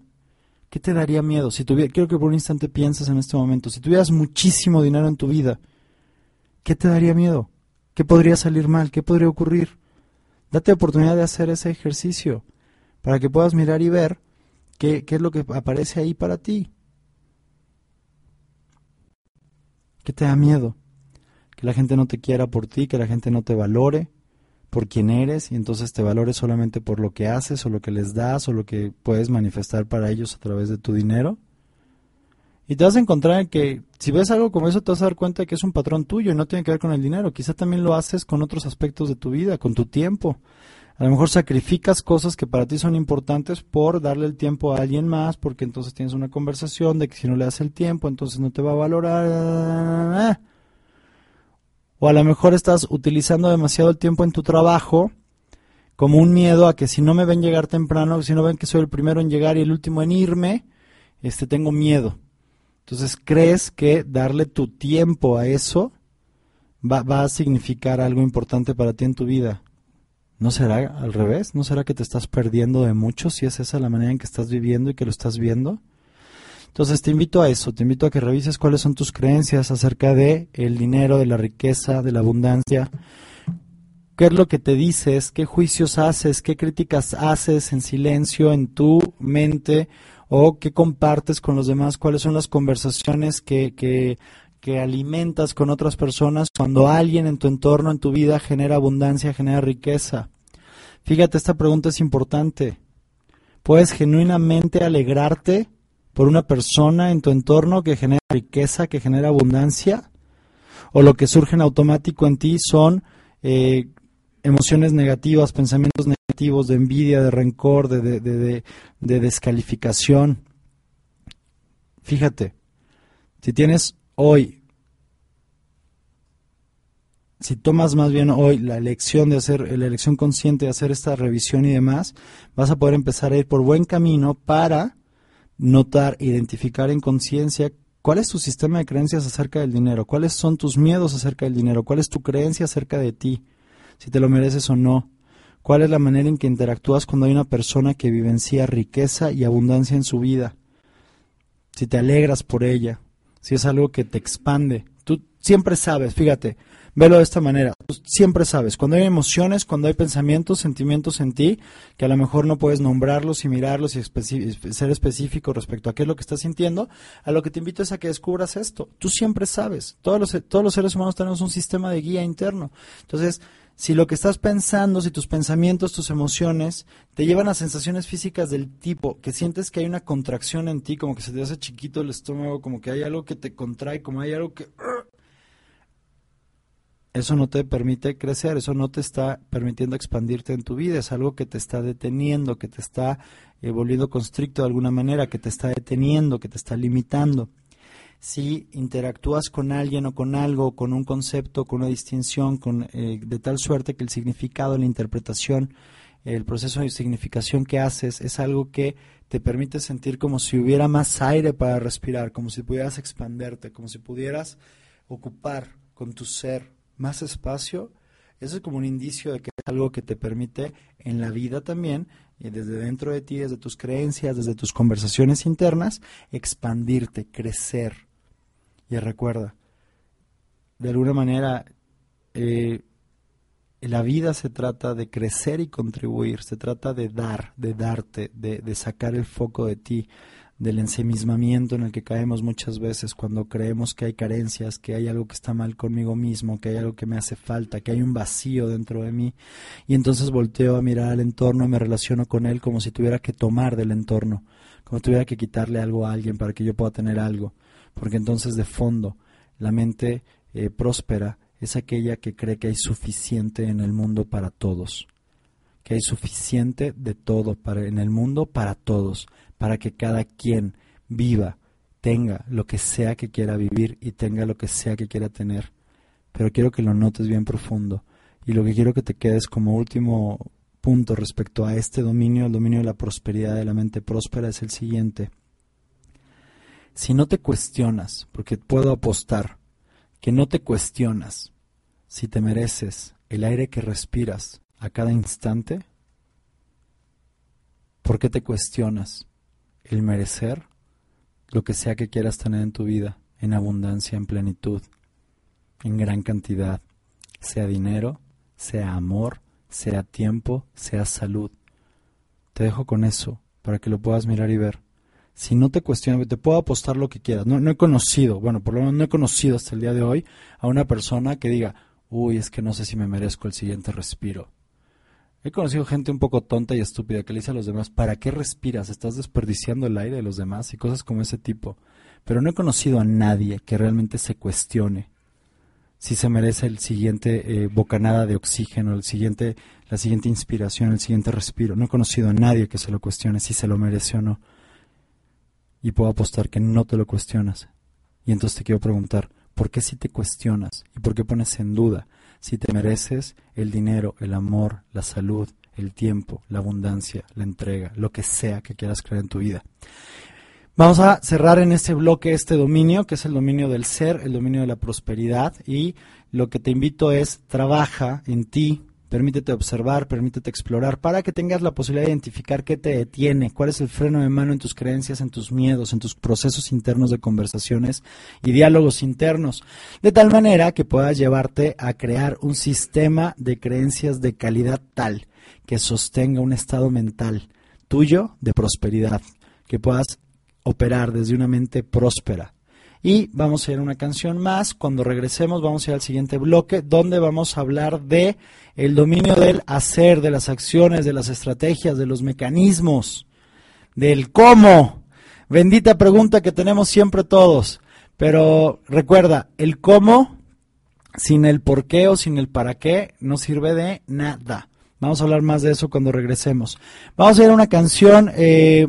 ¿Qué te daría miedo? Si tuviera, quiero que por un instante pienses en este momento, si tuvieras muchísimo dinero en tu vida, ¿qué te daría miedo? ¿Qué podría salir mal? ¿Qué podría ocurrir? Date oportunidad de hacer ese ejercicio para que puedas mirar y ver qué, qué es lo que aparece ahí para ti. ¿Qué te da miedo? Que la gente no te quiera por ti, que la gente no te valore por quien eres y entonces te valore solamente por lo que haces o lo que les das o lo que puedes manifestar para ellos a través de tu dinero. Y te vas a encontrar que si ves algo como eso te vas a dar cuenta de que es un patrón tuyo y no tiene que ver con el dinero. Quizá también lo haces con otros aspectos de tu vida, con tu tiempo. A lo mejor sacrificas cosas que para ti son importantes por darle el tiempo a alguien más, porque entonces tienes una conversación de que si no le das el tiempo, entonces no te va a valorar. O a lo mejor estás utilizando demasiado el tiempo en tu trabajo como un miedo a que si no me ven llegar temprano, si no ven que soy el primero en llegar y el último en irme, este tengo miedo. Entonces, ¿crees que darle tu tiempo a eso va, va, a significar algo importante para ti en tu vida? ¿No será al revés? ¿No será que te estás perdiendo de mucho si es esa la manera en que estás viviendo y que lo estás viendo? Entonces te invito a eso, te invito a que revises cuáles son tus creencias acerca de el dinero, de la riqueza, de la abundancia. ¿Qué es lo que te dices? ¿Qué juicios haces? ¿Qué críticas haces en silencio en tu mente o qué compartes con los demás, cuáles son las conversaciones que, que, que alimentas con otras personas cuando alguien en tu entorno, en tu vida, genera abundancia, genera riqueza. Fíjate, esta pregunta es importante. ¿Puedes genuinamente alegrarte por una persona en tu entorno que genera riqueza, que genera abundancia? ¿O lo que surge en automático en ti son eh, emociones negativas, pensamientos negativos, de envidia, de rencor, de, de, de, descalificación. Fíjate, si tienes hoy, si tomas más bien hoy la elección de hacer, la elección consciente de hacer esta revisión y demás, vas a poder empezar a ir por buen camino para notar, identificar en conciencia cuál es tu sistema de creencias acerca del dinero, cuáles son tus miedos acerca del dinero, cuál es tu creencia acerca de ti si te lo mereces o no. ¿Cuál es la manera en que interactúas cuando hay una persona que vivencia riqueza y abundancia en su vida? Si te alegras por ella, si es algo que te expande. Tú siempre sabes, fíjate, velo de esta manera. Tú siempre sabes, cuando hay emociones, cuando hay pensamientos, sentimientos en ti, que a lo mejor no puedes nombrarlos y mirarlos y ser específico respecto a qué es lo que estás sintiendo, a lo que te invito es a que descubras esto. Tú siempre sabes. Todos los, todos los seres humanos tenemos un sistema de guía interno. Entonces, si lo que estás pensando, si tus pensamientos, tus emociones te llevan a sensaciones físicas del tipo que sientes que hay una contracción en ti, como que se te hace chiquito el estómago, como que hay algo que te contrae, como hay algo que... <clears throat> Eso no te permite crecer, eso no te está permitiendo expandirte en tu vida, es algo que te está deteniendo, que te está eh, volviendo constricto de alguna manera, que te está deteniendo, que te está limitando si interactúas con alguien o con algo, con un concepto, con una distinción, con, eh, de tal suerte que el significado, la interpretación, el proceso de significación que haces es algo que te permite sentir como si hubiera más aire para respirar, como si pudieras expanderte, como si pudieras ocupar con tu ser más espacio, eso es como un indicio de que es algo que te permite en la vida también, y desde dentro de ti, desde tus creencias, desde tus conversaciones internas, expandirte, crecer. Y recuerda, de alguna manera, eh, la vida se trata de crecer y contribuir, se trata de dar, de darte, de, de, sacar el foco de ti, del ensemismamiento en el que caemos muchas veces cuando creemos que hay carencias, que hay algo que está mal conmigo mismo, que hay algo que me hace falta, que hay un vacío dentro de mí. Y entonces volteo a mirar al entorno y me relaciono con él como si tuviera que tomar del entorno, como si tuviera que quitarle algo a alguien para que yo pueda tener algo. Porque entonces de fondo la mente eh, próspera es aquella que cree que hay suficiente en el mundo para todos, que hay suficiente de todo para, en el mundo para todos, para que cada quien viva, tenga lo que sea que quiera vivir y tenga lo que sea que quiera tener. Pero quiero que lo notes bien profundo. Y lo que quiero que te quedes como último punto respecto a este dominio, el dominio de la prosperidad de la mente próspera es el siguiente. Si no te cuestionas, porque puedo apostar que no te cuestionas si te mereces el aire que respiras a cada instante, ¿por qué te cuestionas el merecer lo que sea que quieras tener en tu vida, en abundancia, en plenitud, en gran cantidad, sea dinero, sea amor, sea tiempo, sea salud. Te dejo con eso para que lo puedas mirar y ver. Si no te cuestionas, te puedo apostar lo que quieras. No, no he conocido, bueno, por lo menos no he conocido hasta el día de hoy a una persona que diga, uy, es que no sé si me merezco el siguiente respiro. He conocido gente un poco tonta y estúpida que le dice a los demás, ¿para qué respiras? Estás desperdiciando el aire de los demás y cosas como ese tipo. Pero no he conocido a nadie que realmente se cuestione si se merece el siguiente eh, bocanada de oxígeno, el siguiente, la siguiente inspiración, el siguiente respiro. No he conocido a nadie que se lo cuestione si se lo merece o no. Y puedo apostar que no te lo cuestionas. Y entonces te quiero preguntar, ¿por qué si te cuestionas? ¿Y por qué pones en duda si te mereces el dinero, el amor, la salud, el tiempo, la abundancia, la entrega, lo que sea que quieras creer en tu vida? Vamos a cerrar en este bloque este dominio, que es el dominio del ser, el dominio de la prosperidad, y lo que te invito es trabaja en ti, permítete observar, permítete explorar, para que tengas la posibilidad de identificar qué te detiene, cuál es el freno de mano en tus creencias, en tus miedos, en tus procesos internos de conversaciones y diálogos internos, de tal manera que puedas llevarte a crear un sistema de creencias de calidad tal que sostenga un estado mental tuyo de prosperidad, que puedas operar desde una mente próspera. Y vamos a ir a una canción más. Cuando regresemos vamos a ir al siguiente bloque donde vamos a hablar de el dominio del hacer, de las acciones, de las estrategias, de los mecanismos, del cómo. Bendita pregunta que tenemos siempre todos. Pero recuerda, el cómo sin el por qué o sin el para qué no sirve de nada. Vamos a hablar más de eso cuando regresemos. Vamos a ir a una canción. Eh,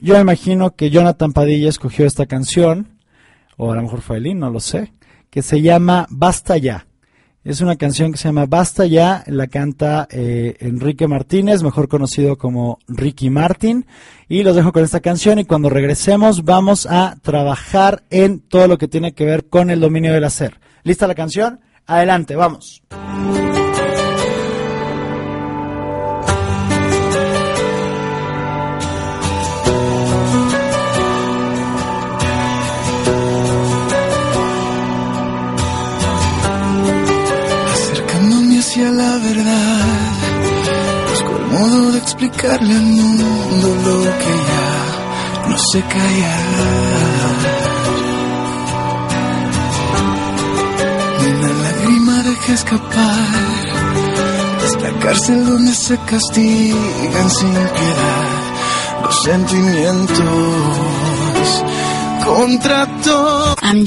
yo imagino que Jonathan Padilla escogió esta canción, o a lo mejor fue Elin, no lo sé, que se llama Basta Ya. Es una canción que se llama Basta Ya, la canta eh, Enrique Martínez, mejor conocido como Ricky Martin. Y los dejo con esta canción y cuando regresemos vamos a trabajar en todo lo que tiene que ver con el dominio del hacer. ¿Lista la canción? Adelante, vamos. Verdad. Busco el modo de explicarle al mundo lo que ya no sé callar. Ni una lágrima deja escapar. Es la cárcel donde se castigan sin piedad los sentimientos contra todo. I'm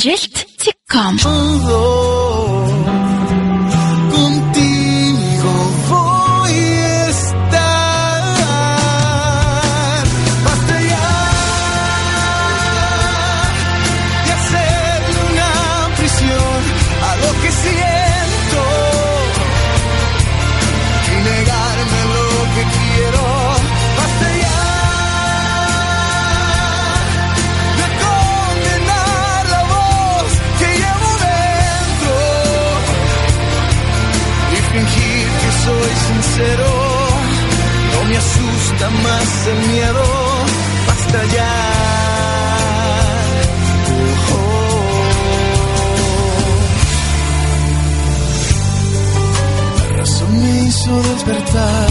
hizo despertar.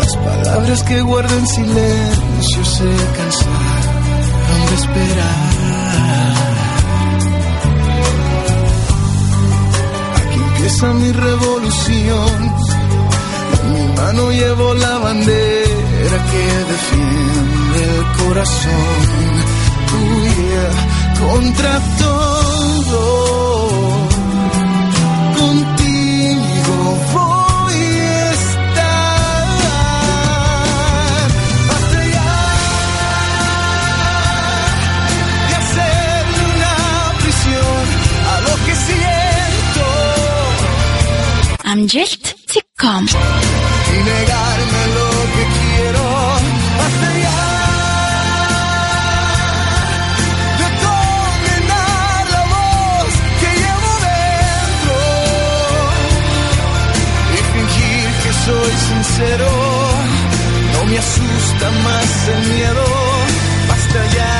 Las palabras que guardo en silencio se cansaron de esperar. Aquí empieza mi revolución. En mi mano llevo la bandera que defiende el corazón. Tuya contra todo. Y negarme lo que quiero. Basta ya de condenar la voz que llevo dentro y fingir que soy sincero. No me asusta más el miedo. Basta ya.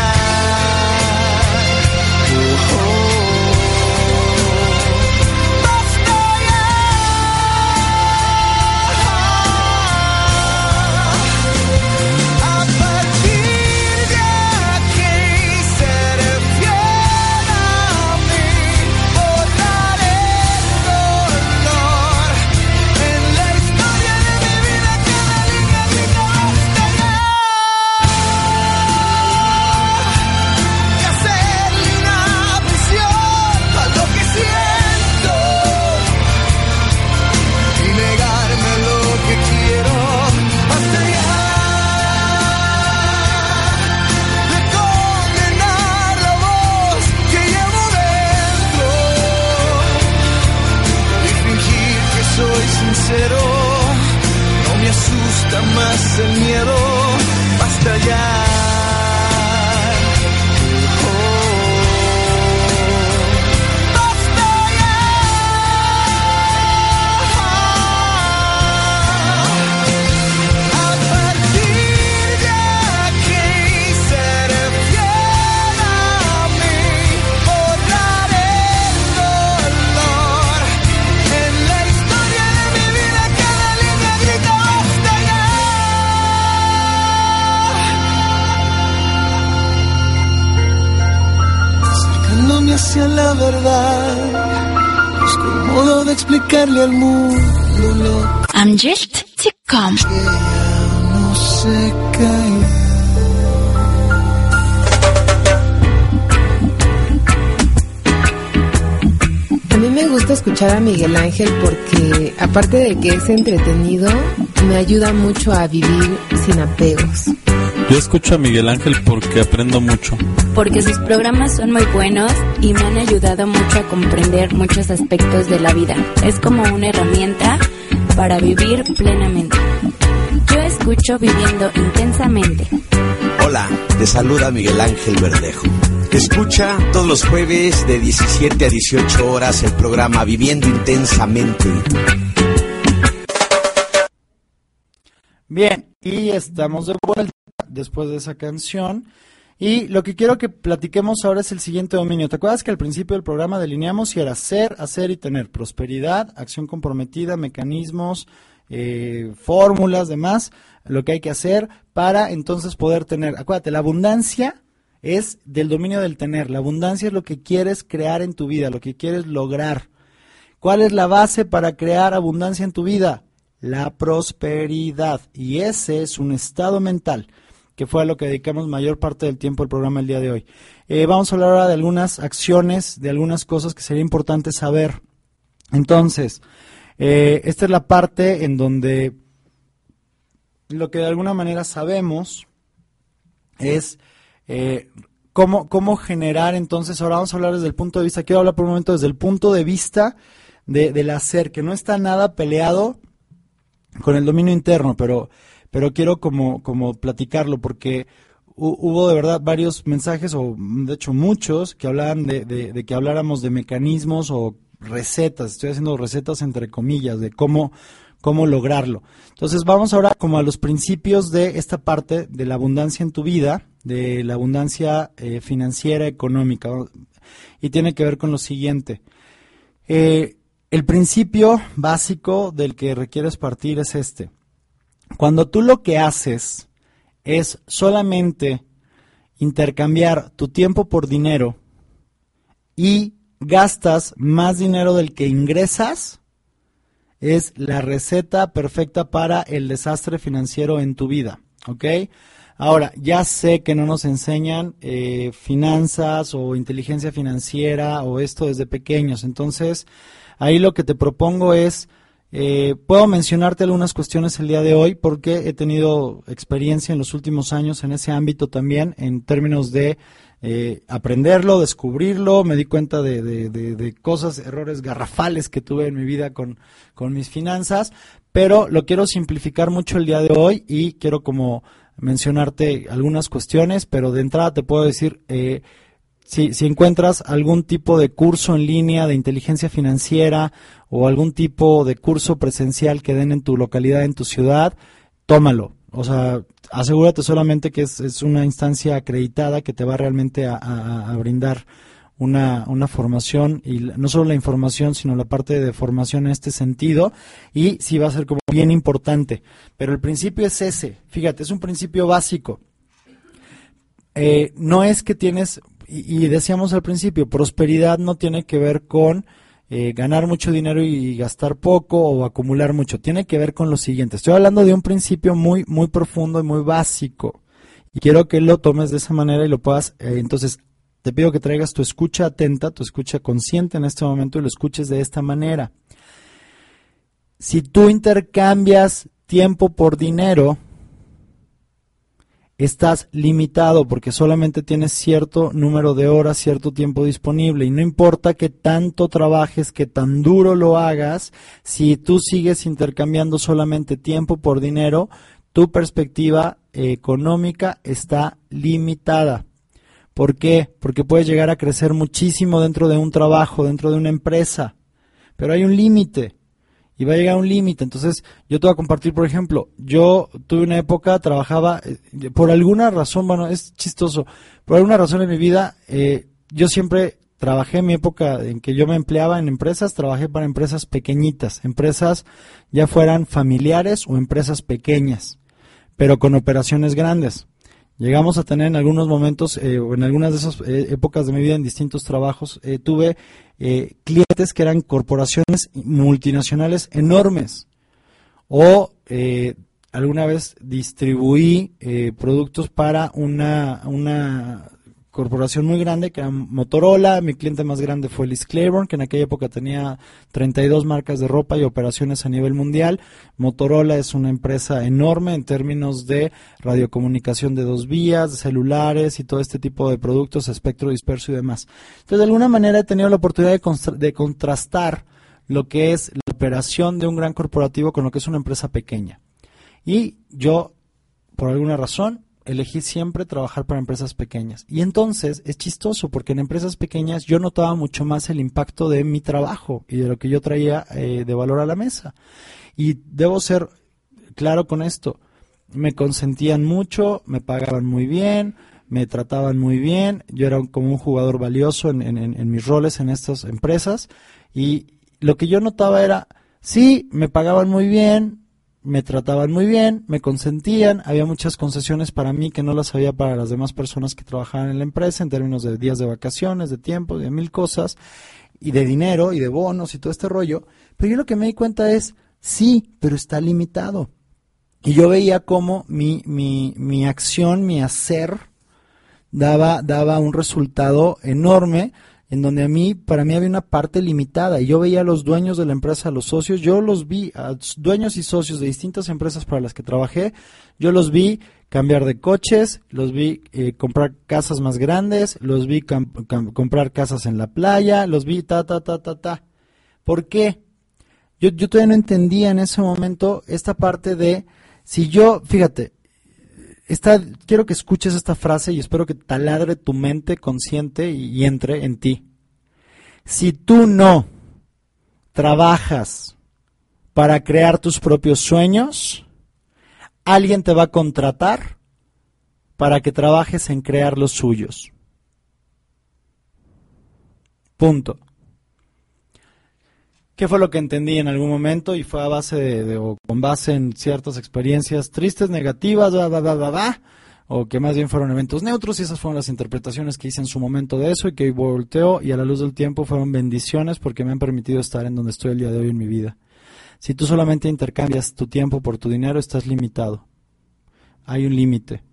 Explicarle al mundo lo I'm just to come. que ya no se cae. A mí me gusta escuchar a Miguel Ángel porque, aparte de que es entretenido, me ayuda mucho a vivir sin apegos. Yo escucho a Miguel Ángel porque aprendo mucho. porque sus programas son muy buenos y me han ayudado mucho a comprender muchos aspectos de la vida. Es como una herramienta para vivir plenamente. Yo escucho viviendo intensamente. Hola, te saluda Miguel Ángel Verdejo. Escucha todos los jueves de 17 a 18 horas el programa Viviendo Intensamente. Bien, y estamos de vuelta después de esa canción. Y lo que quiero que platiquemos ahora es el siguiente dominio. ¿Te acuerdas que al principio del programa delineamos si era ser, hacer y tener prosperidad, acción comprometida, mecanismos, eh, fórmulas, demás, lo que hay que hacer para entonces poder tener. Acuérdate, la abundancia es del dominio del tener. La abundancia es lo que quieres crear en tu vida, lo que quieres lograr. ¿Cuál es la base para crear abundancia en tu vida? La prosperidad. Y ese es un estado mental que fue a lo que dedicamos mayor parte del tiempo del programa el día de hoy. Eh, vamos a hablar ahora de algunas acciones, de algunas cosas que sería importante saber. Entonces, eh, esta es la parte en donde lo que de alguna manera sabemos es eh, cómo, cómo generar entonces, ahora vamos a hablar desde el punto de vista, quiero hablar por un momento desde el punto de vista de, del hacer, que no está nada peleado con el dominio interno, pero, pero quiero como, como platicarlo porque hu- hubo de verdad varios mensajes, o de hecho muchos, que hablaban de, de- de que habláramos de mecanismos o recetas, estoy haciendo recetas entre comillas, de cómo, cómo lograrlo. Entonces vamos ahora como a los principios de esta parte de la abundancia en tu vida, de la abundancia eh, financiera, económica, y tiene que ver con lo siguiente. Eh, el principio básico del que requieres partir es este. Cuando tú lo que haces es solamente intercambiar tu tiempo por dinero y gastas más dinero del que ingresas, es la receta perfecta para el desastre financiero en tu vida, ¿ok? Ahora, ya sé que no nos enseñan eh, finanzas o inteligencia financiera o esto desde pequeños, entonces ahí lo que te propongo es, eh, puedo mencionarte algunas cuestiones el día de hoy porque he tenido experiencia en los últimos años en ese ámbito también, en términos de eh, aprenderlo, descubrirlo, me di cuenta de, de- de- de cosas, errores garrafales que tuve en mi vida con, con mis finanzas, pero lo quiero simplificar mucho el día de hoy y quiero como mencionarte algunas cuestiones, pero de entrada te puedo decir, eh, si, si encuentras algún tipo de curso en línea de inteligencia financiera o algún tipo de curso presencial que den en tu localidad, en tu ciudad, tómalo. O sea, asegúrate solamente que es, una instancia acreditada que te va realmente a, brindar una, una formación y no solo la información, sino la parte de formación en este sentido y sí va a ser como bien importante. Pero el principio es ese, fíjate, es un principio básico. Eh, no es que tienes, y, decíamos al principio, prosperidad no tiene que ver con eh, ganar mucho dinero y gastar poco o acumular mucho. Tiene que ver con lo siguiente. Estoy hablando de un principio muy, muy profundo y muy básico. Y quiero que lo tomes de esa manera y lo puedas. eh, entonces, te pido que traigas tu escucha atenta, tu escucha consciente en este momento y lo escuches de esta manera. Si tú intercambias tiempo por dinero, estás limitado porque solamente tienes cierto número de horas, cierto tiempo disponible y no importa que tanto trabajes, que tan duro lo hagas, si tú sigues intercambiando solamente tiempo por dinero, tu perspectiva eh, económica está limitada. ¿Por qué? Porque puedes llegar a crecer muchísimo dentro de un trabajo, dentro de una empresa, pero hay un límite y va a llegar un límite. Entonces, yo te voy a compartir, por ejemplo, yo tuve una época, trabajaba, eh, por alguna razón, bueno, es chistoso, por alguna razón en mi vida, eh, yo siempre trabajé en mi época en que yo me empleaba en empresas, trabajé para empresas pequeñitas, empresas ya fueran familiares o empresas pequeñas, pero con operaciones grandes. Llegamos a tener en algunos momentos, eh, o en algunas de esas eh, épocas de mi vida en distintos trabajos, eh, tuve eh, clientes que eran corporaciones multinacionales enormes. O eh, alguna vez distribuí productos para una, una corporación muy grande que era Motorola. Mi cliente más grande fue Liz Claiborne, que en aquella época tenía 32 marcas de ropa y operaciones a nivel mundial. Motorola es una empresa enorme en términos de radiocomunicación de dos vías, celulares y todo este tipo de productos, espectro disperso y demás. Entonces, de alguna manera he tenido la oportunidad de contrastar lo que es la operación de un gran corporativo con lo que es una empresa pequeña. Y yo, por alguna razón, elegí siempre trabajar para empresas pequeñas. Y entonces es chistoso porque en empresas pequeñas yo notaba mucho más el impacto de mi trabajo y de lo que yo traía eh, de valor a la mesa. Y debo ser claro con esto. Me consentían mucho, me pagaban muy bien, me trataban muy bien. Yo era como un jugador valioso en- en mis roles en estas empresas. Y lo que yo notaba era, sí, me pagaban muy bien, me trataban muy bien, me consentían, había muchas concesiones para mí que no las había para las demás personas que trabajaban en la empresa en términos de días de vacaciones, de tiempo, de mil cosas, y de dinero, y de bonos, y todo este rollo. Pero yo lo que me di cuenta es, sí, pero está limitado. Y yo veía cómo mi, mi, mi acción, mi hacer, daba, daba un resultado enorme en donde a mí, para mí había una parte limitada y yo veía a los dueños de la empresa, a los socios, yo los vi, a dueños y socios de distintas empresas para las que trabajé, yo los vi cambiar de coches, los vi eh, comprar casas más grandes, los vi comprar casas en la playa, los vi ta, ta, ta, ta, ta. ¿Por qué? Yo, yo todavía no entendía en ese momento esta parte de, si yo, fíjate, quiero que escuches esta frase y espero que taladre tu mente consciente y, y entre en ti. Si tú no trabajas para crear tus propios sueños, alguien te va a contratar para que trabajes en crear los suyos. Punto. ¿Qué fue lo que entendí en algún momento? Y fue a base de, o con base en ciertas experiencias tristes, negativas, bla, bla, bla, bla, o que más bien fueron eventos neutros y esas fueron las interpretaciones que hice en su momento de eso y que hoy volteo y a la luz del tiempo fueron bendiciones porque me han permitido estar en donde estoy el día de hoy en mi vida. Si tú solamente intercambias tu tiempo por tu dinero, estás limitado. Hay un límite.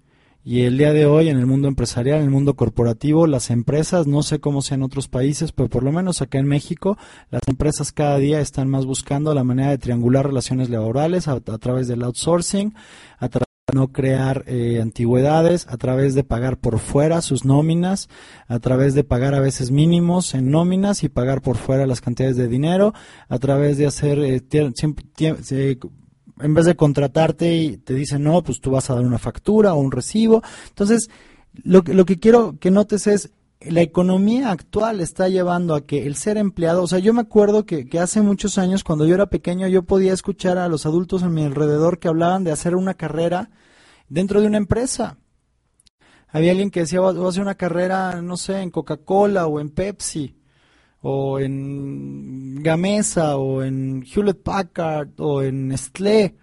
Y el día de hoy en el mundo empresarial, en el mundo corporativo, las empresas, no sé cómo sea en otros países, pero por lo menos acá en México, las empresas cada día están más buscando la manera de triangular relaciones laborales a, a través del outsourcing, a través de no crear eh, antigüedades, a través de pagar por fuera sus nóminas, a través de pagar a veces mínimos en nóminas y pagar por fuera las cantidades de dinero, a través de hacer eh, siempre- en vez de contratarte te dicen, no, pues tú vas a dar una factura o un recibo. Entonces, lo, que- lo que quiero que notes es, la economía actual está llevando a que el ser empleado, o sea, yo me acuerdo que, que hace muchos años, cuando yo era pequeño, yo podía escuchar a los adultos a mi alrededor que hablaban de hacer una carrera dentro de una empresa. Había alguien que decía, voy a hacer una carrera, no sé, en Coca-Cola o en Pepsi o en Gamesa o en Hewlett Packard o en Nestlé.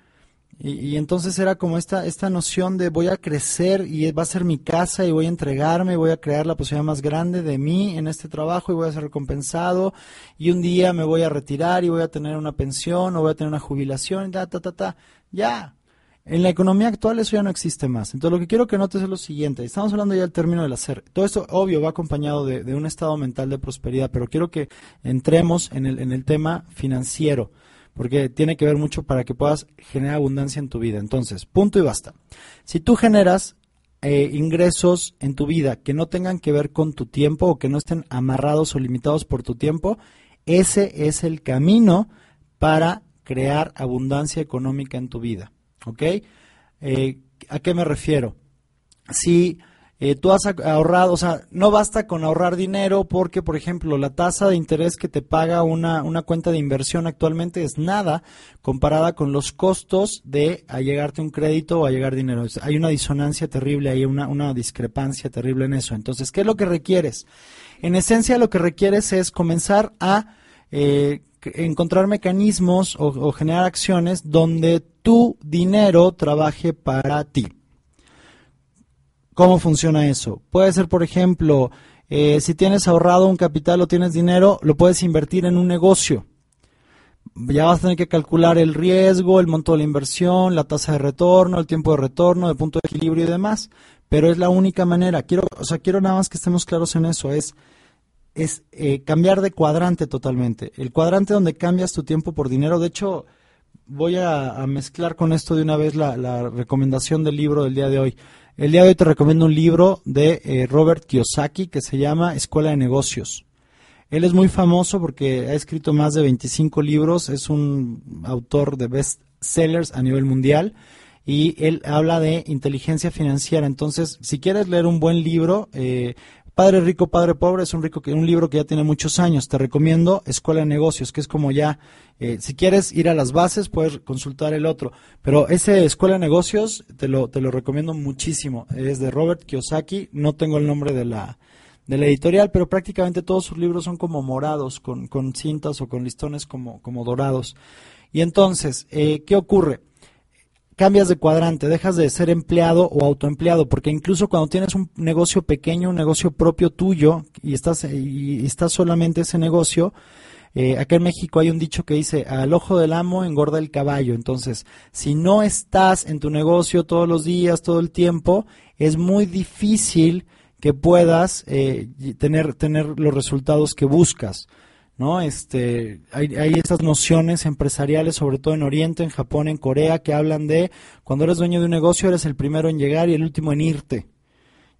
Y, entonces era como esta, esta noción de voy a crecer y va a ser mi casa y voy a entregarme, voy a crear la posibilidad más grande de mí en este trabajo y voy a ser recompensado y un día me voy a retirar y voy a tener una pensión o voy a tener una jubilación, ta, ta, ta, ta. Ya. En la economía actual eso ya no existe más. Entonces lo que quiero que notes es lo siguiente. Estamos hablando ya del término del hacer. Todo esto, obvio, va acompañado de, un estado mental de prosperidad, pero quiero que entremos en el, en el tema financiero, porque tiene que ver mucho para que puedas generar abundancia en tu vida. Entonces, punto y basta. Si tú generas eh, ingresos en tu vida que no tengan que ver con tu tiempo o que no estén amarrados o limitados por tu tiempo, ese es el camino para crear abundancia económica en tu vida. ¿Ok? Eh, ¿A qué me refiero? Si eh, tú has ahorrado, o sea, no basta con ahorrar dinero porque, por ejemplo, la tasa de interés que te paga una, una cuenta de inversión actualmente es nada comparada con los costos de allegarte un crédito o allegar dinero. Hay una disonancia terrible, hay una, una discrepancia terrible en eso. Entonces, ¿qué es lo que requieres? En esencia, lo que requieres es comenzar a eh, encontrar mecanismos o, generar acciones donde tu dinero trabaje para ti. ¿Cómo funciona eso? Puede ser, por ejemplo, eh, si tienes ahorrado un capital o tienes dinero, lo puedes invertir en un negocio. Ya vas a tener que calcular el riesgo, el monto de la inversión, la tasa de retorno, el tiempo de retorno, el punto de equilibrio y demás. Pero es la única manera. Quiero, o sea, quiero nada más que estemos claros en eso. Es, es eh, cambiar de cuadrante totalmente. El cuadrante donde cambias tu tiempo por dinero. De hecho, voy a, mezclar con esto de una vez la, la recomendación del libro del día de hoy. El día de hoy te recomiendo un libro de eh, Robert Kiyosaki que se llama Escuela de Negocios. Él es muy famoso porque ha escrito más de 25 libros, es un autor de best sellers a nivel mundial y él habla de inteligencia financiera. Entonces, si quieres leer un buen libro, eh, Padre Rico, Padre Pobre es un, rico que, un libro que ya tiene muchos años. Te recomiendo Escuela de Negocios, que es como ya, eh, si quieres ir a las bases, puedes consultar el otro. Pero ese Escuela de Negocios te lo, te lo recomiendo muchísimo. Es de Robert Kiyosaki, no tengo el nombre de la, de la editorial, pero prácticamente todos sus libros son como morados, con, con cintas o con listones como, como dorados. Y entonces, eh, ¿qué ocurre? Cambias de cuadrante, dejas de ser empleado o autoempleado, porque incluso cuando tienes un negocio pequeño, un negocio propio tuyo, y estás, y estás solamente ese negocio, eh, acá en México hay un dicho que dice, al ojo del amo engorda el caballo. Entonces, si no estás en tu negocio todos los días, todo el tiempo, es muy difícil que puedas eh, tener, tener los resultados que buscas. ¿No? Este, hay, hay estas nociones empresariales, sobre todo en Oriente, en Japón, en Corea, que hablan de cuando eres dueño de un negocio, eres el primero en llegar y el último en irte.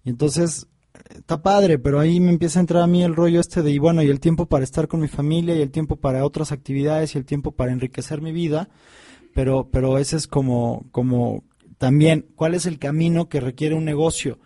Y entonces, está padre, pero ahí me empieza a entrar a mí el rollo este de, y bueno, y el tiempo para estar con mi familia, y el tiempo para otras actividades, y el tiempo para enriquecer mi vida, pero, pero ese es como, como también, ¿cuál es el camino que requiere un negocio?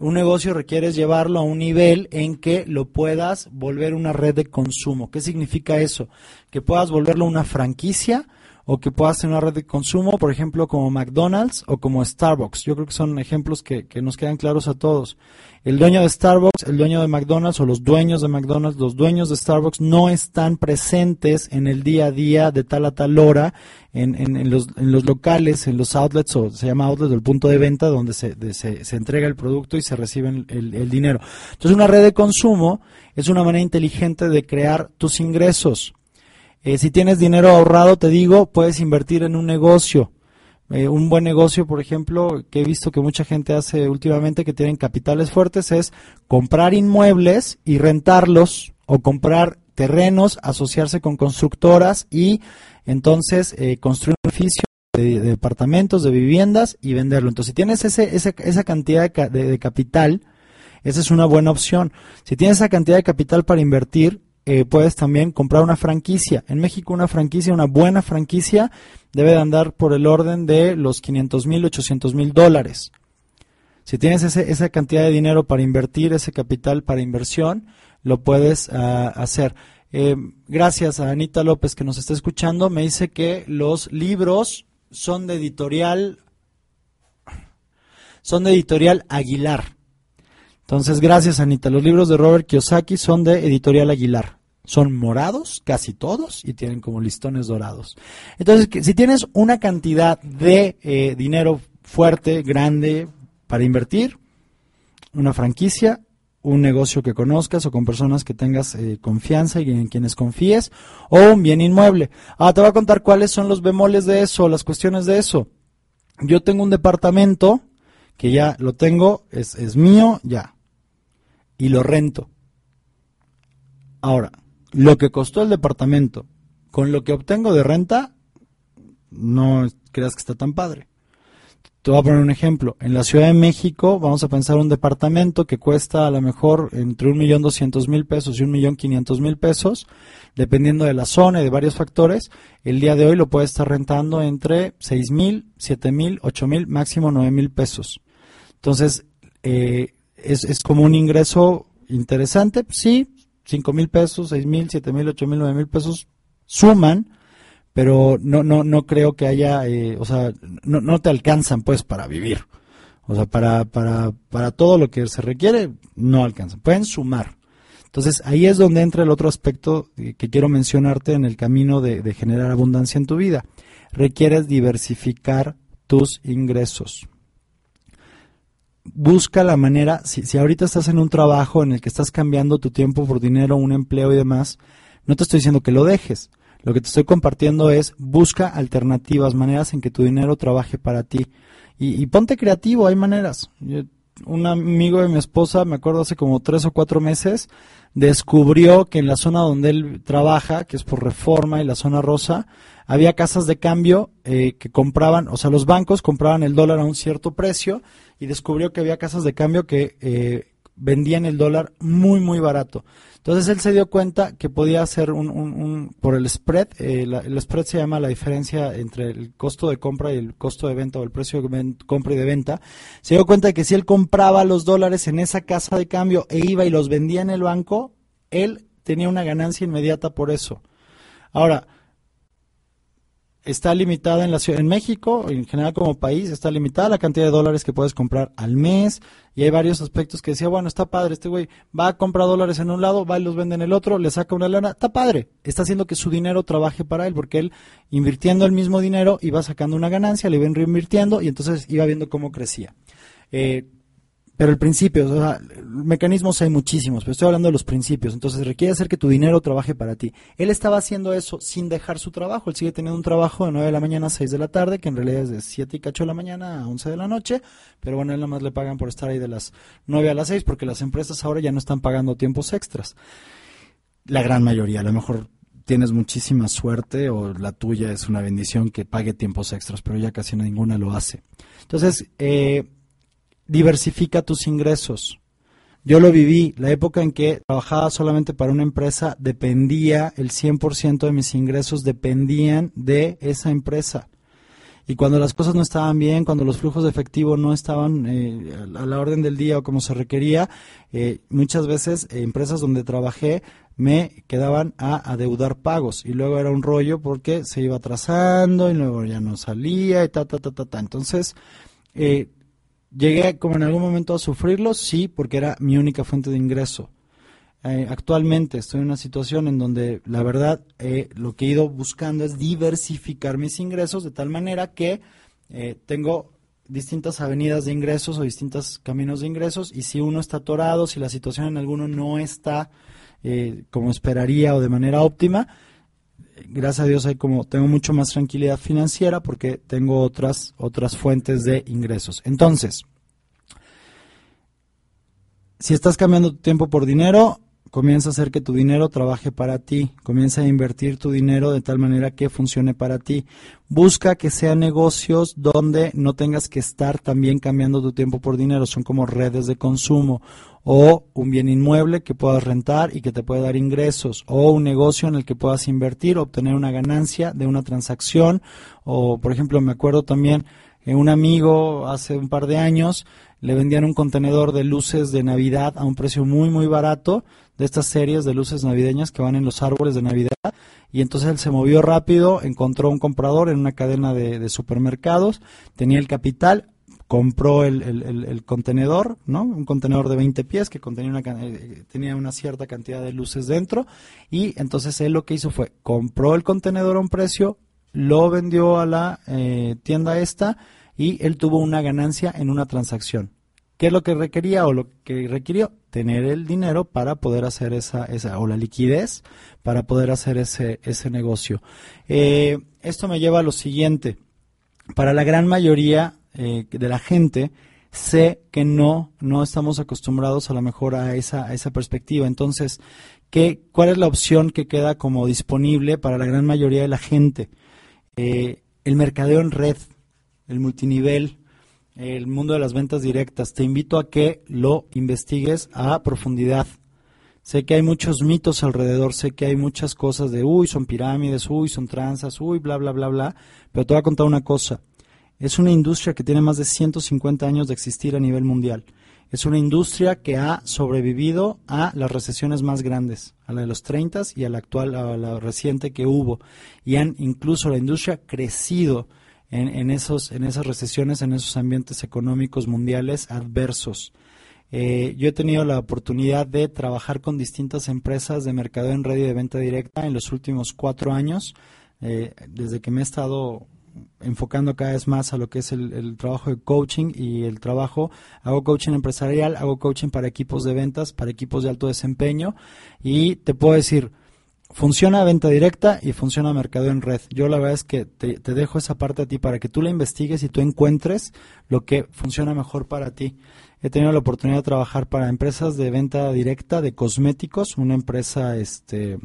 Un negocio requiere llevarlo a un nivel en que lo puedas volver una red de consumo. ¿Qué significa eso? Que puedas volverlo una franquicia o que puedas tener una red de consumo, por ejemplo, como McDonald's o como Starbucks. Yo creo que son ejemplos que, que nos quedan claros a todos. El dueño de Starbucks, el dueño de McDonald's o los dueños de McDonald's, los dueños de Starbucks no están presentes en el día a día de tal a tal hora en, en, en los, en los locales, en los outlets, o se llama outlet, el punto de venta donde se, de- se, se entrega el producto y se recibe el, el- el dinero. Entonces, una red de consumo es una manera inteligente de crear tus ingresos. Eh, si tienes dinero ahorrado, te digo, puedes invertir en un negocio. Eh, un buen negocio, por ejemplo, que he visto que mucha gente hace últimamente que tienen capitales fuertes, es comprar inmuebles y rentarlos o comprar terrenos, asociarse con constructoras y entonces eh, construir un edificio de, de departamentos, de viviendas y venderlo. Entonces, si tienes ese, ese- esa cantidad de, ca- de- de capital, esa es una buena opción. Si tienes esa cantidad de capital para invertir, eh, puedes también comprar una franquicia. En México una franquicia, una buena franquicia, debe de andar por el orden de los 500 mil, 800 mil dólares. Si tienes ese- esa cantidad de dinero para invertir, ese capital para inversión, lo puedes ah, hacer. Eh, gracias a Anita López que nos está escuchando. Me dice que los libros son de editorial, son de editorial Aguilar. Entonces, gracias Anita. Los libros de Robert Kiyosaki son de editorial Aguilar. Son morados, casi todos, y tienen como listones dorados. Entonces, si tienes una cantidad de eh, dinero fuerte, grande, para invertir, una franquicia, un negocio que conozcas o con personas que tengas eh, confianza y en quienes confíes, o un bien inmueble. Ah, te voy a contar cuáles son los bemoles de eso, las cuestiones de eso. Yo tengo un departamento que ya lo tengo, es, es mío, ya, y lo rento. Ahora, lo que costó el departamento con lo que obtengo de renta, no creas que está tan padre. te voy a poner un ejemplo. En la Ciudad de México vamos a pensar un departamento que cuesta a lo mejor entre un millón doscientos mil pesos y un millón quinientos mil pesos, dependiendo de la zona y de varios factores. El día de hoy lo puede estar rentando entre seis mil, siete mil, ocho mil, máximo nueve mil pesos. Entonces, eh, es, es como un ingreso interesante, sí, cinco mil pesos, seis mil, siete mil, ocho mil, nueve mil pesos suman, pero no, no, no creo que haya, eh, o sea, no, no te alcanzan pues para vivir. O sea, para, para, para todo lo que se requiere, no alcanzan. Pueden sumar. Entonces, ahí es donde entra el otro aspecto que quiero mencionarte en el camino de, de generar abundancia en tu vida. Requieres diversificar tus ingresos busca la manera, si, si ahorita estás en un trabajo en el que estás cambiando tu tiempo por dinero, un empleo y demás, no te estoy diciendo que lo dejes. Lo que te estoy compartiendo es busca alternativas, maneras en que tu dinero trabaje para ti. Y, ponte creativo, hay maneras. Un amigo de mi esposa, me acuerdo hace como tres o cuatro meses, descubrió que en la zona donde él trabaja, que es por reforma y la zona rosa, había casas de cambio eh, que compraban, o sea, los bancos compraban el dólar a un cierto precio y descubrió que había casas de cambio que eh, vendían el dólar muy, muy barato. Entonces él se dio cuenta que podía hacer un, por el spread, eh, el spread se llama la diferencia entre el costo de compra y el costo de venta o el precio de compra y de venta. Se dio cuenta de que si él compraba los dólares en esa casa de cambio e iba y los vendía en el banco, él tenía una ganancia inmediata por eso. Ahora, está limitada en la ciudad, en México, en general como país, está limitada la cantidad de dólares que puedes comprar al mes y hay varios aspectos que decía, bueno, está padre, este güey va a comprar dólares en un lado, va y los vende en el otro, le saca una lana, está padre, está haciendo que su dinero trabaje para él porque él invirtiendo el mismo dinero iba sacando una ganancia, le iba reinvirtiendo y entonces iba viendo cómo crecía. Eh, pero el principio, o sea, mecanismos hay muchísimos, pero estoy hablando de los principios. Entonces requiere hacer que tu dinero trabaje para ti. Él estaba haciendo eso sin dejar su trabajo. Él sigue teniendo un trabajo de 9 de la mañana a 6 de la tarde, que en realidad es de 7 y cacho de la mañana a 11 de la noche. Pero bueno, él nada más le pagan por estar ahí de las 9 a las 6, porque las empresas ahora ya no están pagando tiempos extras. La gran mayoría, a lo mejor tienes muchísima suerte o la tuya es una bendición que pague tiempos extras, pero ya casi ninguna lo hace. Entonces, eh, diversifica tus ingresos. Yo lo viví, la época en que trabajaba solamente para una empresa, dependía, el 100% de mis ingresos dependían de esa empresa. Y cuando las cosas no estaban bien, cuando los flujos de efectivo no estaban eh, a la orden del día o como se requería, eh, muchas veces eh, empresas donde trabajé me quedaban a adeudar pagos y luego era un rollo porque se iba atrasando y luego ya no salía y ta, ta, ta, ta, ta. Entonces, eh, Llegué como en algún momento a sufrirlo, sí, porque era mi única fuente de ingreso. Eh, actualmente estoy en una situación en donde la verdad eh, lo que he ido buscando es diversificar mis ingresos de tal manera que eh, tengo distintas avenidas de ingresos o distintos caminos de ingresos y si uno está atorado, si la situación en alguno no está eh, como esperaría o de manera óptima, gracias a Dios hay como tengo mucho más tranquilidad financiera porque tengo otras otras fuentes de ingresos. Entonces, si estás cambiando tu tiempo por dinero, comienza a hacer que tu dinero trabaje para ti, comienza a invertir tu dinero de tal manera que funcione para ti. Busca que sean negocios donde no tengas que estar también cambiando tu tiempo por dinero, son como redes de consumo o un bien inmueble que puedas rentar y que te pueda dar ingresos o un negocio en el que puedas invertir, obtener una ganancia de una transacción o por ejemplo me acuerdo también que un amigo hace un par de años le vendían un contenedor de luces de Navidad a un precio muy muy barato de estas series de luces navideñas que van en los árboles de Navidad y entonces él se movió rápido, encontró un comprador en una cadena de, supermercados, tenía el capital, compró el, contenedor, ¿no? Un contenedor de 20 pies que contenía una, eh, tenía una cierta cantidad de luces dentro y entonces él lo que hizo fue compró el contenedor a un precio, lo vendió a la eh, tienda esta y él tuvo una ganancia en una transacción. ¿Qué es lo que requería o lo que requirió? Tener el dinero para poder hacer esa, esa o la liquidez para poder hacer ese, ese negocio. Eh, esto me lleva a lo siguiente. Para la gran mayoría eh, de la gente, sé que no, no estamos acostumbrados a lo mejor a esa, a esa perspectiva. Entonces, ¿qué, ¿cuál es la opción que queda como disponible para la gran mayoría de la gente? Eh, el mercadeo en red, el multinivel, el mundo de las ventas directas. Te invito a que lo investigues a profundidad. Sé que hay muchos mitos alrededor, sé que hay muchas cosas de, uy, son pirámides, uy, son tranzas, uy, bla, bla, bla, bla, pero te voy a contar una cosa. Es una industria que tiene más de 150 años de existir a nivel mundial. Es una industria que ha sobrevivido a las recesiones más grandes, a la de los 30 y a la actual, a la reciente que hubo. Y han incluso la industria crecido en, esos, en esas recesiones, en esos ambientes económicos mundiales adversos. Eh, yo he tenido la oportunidad de trabajar con distintas empresas de mercado en red y de venta directa en los últimos cuatro años, eh, desde que me he estado enfocando cada vez más a lo que es el, trabajo de coaching y el trabajo, hago coaching empresarial, hago coaching para equipos de ventas, para equipos de alto desempeño y te puedo decir, funciona venta directa y funciona mercado en red. Yo la verdad es que te, dejo esa parte a ti para que tú la investigues y tú encuentres lo que funciona mejor para ti. He tenido la oportunidad de trabajar para empresas de venta directa de cosméticos, una empresa este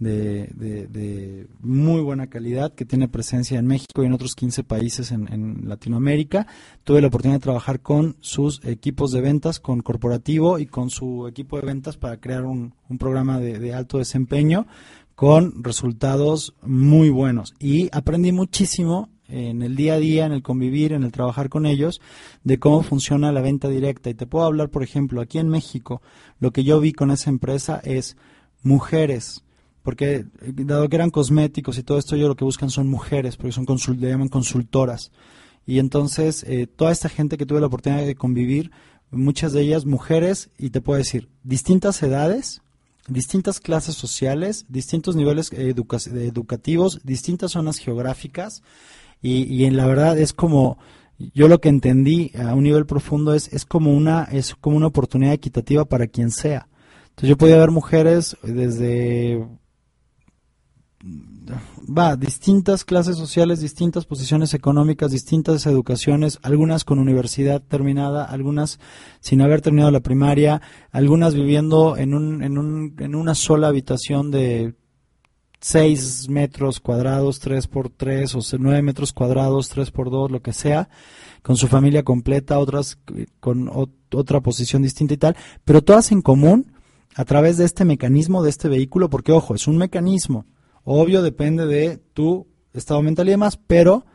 de, de, muy buena calidad que tiene presencia en México y en otros 15 países en, Latinoamérica. Tuve la oportunidad de trabajar con sus equipos de ventas, con corporativo y con su equipo de ventas para crear un, programa de alto desempeño con resultados muy buenos. Y aprendí muchísimo en el día a día, en el convivir, en el trabajar con ellos, de cómo funciona la venta directa. Y te puedo hablar, por ejemplo, aquí en México, lo que yo vi con esa empresa es mujeres porque dado que eran cosméticos y todo esto, ellos lo que buscan son mujeres, porque son consult le llaman consultoras. Y entonces, eh, toda esta gente que tuve la oportunidad de convivir, muchas de ellas mujeres, y te puedo decir, distintas edades, distintas clases sociales, distintos niveles educa educativos, distintas zonas geográficas, y, y en la verdad es como, yo lo que entendí a un nivel profundo es, es como una, es como una oportunidad equitativa para quien sea. Entonces yo podía ver mujeres desde va, distintas clases sociales, distintas posiciones económicas, distintas educaciones, algunas con universidad terminada, algunas sin haber terminado la primaria, algunas viviendo en, un, en, un, en una sola habitación de 6 metros cuadrados, 3 por 3 o 9 metros cuadrados, 3 por 2, lo que sea, con su familia completa, otras con otra posición distinta y tal, pero todas en común a través de este mecanismo, de este vehículo, porque ojo, es un mecanismo, Obvio, depende de tu estado mental y demás, pero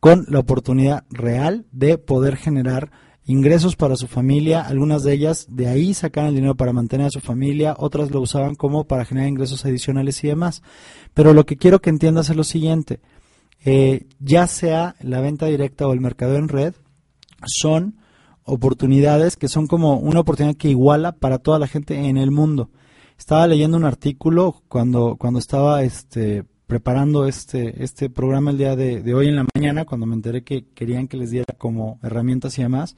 con la oportunidad real de poder generar ingresos para su familia, algunas de ellas de ahí sacan el dinero para mantener a su familia, otras lo usaban como para generar ingresos adicionales y demás. Pero lo que quiero que entiendas es lo siguiente, eh, ya sea la venta directa o el mercado en red, son oportunidades que son como una oportunidad que iguala para toda la gente en el mundo. Estaba leyendo un artículo cuando, cuando estaba este, preparando este, este programa el día de, de hoy en la mañana, cuando me enteré que querían que les diera como herramientas y demás.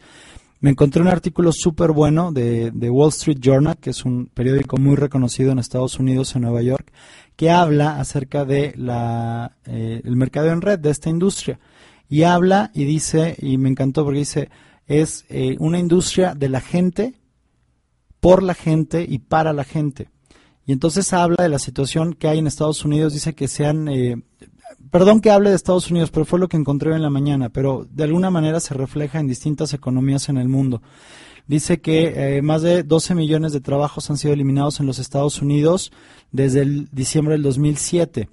Me encontré un artículo súper bueno de, de, Wall Street Journal, que es un periódico muy reconocido en Estados Unidos, en Nueva York, que habla acerca de la, eh, el mercado en red de esta industria. Y habla y dice, y me encantó porque dice, es eh, una industria de la gente, por la gente y para la gente. Y entonces habla de la situación que hay en Estados Unidos, dice que sean, eh, perdón que hable de Estados Unidos, pero fue lo que encontré en la mañana, pero de alguna manera se refleja en distintas economías en el mundo. Dice que eh, más de 12 millones de trabajos han sido eliminados en los Estados Unidos desde el diciembre del 2007.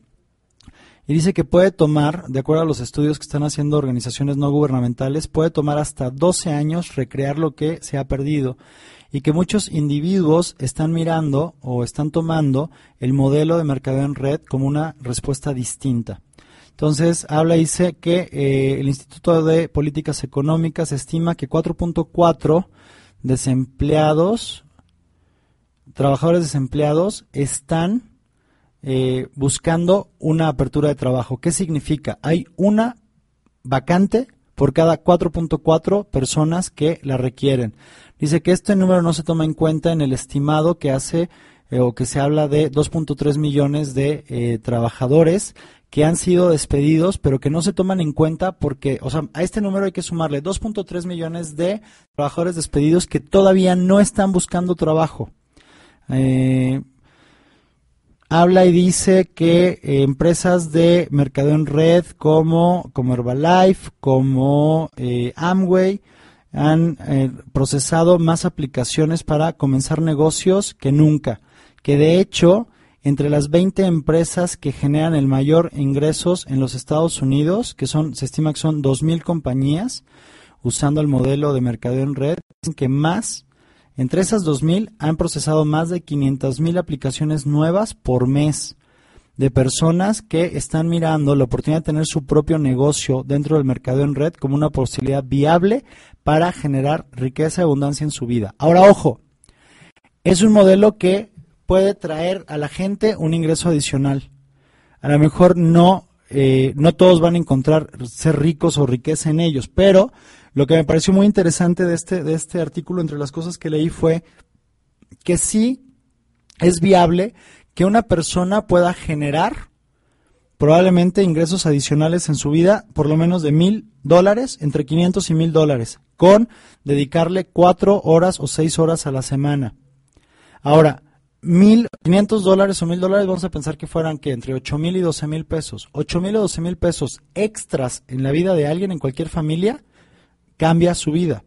Y dice que puede tomar, de acuerdo a los estudios que están haciendo organizaciones no gubernamentales, puede tomar hasta 12 años recrear lo que se ha perdido y que muchos individuos están mirando o están tomando el modelo de mercadeo en red como una respuesta distinta. Entonces, habla y dice que eh, el Instituto de Políticas Económicas estima que 4.4 desempleados, trabajadores desempleados, están eh, buscando una apertura de trabajo. ¿Qué significa? Hay una vacante por cada 4.4 personas que la requieren. Dice que este número no se toma en cuenta en el estimado que hace eh, o que se habla de 2.3 millones de eh, trabajadores que han sido despedidos, pero que no se toman en cuenta porque, o sea, a este número hay que sumarle 2.3 millones de trabajadores despedidos que todavía no están buscando trabajo. Eh, habla y dice que empresas de mercado en red como, como Herbalife, como Amway, han eh, procesado más aplicaciones para comenzar negocios que nunca. Que de hecho, entre las 20 empresas que generan el mayor ingresos en los Estados Unidos, que son, se estima que son 2.000 compañías, usando el modelo de mercado en red, que más, entre esas 2.000 han procesado más de 500.000 aplicaciones nuevas por mes de personas que están mirando la oportunidad de tener su propio negocio dentro del mercado en red como una posibilidad viable para generar riqueza y abundancia en su vida. Ahora, ojo, es un modelo que puede traer a la gente un ingreso adicional. A lo mejor no, eh, no todos van a encontrar ser ricos o riqueza en ellos, pero lo que me pareció muy interesante de este, de este artículo, entre las cosas que leí, fue que sí es viable que una persona pueda generar probablemente ingresos adicionales en su vida, por lo menos de mil dólares, entre 500 y mil dólares, con dedicarle cuatro horas o seis horas a la semana. Ahora, mil, 500 dólares o mil dólares, vamos a pensar que fueran que entre ocho mil y doce mil pesos. Ocho mil o doce mil pesos extras en la vida de alguien, en cualquier familia, cambia su vida.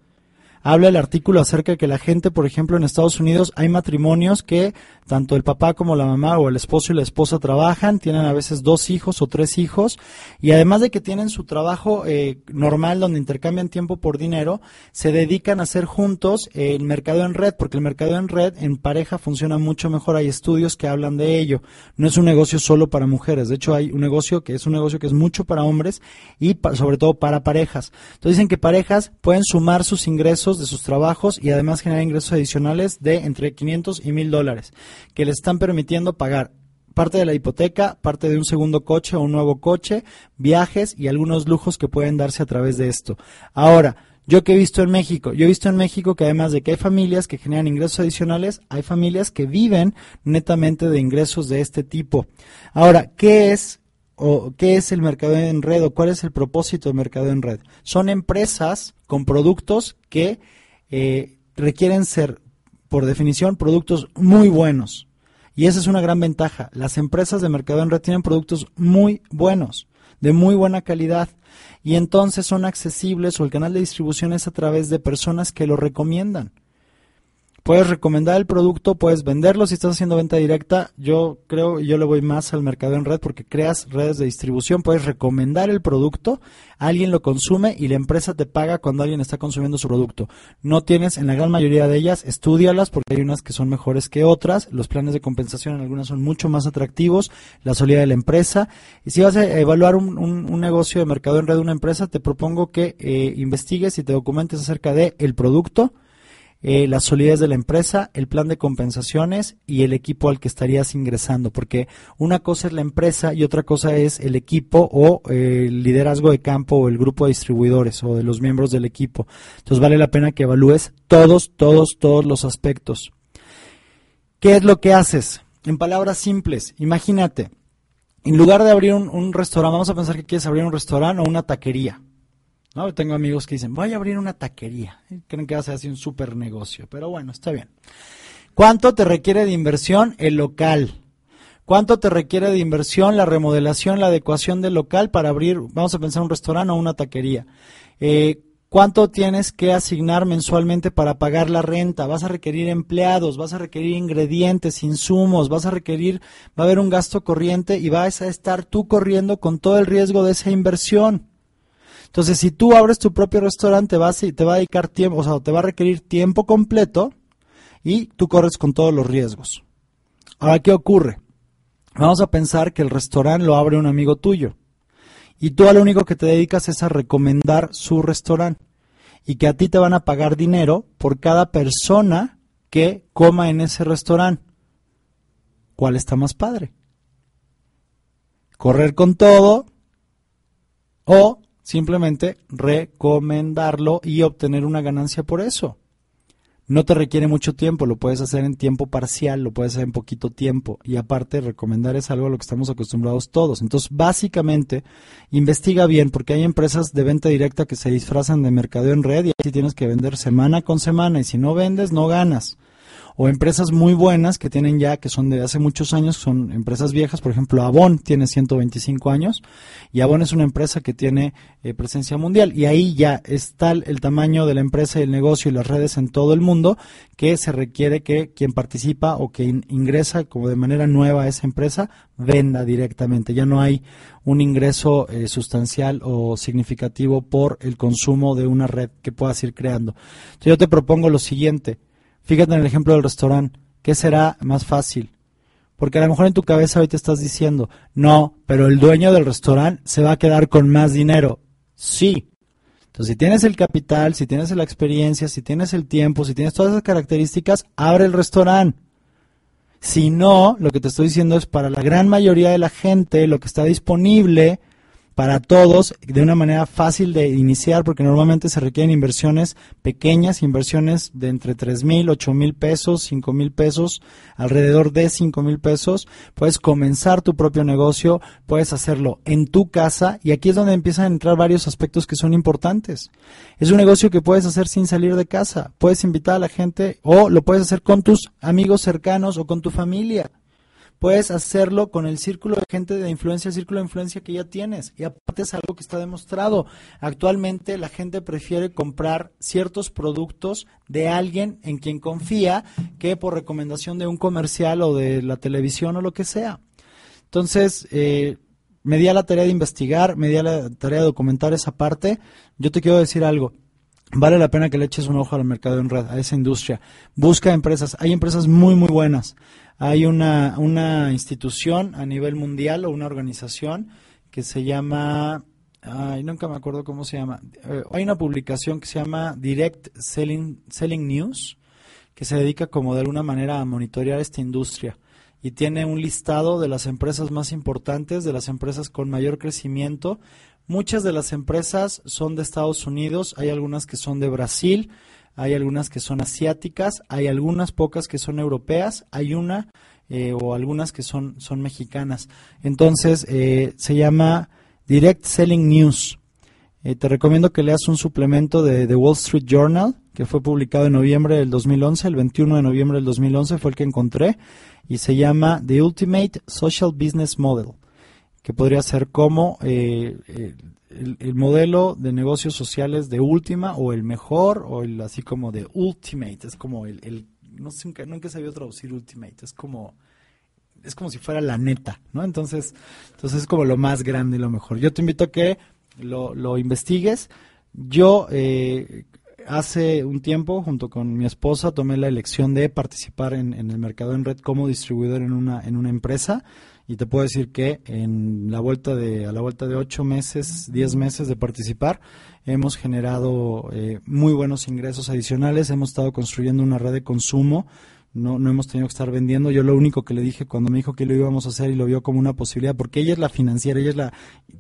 Habla el artículo acerca de que la gente, por ejemplo, en Estados Unidos hay matrimonios que tanto el papá como la mamá o el esposo y la esposa trabajan, tienen a veces dos hijos o tres hijos, y además de que tienen su trabajo eh, normal donde intercambian tiempo por dinero, se dedican a hacer juntos el mercado en red, porque el mercado en red en pareja funciona mucho mejor. Hay estudios que hablan de ello. No es un negocio solo para mujeres, de hecho hay un negocio que es un negocio que es mucho para hombres y sobre todo para parejas. Entonces dicen que parejas pueden sumar sus ingresos de sus trabajos y además generar ingresos adicionales de entre 500 y 1000 dólares, que les están permitiendo pagar parte de la hipoteca, parte de un segundo coche o un nuevo coche, viajes y algunos lujos que pueden darse a través de esto. Ahora, yo que he visto en México, yo he visto en México que además de que hay familias que generan ingresos adicionales, hay familias que viven netamente de ingresos de este tipo. Ahora, ¿qué es o qué es el mercado en red o cuál es el propósito del mercado en red? Son empresas con productos que eh, requieren ser, por definición, productos muy buenos. Y esa es una gran ventaja. Las empresas de mercado en red tienen productos muy buenos, de muy buena calidad. Y entonces son accesibles o el canal de distribución es a través de personas que lo recomiendan. Puedes recomendar el producto, puedes venderlo si estás haciendo venta directa. Yo creo, yo le voy más al mercado en red porque creas redes de distribución, puedes recomendar el producto, alguien lo consume y la empresa te paga cuando alguien está consumiendo su producto. No tienes, en la gran mayoría de ellas, estudialas porque hay unas que son mejores que otras, los planes de compensación en algunas son mucho más atractivos, la solidez de la empresa. Y si vas a evaluar un, un- un negocio de mercado en red de una empresa, te propongo que eh, investigues y te documentes acerca de el producto, eh, la solidez de la empresa, el plan de compensaciones y el equipo al que estarías ingresando, porque una cosa es la empresa y otra cosa es el equipo o eh, el liderazgo de campo o el grupo de distribuidores o de los miembros del equipo. Entonces vale la pena que evalúes todos, todos, todos los aspectos. ¿Qué es lo que haces? En palabras simples, imagínate, en lugar de abrir un, un restaurante, vamos a pensar que quieres abrir un restaurante o una taquería. ¿No? Tengo amigos que dicen, voy a abrir una taquería. Creen que va a ser así un super negocio, pero bueno, está bien. ¿Cuánto te requiere de inversión el local? ¿Cuánto te requiere de inversión la remodelación, la adecuación del local para abrir, vamos a pensar un restaurante o una taquería? Eh, ¿Cuánto tienes que asignar mensualmente para pagar la renta? Vas a requerir empleados, vas a requerir ingredientes, insumos, vas a requerir, va a haber un gasto corriente y vas a estar tú corriendo con todo el riesgo de esa inversión. Entonces, si tú abres tu propio restaurante, vas y te va a dedicar tiempo, o sea, te va a requerir tiempo completo y tú corres con todos los riesgos. Ahora, ¿qué ocurre? Vamos a pensar que el restaurante lo abre un amigo tuyo y tú a lo único que te dedicas es a recomendar su restaurante y que a ti te van a pagar dinero por cada persona que coma en ese restaurante. ¿Cuál está más padre? ¿Correr con todo o simplemente recomendarlo y obtener una ganancia por eso? No te requiere mucho tiempo, lo puedes hacer en tiempo parcial, lo puedes hacer en poquito tiempo y aparte recomendar es algo a lo que estamos acostumbrados todos. Entonces, básicamente, investiga bien porque hay empresas de venta directa que se disfrazan de mercadeo en red y así tienes que vender semana con semana y si no vendes, no ganas. O empresas muy buenas que tienen ya, que son de hace muchos años, son empresas viejas, por ejemplo, Avon tiene 125 años y Avon es una empresa que tiene eh, presencia mundial y ahí ya está el, el tamaño de la empresa y el negocio y las redes en todo el mundo que se requiere que quien participa o que in- ingresa como de manera nueva a esa empresa venda directamente. Ya no hay un ingreso eh, sustancial o significativo por el consumo de una red que puedas ir creando. Entonces yo te propongo lo siguiente. Fíjate en el ejemplo del restaurante. ¿Qué será más fácil? Porque a lo mejor en tu cabeza ahorita estás diciendo, no, pero el dueño del restaurante se va a quedar con más dinero. Sí. Entonces, si tienes el capital, si tienes la experiencia, si tienes el tiempo, si tienes todas esas características, abre el restaurante. Si no, lo que te estoy diciendo es para la gran mayoría de la gente, lo que está disponible para todos de una manera fácil de iniciar, porque normalmente se requieren inversiones pequeñas, inversiones de entre tres mil, ocho mil pesos, cinco mil pesos, alrededor de cinco mil pesos. Puedes comenzar tu propio negocio, puedes hacerlo en tu casa y aquí es donde empiezan a entrar varios aspectos que son importantes. Es un negocio que puedes hacer sin salir de casa, puedes invitar a la gente o lo puedes hacer con tus amigos cercanos o con tu familia puedes hacerlo con el círculo de gente de influencia, el círculo de influencia que ya tienes. Y aparte es algo que está demostrado. Actualmente la gente prefiere comprar ciertos productos de alguien en quien confía que por recomendación de un comercial o de la televisión o lo que sea. Entonces, eh, me di a la tarea de investigar, me di a la tarea de documentar esa parte. Yo te quiero decir algo. Vale la pena que le eches un ojo al mercado en red, a esa industria. Busca empresas. Hay empresas muy, muy buenas. Hay una, una institución a nivel mundial o una organización que se llama, ay, nunca me acuerdo cómo se llama. Eh, hay una publicación que se llama Direct Selling, Selling News, que se dedica como de alguna manera a monitorear esta industria y tiene un listado de las empresas más importantes, de las empresas con mayor crecimiento. Muchas de las empresas son de Estados Unidos, hay algunas que son de Brasil, hay algunas que son asiáticas, hay algunas pocas que son europeas, hay una eh, o algunas que son, son mexicanas. Entonces, eh, se llama Direct Selling News. Eh, te recomiendo que leas un suplemento de The Wall Street Journal, que fue publicado en noviembre del 2011, el 21 de noviembre del 2011 fue el que encontré, y se llama The Ultimate Social Business Model, que podría ser como eh, eh, el, el modelo de negocios sociales de última, o el mejor, o el así como de Ultimate, es como el, no sé, nunca, nunca sabido traducir Ultimate, es como es como si fuera la neta, ¿no? Entonces, entonces es como lo más grande y lo mejor. Yo te invito a que lo, lo investigues. Yo eh, hace un tiempo, junto con mi esposa, tomé la elección de participar en, en el mercado en red como distribuidor en una, en una empresa. Y te puedo decir que en la vuelta de, a la vuelta de ocho meses, diez meses de participar, hemos generado eh, muy buenos ingresos adicionales. Hemos estado construyendo una red de consumo no, no hemos tenido que estar vendiendo. Yo lo único que le dije cuando me dijo que lo íbamos a hacer y lo vio como una posibilidad, porque ella es la financiera, ella es la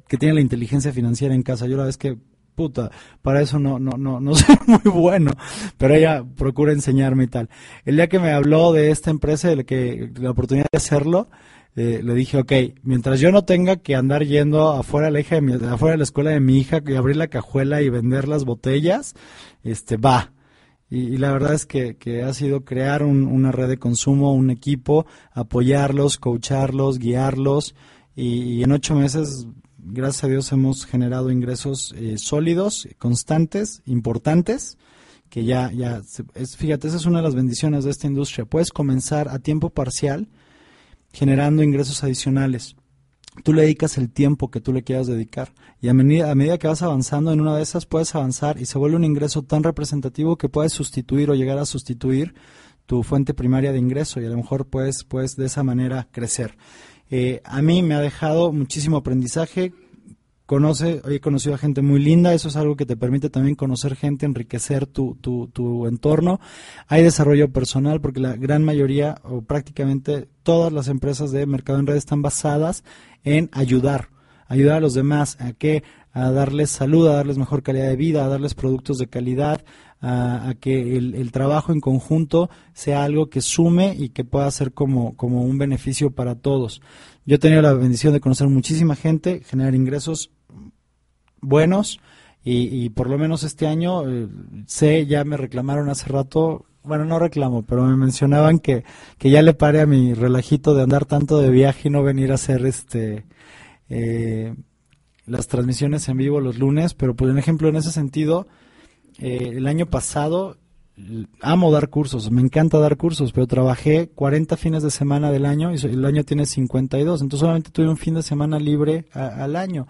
que tiene la inteligencia financiera en casa. Yo la vez que, puta, para eso no, no, no, no <laughs> soy muy bueno, pero ella procura enseñarme y tal. El día que me habló de esta empresa, de la, que, la oportunidad de hacerlo, eh, le dije, ok, mientras yo no tenga que andar yendo afuera de la, afuera de la escuela de mi hija y abrir la cajuela y vender las botellas, este, va. Y, la verdad es que, que ha sido crear un- una red de consumo, un equipo, apoyarlos, coacharlos, guiarlos. Y, y en ocho meses, gracias a Dios, hemos generado ingresos eh, sólidos, constantes, importantes, que ya, ya, es, fíjate, esa es una de las bendiciones de esta industria. Puedes comenzar a tiempo parcial generando ingresos adicionales. Tú le dedicas el tiempo que tú le quieras dedicar y a medida, a medida que vas avanzando en una de esas puedes avanzar y se vuelve un ingreso tan representativo que puedes sustituir o llegar a sustituir tu fuente primaria de ingreso y a lo mejor puedes, puedes de esa manera crecer. Eh, a mí me ha dejado muchísimo aprendizaje, conoce, he conocido a gente muy linda, eso es algo que te permite también conocer gente, enriquecer tu, tu, tu entorno. Hay desarrollo personal porque la gran mayoría o prácticamente todas las empresas de mercado en red están basadas en ayudar, ayudar a los demás a que a darles salud, a darles mejor calidad de vida, a darles productos de calidad, a, a que el, el trabajo en conjunto sea algo que sume y que pueda ser como, como un beneficio para todos. Yo he tenido la bendición de conocer muchísima gente, generar ingresos buenos y, y por lo menos este año eh, sé, ya me reclamaron hace rato bueno, no reclamo, pero me mencionaban que, que ya le pare a mi relajito de andar tanto de viaje y no venir a hacer este eh, las transmisiones en vivo los lunes, pero por ejemplo en ese sentido, eh, el año pasado amo dar cursos, me encanta dar cursos, pero trabajé 40 fines de semana del año y el año tiene 52, entonces solamente tuve un fin de semana libre al año.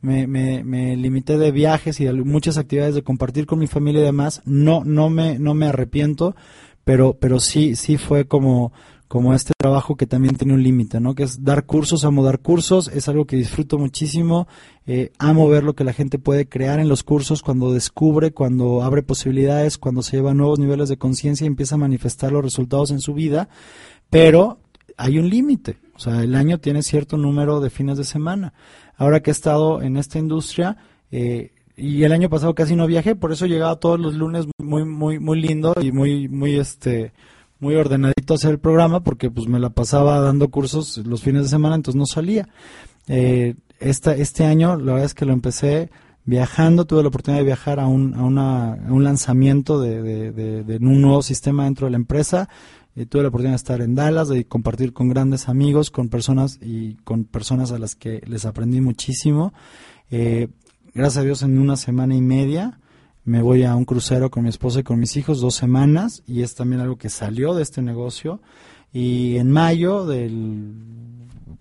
Me, me, me limité de viajes y de muchas actividades de compartir con mi familia y demás. No, no me, no me arrepiento, pero, pero sí, sí fue como, como este trabajo que también tiene un límite, ¿no? Que es dar cursos, amo dar cursos, es algo que disfruto muchísimo, eh, amo ver lo que la gente puede crear en los cursos cuando descubre, cuando abre posibilidades, cuando se lleva a nuevos niveles de conciencia y empieza a manifestar los resultados en su vida, pero hay un límite, o sea, el año tiene cierto número de fines de semana. Ahora que he estado en esta industria, eh, y el año pasado casi no viajé, por eso llegaba todos los lunes muy, muy, muy lindo y muy, muy, este, muy ordenadito hacer el programa, porque pues me la pasaba dando cursos los fines de semana, entonces no salía. Eh, esta, este año, la verdad es que lo empecé viajando, tuve la oportunidad de viajar a un, a una, a un lanzamiento de, de, de- un nuevo sistema dentro de la empresa. Eh, tuve la oportunidad de estar en Dallas, de compartir con grandes amigos, con personas y con personas a las que les aprendí muchísimo. Eh, gracias a Dios en una semana y media me voy a un crucero con mi esposa y con mis hijos, dos semanas, y es también algo que salió de este negocio. Y en mayo del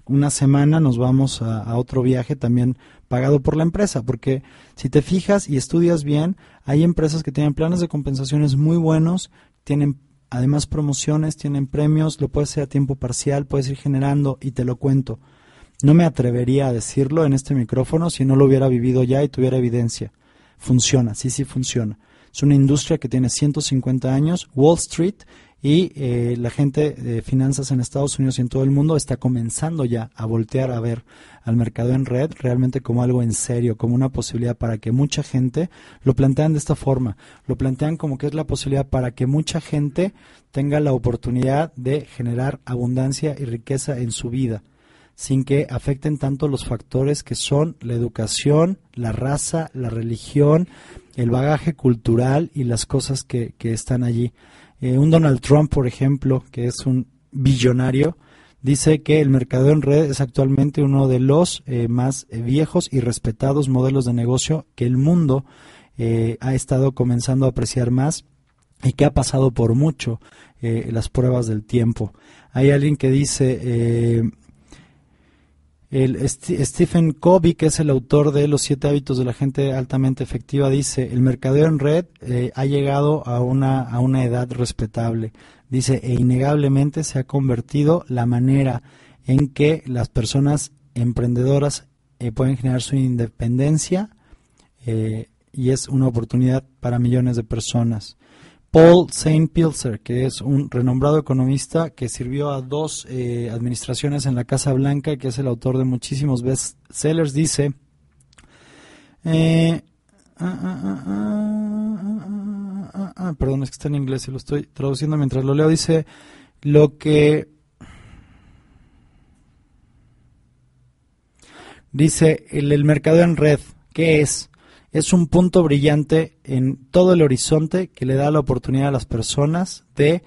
una semana nos vamos a, a otro viaje también pagado por la empresa, porque si te fijas y estudias bien, hay empresas que tienen planes de compensaciones muy buenos, tienen además promociones, tienen premios, lo puedes hacer a tiempo parcial, puedes ir generando y te lo cuento. No me atrevería a decirlo en este micrófono si no lo hubiera vivido ya y tuviera evidencia. Funciona, sí, sí funciona. Es una industria que tiene 150 años, Wall Street, y eh, la gente de finanzas en Estados Unidos y en todo el mundo está comenzando ya a voltear a ver al mercado en red realmente como algo en serio, como una posibilidad para que mucha gente lo plantean de esta forma, lo plantean como que es la posibilidad para que mucha gente tenga la oportunidad de generar abundancia y riqueza en su vida sin que afecten tanto los factores que son la educación, la raza, la religión, el bagaje cultural y las cosas que, están allí. Eh, un Donald Trump, por ejemplo, que es un billonario, dice que el mercado en red es actualmente uno de los eh, más eh, viejos y respetados modelos de negocio que el mundo eh, ha estado comenzando a apreciar más y que ha pasado por mucho eh, las pruebas del tiempo. Hay alguien que dice, el St- Stephen Covey, que es el autor de Los siete hábitos de la gente altamente efectiva, dice, el mercadeo en red eh, ha llegado a una, a una edad respetable. Dice, e innegablemente se ha convertido la manera en que las personas emprendedoras eh, pueden generar su independencia eh, y es una oportunidad para millones de personas. Paul Saint Pilzer, que es un renombrado economista que sirvió a dos eh, administraciones en la Casa Blanca, que es el autor de muchísimos bestsellers, dice, eh, ah, ah, ah, perdón, es que está en inglés y lo estoy traduciendo mientras lo leo, dice, lo que dice el mercado en red, ¿qué es? Es un punto brillante en todo el horizonte que le da la oportunidad a las personas de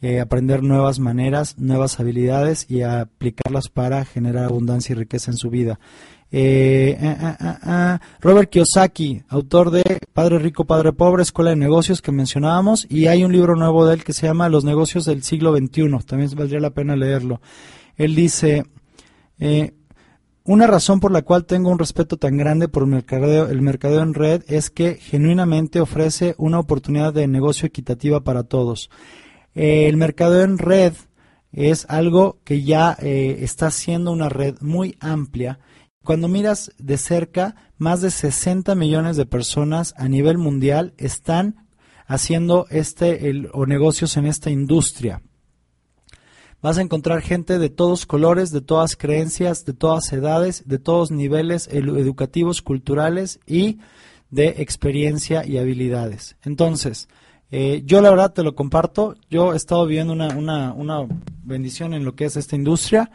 eh, aprender nuevas maneras, nuevas habilidades y aplicarlas para generar abundancia y riqueza en su vida. Eh, ah, ah. Robert Kiyosaki, autor de Padre Rico, Padre Pobre, Escuela de Negocios que mencionábamos, y hay un libro nuevo de él que se llama Los negocios del siglo XXI, también valdría la pena leerlo. Él dice, eh, una razón por la cual tengo un respeto tan grande por el mercadeo, en red es que genuinamente ofrece una oportunidad de negocio equitativa para todos. Eh, el mercadeo en red es algo que ya eh, está siendo una red muy amplia. Cuando miras de cerca, más de 60 millones de personas a nivel mundial están haciendo este o negocios en esta industria. Vas a encontrar gente de todos colores, de todas creencias, de todas edades, de todos niveles educativos, culturales y de experiencia y habilidades. Entonces, eh, yo la verdad te lo comparto, yo he estado viviendo una, una, una bendición en lo que es esta industria,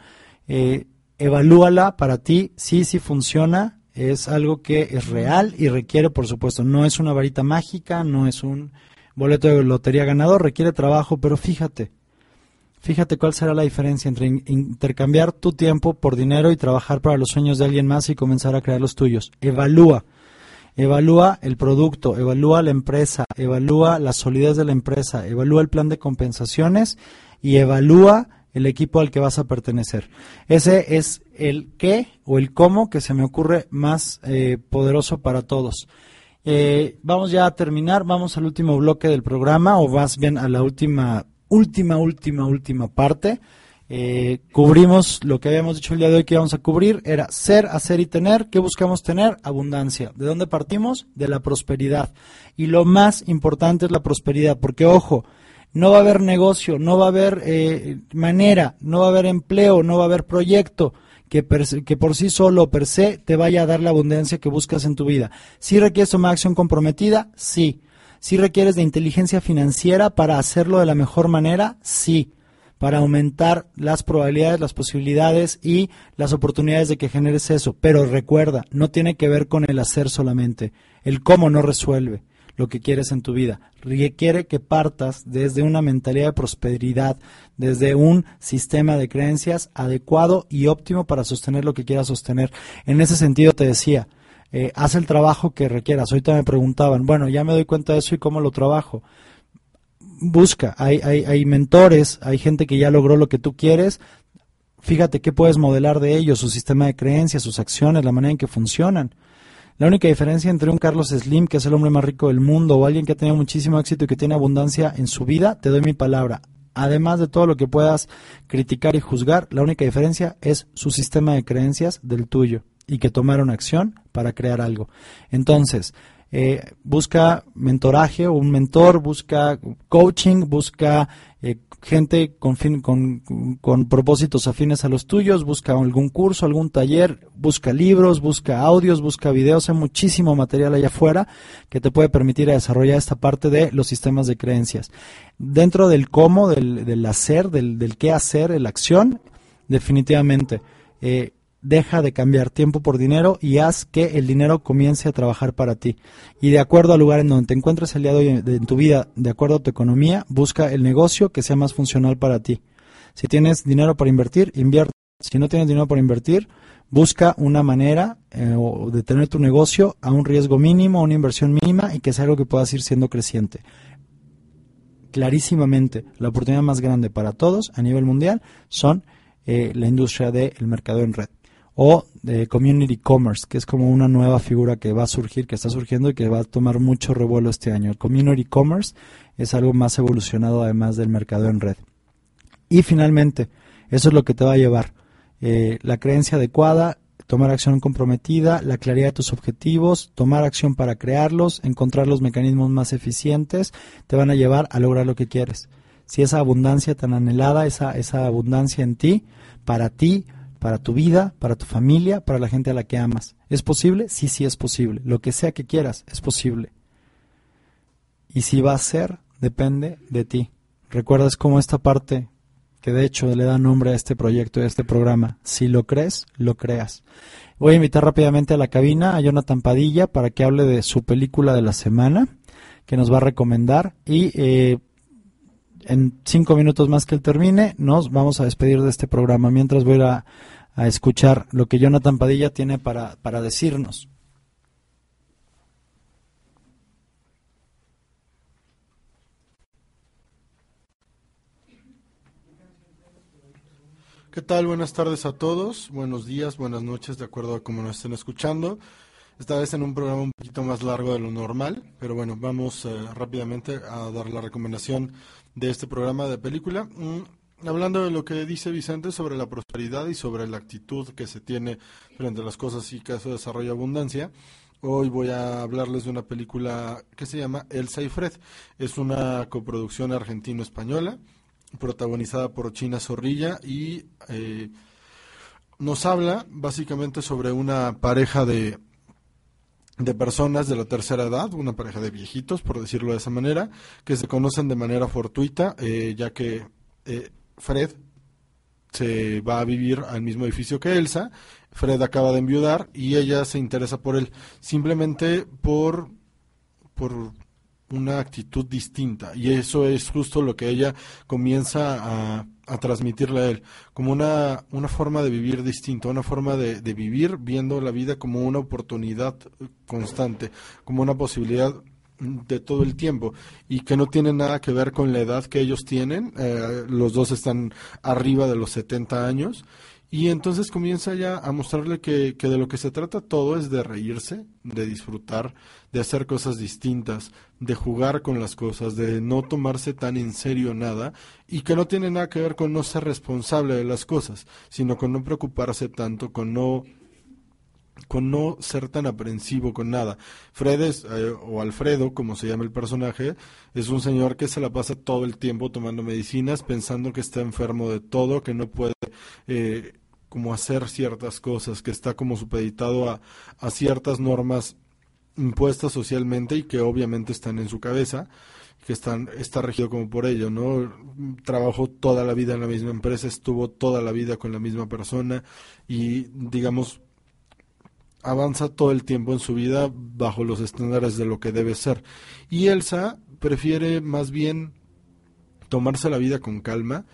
eh, evalúala para ti, sí, sí funciona, es algo que es real y requiere, por supuesto, no es una varita mágica, no es un boleto de lotería ganador, requiere trabajo, pero fíjate, fíjate cuál será la diferencia entre in- intercambiar tu tiempo por dinero y trabajar para los sueños de alguien más y comenzar a crear los tuyos. Evalúa. Evalúa el producto, evalúa la empresa, evalúa la solidez de la empresa, evalúa el plan de compensaciones y evalúa el equipo al que vas a pertenecer. Ese es el qué o el cómo que se me ocurre más eh, poderoso para todos. Eh, vamos ya a terminar, vamos al último bloque del programa o más bien a la última, última, última, última parte. Eh, cubrimos lo que habíamos dicho el día de hoy que íbamos a cubrir, era ser, hacer y tener. ¿Qué buscamos tener? Abundancia. ¿De dónde partimos? De la prosperidad. Y lo más importante es la prosperidad, porque ojo, no va a haber negocio, no va a haber eh, manera, no va a haber empleo, no va a haber proyecto que, per que por sí solo, per se, te vaya a dar la abundancia que buscas en tu vida. Si requieres tomar acción comprometida, sí. Si requieres de inteligencia financiera para hacerlo de la mejor manera, sí. Para aumentar las probabilidades, las posibilidades y las oportunidades de que generes eso. Pero recuerda, no tiene que ver con el hacer solamente. El cómo no resuelve lo que quieres en tu vida. Requiere que partas desde una mentalidad de prosperidad, desde un sistema de creencias adecuado y óptimo para sostener lo que quieras sostener. En ese sentido te decía, eh, haz el trabajo que requieras. Ahorita me preguntaban, bueno, ya me doy cuenta de eso y cómo lo trabajo. Busca, hay, hay, hay mentores, hay gente que ya logró lo que tú quieres. Fíjate qué puedes modelar de ellos, su sistema de creencias, sus acciones, la manera en que funcionan. La única diferencia entre un Carlos Slim, que es el hombre más rico del mundo, o alguien que ha tenido muchísimo éxito y que tiene abundancia en su vida, te doy mi palabra. Además de todo lo que puedas criticar y juzgar, la única diferencia es su sistema de creencias del tuyo y que tomaron acción para crear algo. Entonces, eh, busca mentoraje o un mentor, busca coaching, busca eh, gente con, fin- con, con propósitos afines a los tuyos, busca algún curso, algún taller, busca libros, busca audios, busca videos, hay muchísimo material allá afuera que te puede permitir desarrollar esta parte de los sistemas de creencias. Dentro del cómo, del, del hacer, del, del qué hacer, la acción, definitivamente. eh, deja de cambiar tiempo por dinero y haz que el dinero comience a trabajar para ti. Y de acuerdo al lugar en donde te encuentres el día de hoy en tu vida, de acuerdo a tu economía, busca el negocio que sea más funcional para ti. Si tienes dinero para invertir, invierte. Si no tienes dinero para invertir, busca una manera eh, de tener tu negocio a un riesgo mínimo, a una inversión mínima y que sea algo que puedas ir siendo creciente. Clarísimamente, la oportunidad más grande para todos a nivel mundial son eh, la industria del mercado en red o de community commerce, que es como una nueva figura que va a surgir, que está surgiendo y que va a tomar mucho revuelo este año. Community commerce es algo más evolucionado además del mercado en red. Y finalmente, eso es lo que te va a llevar. eh, la creencia adecuada, tomar acción comprometida, la claridad de tus objetivos, tomar acción para crearlos, encontrar los mecanismos más eficientes, te van a llevar a lograr lo que quieres. Si esa abundancia tan anhelada, esa, esa abundancia en ti, para ti, para tu vida, para tu familia, para la gente a la que amas. ¿Es posible? Sí, sí es posible. Lo que sea que quieras, es posible. Y si va a ser, depende de ti. ¿Recuerdas cómo esta parte, que de hecho le da nombre a este proyecto y a este programa, si lo crees, lo creas? Voy a invitar rápidamente a la cabina a Jonathan Padilla para que hable de su película de la semana, que nos va a recomendar. Y eh, en cinco minutos más que él termine, nos vamos a despedir de este programa. Mientras voy a, a escuchar lo que Jonathan Padilla tiene para, para decirnos. ¿Qué tal? Buenas tardes a todos. Buenos días, buenas noches, de acuerdo a cómo nos estén escuchando. Esta vez en un programa un poquito más largo de lo normal, pero bueno, vamos eh, rápidamente a dar la recomendación de este programa de película. Mm, hablando de lo que dice Vicente sobre la prosperidad y sobre la actitud que se tiene frente a las cosas y que eso desarrolla abundancia, hoy voy a hablarles de una película que se llama Elsa y Fred. Es una coproducción argentino-española protagonizada por China Zorrilla y eh, nos habla básicamente sobre una pareja de, de personas de la tercera edad, una pareja de viejitos, por decirlo de esa manera, que se conocen de manera fortuita, eh, ya que eh, Fred se va a vivir al mismo edificio que Elsa, Fred acaba de enviudar y ella se interesa por él, simplemente por, por una actitud distinta. Y eso es justo lo que ella comienza a, a transmitirle a él, como una, una forma de vivir distinta, una forma de, de vivir viendo la vida como una oportunidad constante, como una posibilidad de todo el tiempo y que no tiene nada que ver con la edad que ellos tienen, eh, los dos están arriba de los 70 años y entonces comienza ya a mostrarle que, que de lo que se trata todo es de reírse, de disfrutar, de hacer cosas distintas, de jugar con las cosas, de no tomarse tan en serio nada y que no tiene nada que ver con no ser responsable de las cosas, sino con no preocuparse tanto, con no con no ser tan aprensivo con nada. Fredes, eh, o Alfredo, como se llama el personaje, es un señor que se la pasa todo el tiempo tomando medicinas, pensando que está enfermo de todo, que no puede eh, como hacer ciertas cosas, que está como supeditado a, a ciertas normas impuestas socialmente y que obviamente están en su cabeza que están, está regido como por ello, ¿no? Trabajó toda la vida en la misma empresa, estuvo toda la vida con la misma persona y, digamos, avanza todo el tiempo en su vida bajo los estándares de lo que debe ser. Y Elsa prefiere más bien tomarse la vida con calma,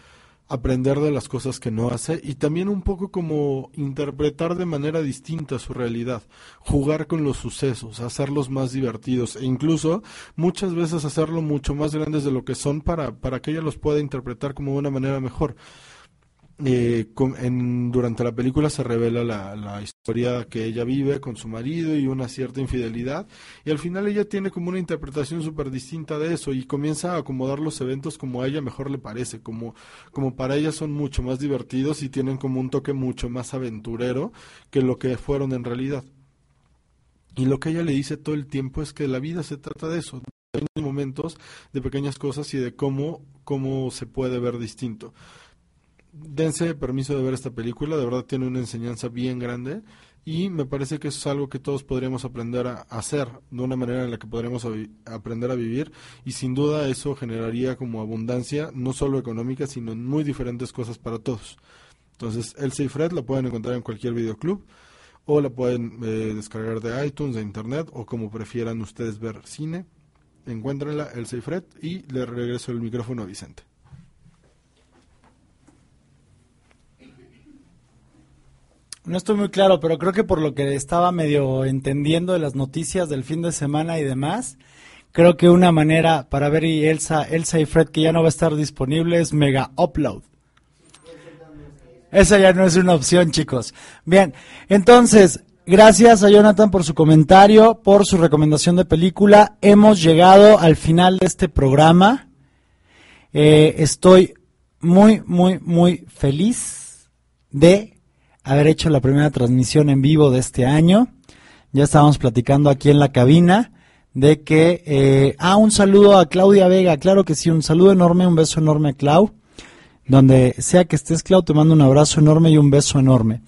aprender de las cosas que no hace y también un poco como interpretar de manera distinta su realidad, jugar con los sucesos, hacerlos más divertidos e incluso muchas veces hacerlo mucho más grandes de lo que son para, para que ella los pueda interpretar como de una manera mejor. Eh, en- durante la película se revela la, historia que ella vive con su marido y una cierta infidelidad y al final ella tiene como una interpretación súper distinta de eso y comienza a acomodar los eventos como a ella mejor le parece, como, como para ella son mucho más divertidos y tienen como un toque mucho más aventurero que lo que fueron en realidad. Y lo que ella le dice todo el tiempo es que la vida se trata de eso, de momentos, de pequeñas cosas y de cómo, cómo se puede ver distinto dense permiso de ver esta película, de verdad tiene una enseñanza bien grande y me parece que eso es algo que todos podríamos aprender a hacer de una manera en la que podríamos aprender a vivir y sin duda eso generaría como abundancia, no solo económica, sino muy diferentes cosas para todos. Entonces, Elsa y Fred la pueden encontrar en cualquier videoclub o la pueden eh, descargar de iTunes, de Internet o como prefieran ustedes ver cine. Encuéntrenla, Elsa y Fred, y le regreso el micrófono a Vicente. No estoy muy claro, pero creo que por lo que estaba medio entendiendo de las noticias del fin de semana y demás, creo que una manera para ver y Elsa, Elsa y Fred que ya no va a estar disponible es Mega Upload. Esa ya no es una opción, chicos. Bien, entonces, gracias a Jonathan por su comentario, por su recomendación de película. Hemos llegado al final de este programa. Eh, estoy muy, muy, muy feliz de haber hecho la primera transmisión en vivo de este año. Ya estábamos platicando aquí en la cabina de que... eh, ah, un saludo a Claudia Vega, claro que sí, un saludo enorme, un beso enorme a Clau. Donde sea que estés, Clau, te mando un abrazo enorme y un beso enorme.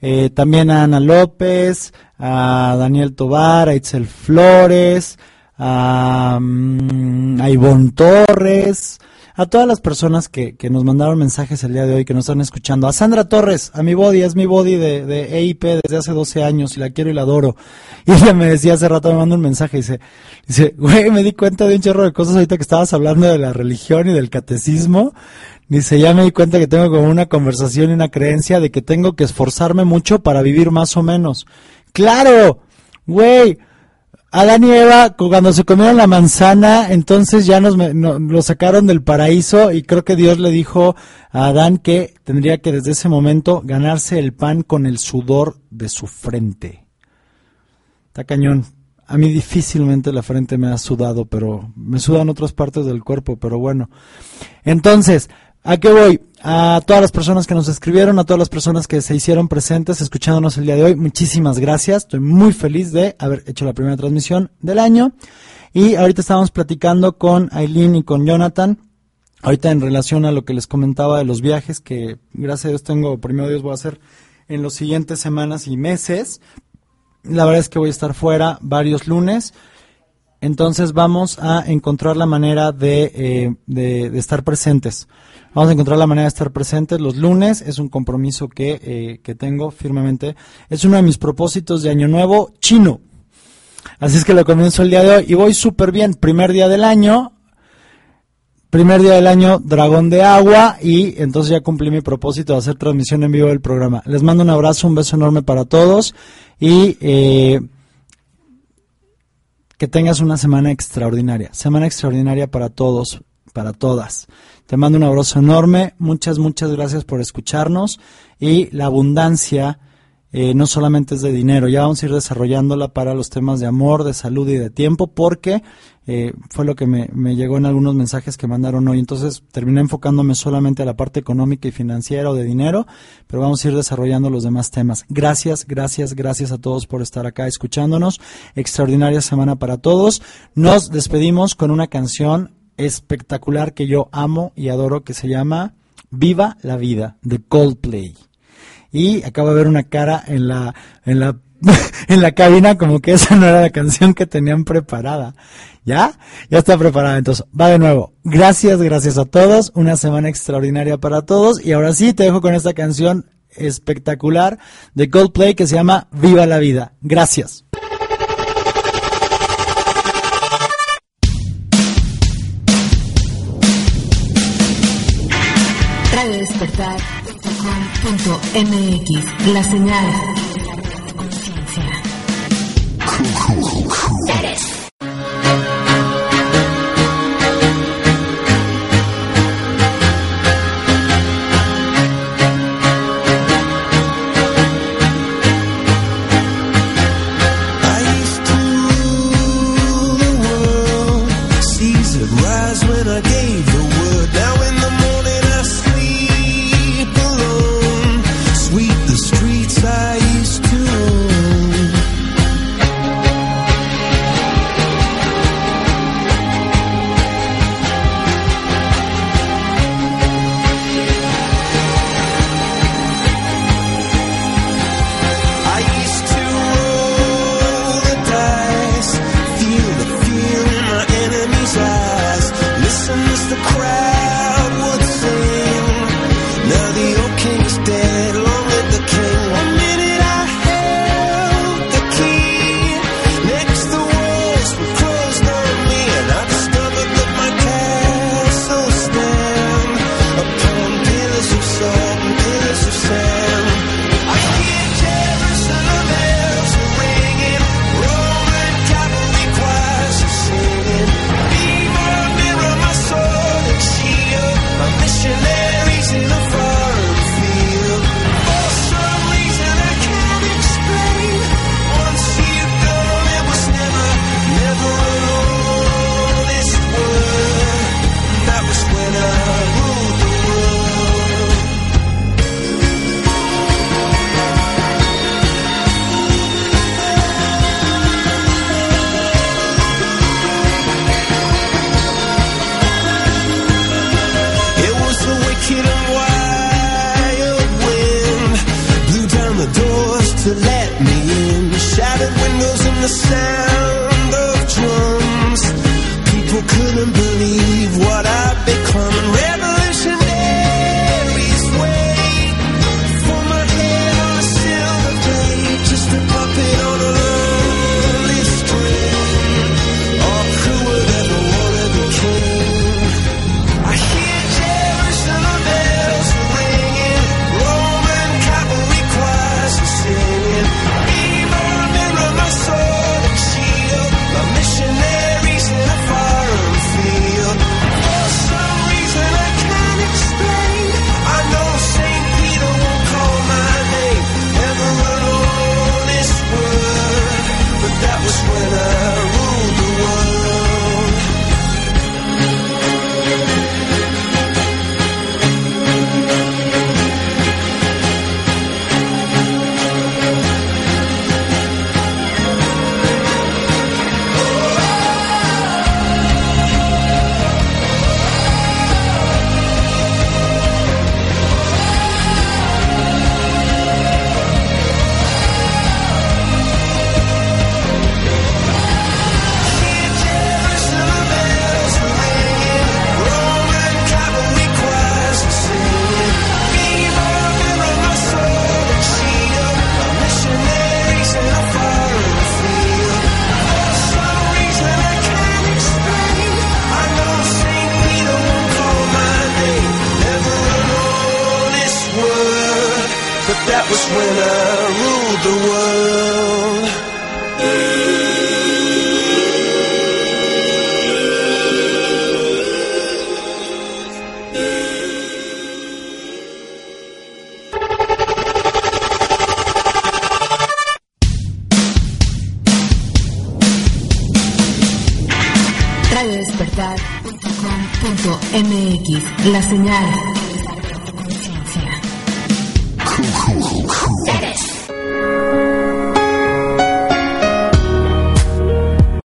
Eh, también a Ana López, a Daniel Tobar, a Itzel Flores, a, a Ivonne Torres, a todas las personas que, que nos mandaron mensajes el día de hoy, que nos están escuchando. A Sandra Torres, a mi body, es mi body de, de EIP desde hace 12 años y la quiero y la adoro. <laughs> Y ella me decía hace rato, me mandó un mensaje, dice, dice, güey, me di cuenta de un chorro de cosas ahorita que estabas hablando de la religión y del catecismo. Dice, ya me di cuenta que tengo como una conversación y una creencia de que tengo que esforzarme mucho para vivir más o menos. ¡Claro! Güey, Adán y Eva, cu- cuando se comieron la manzana, entonces ya nos no- lo sacaron del paraíso y creo que Dios le dijo a Adán que tendría que desde ese momento ganarse el pan con el sudor de su frente. Está cañón. A mí difícilmente la frente me ha sudado, pero me sudan otras partes del cuerpo, pero bueno. Entonces, ¿a qué voy? A todas las personas que nos escribieron, a todas las personas que se hicieron presentes escuchándonos el día de hoy, muchísimas gracias. Estoy muy feliz de haber hecho la primera transmisión del año. Y ahorita estábamos platicando con Aileen y con Jonathan. Ahorita en relación a lo que les comentaba de los viajes que gracias a Dios tengo, primero Dios voy a hacer en los siguientes semanas y meses. La verdad es que voy a estar fuera varios lunes. Entonces vamos a encontrar la manera de, eh, de estar presentes. Vamos a encontrar la manera de estar presentes los lunes. Es un compromiso que, eh, que tengo firmemente. Es uno de mis propósitos de Año Nuevo chino. Así es que lo comienzo el día de hoy y voy súper bien. Primer día del año, primer día del año, dragón de agua y entonces ya cumplí mi propósito de hacer transmisión en vivo del programa. Les mando un abrazo, un beso enorme para todos y eh, que tengas una semana extraordinaria. Semana extraordinaria para todos, para todas. Te mando un abrazo enorme. Muchas, muchas gracias por escucharnos. Y la abundancia eh, no solamente es de dinero, ya vamos a ir desarrollándola para los temas de amor, de salud y de tiempo, porque eh, fue lo que me, me llegó en algunos mensajes que mandaron hoy. Entonces terminé enfocándome solamente a la parte económica y financiera o de dinero, pero vamos a ir desarrollando los demás temas. Gracias, gracias, gracias a todos por estar acá escuchándonos. Extraordinaria semana para todos. Nos despedimos con una canción espectacular que yo amo y adoro que se llama Viva la vida de Coldplay. Y acabo de ver una cara en la en la <laughs> en la cabina como que esa no era la canción que tenían preparada. ¿Ya? Ya está preparada. Entonces, va de nuevo. Gracias, gracias a todos. Una semana extraordinaria para todos. Y ahora sí, te dejo con esta canción espectacular de Coldplay que se llama Viva la vida. Gracias. Radio Despertar. Punto MX. La señal. Conciencia.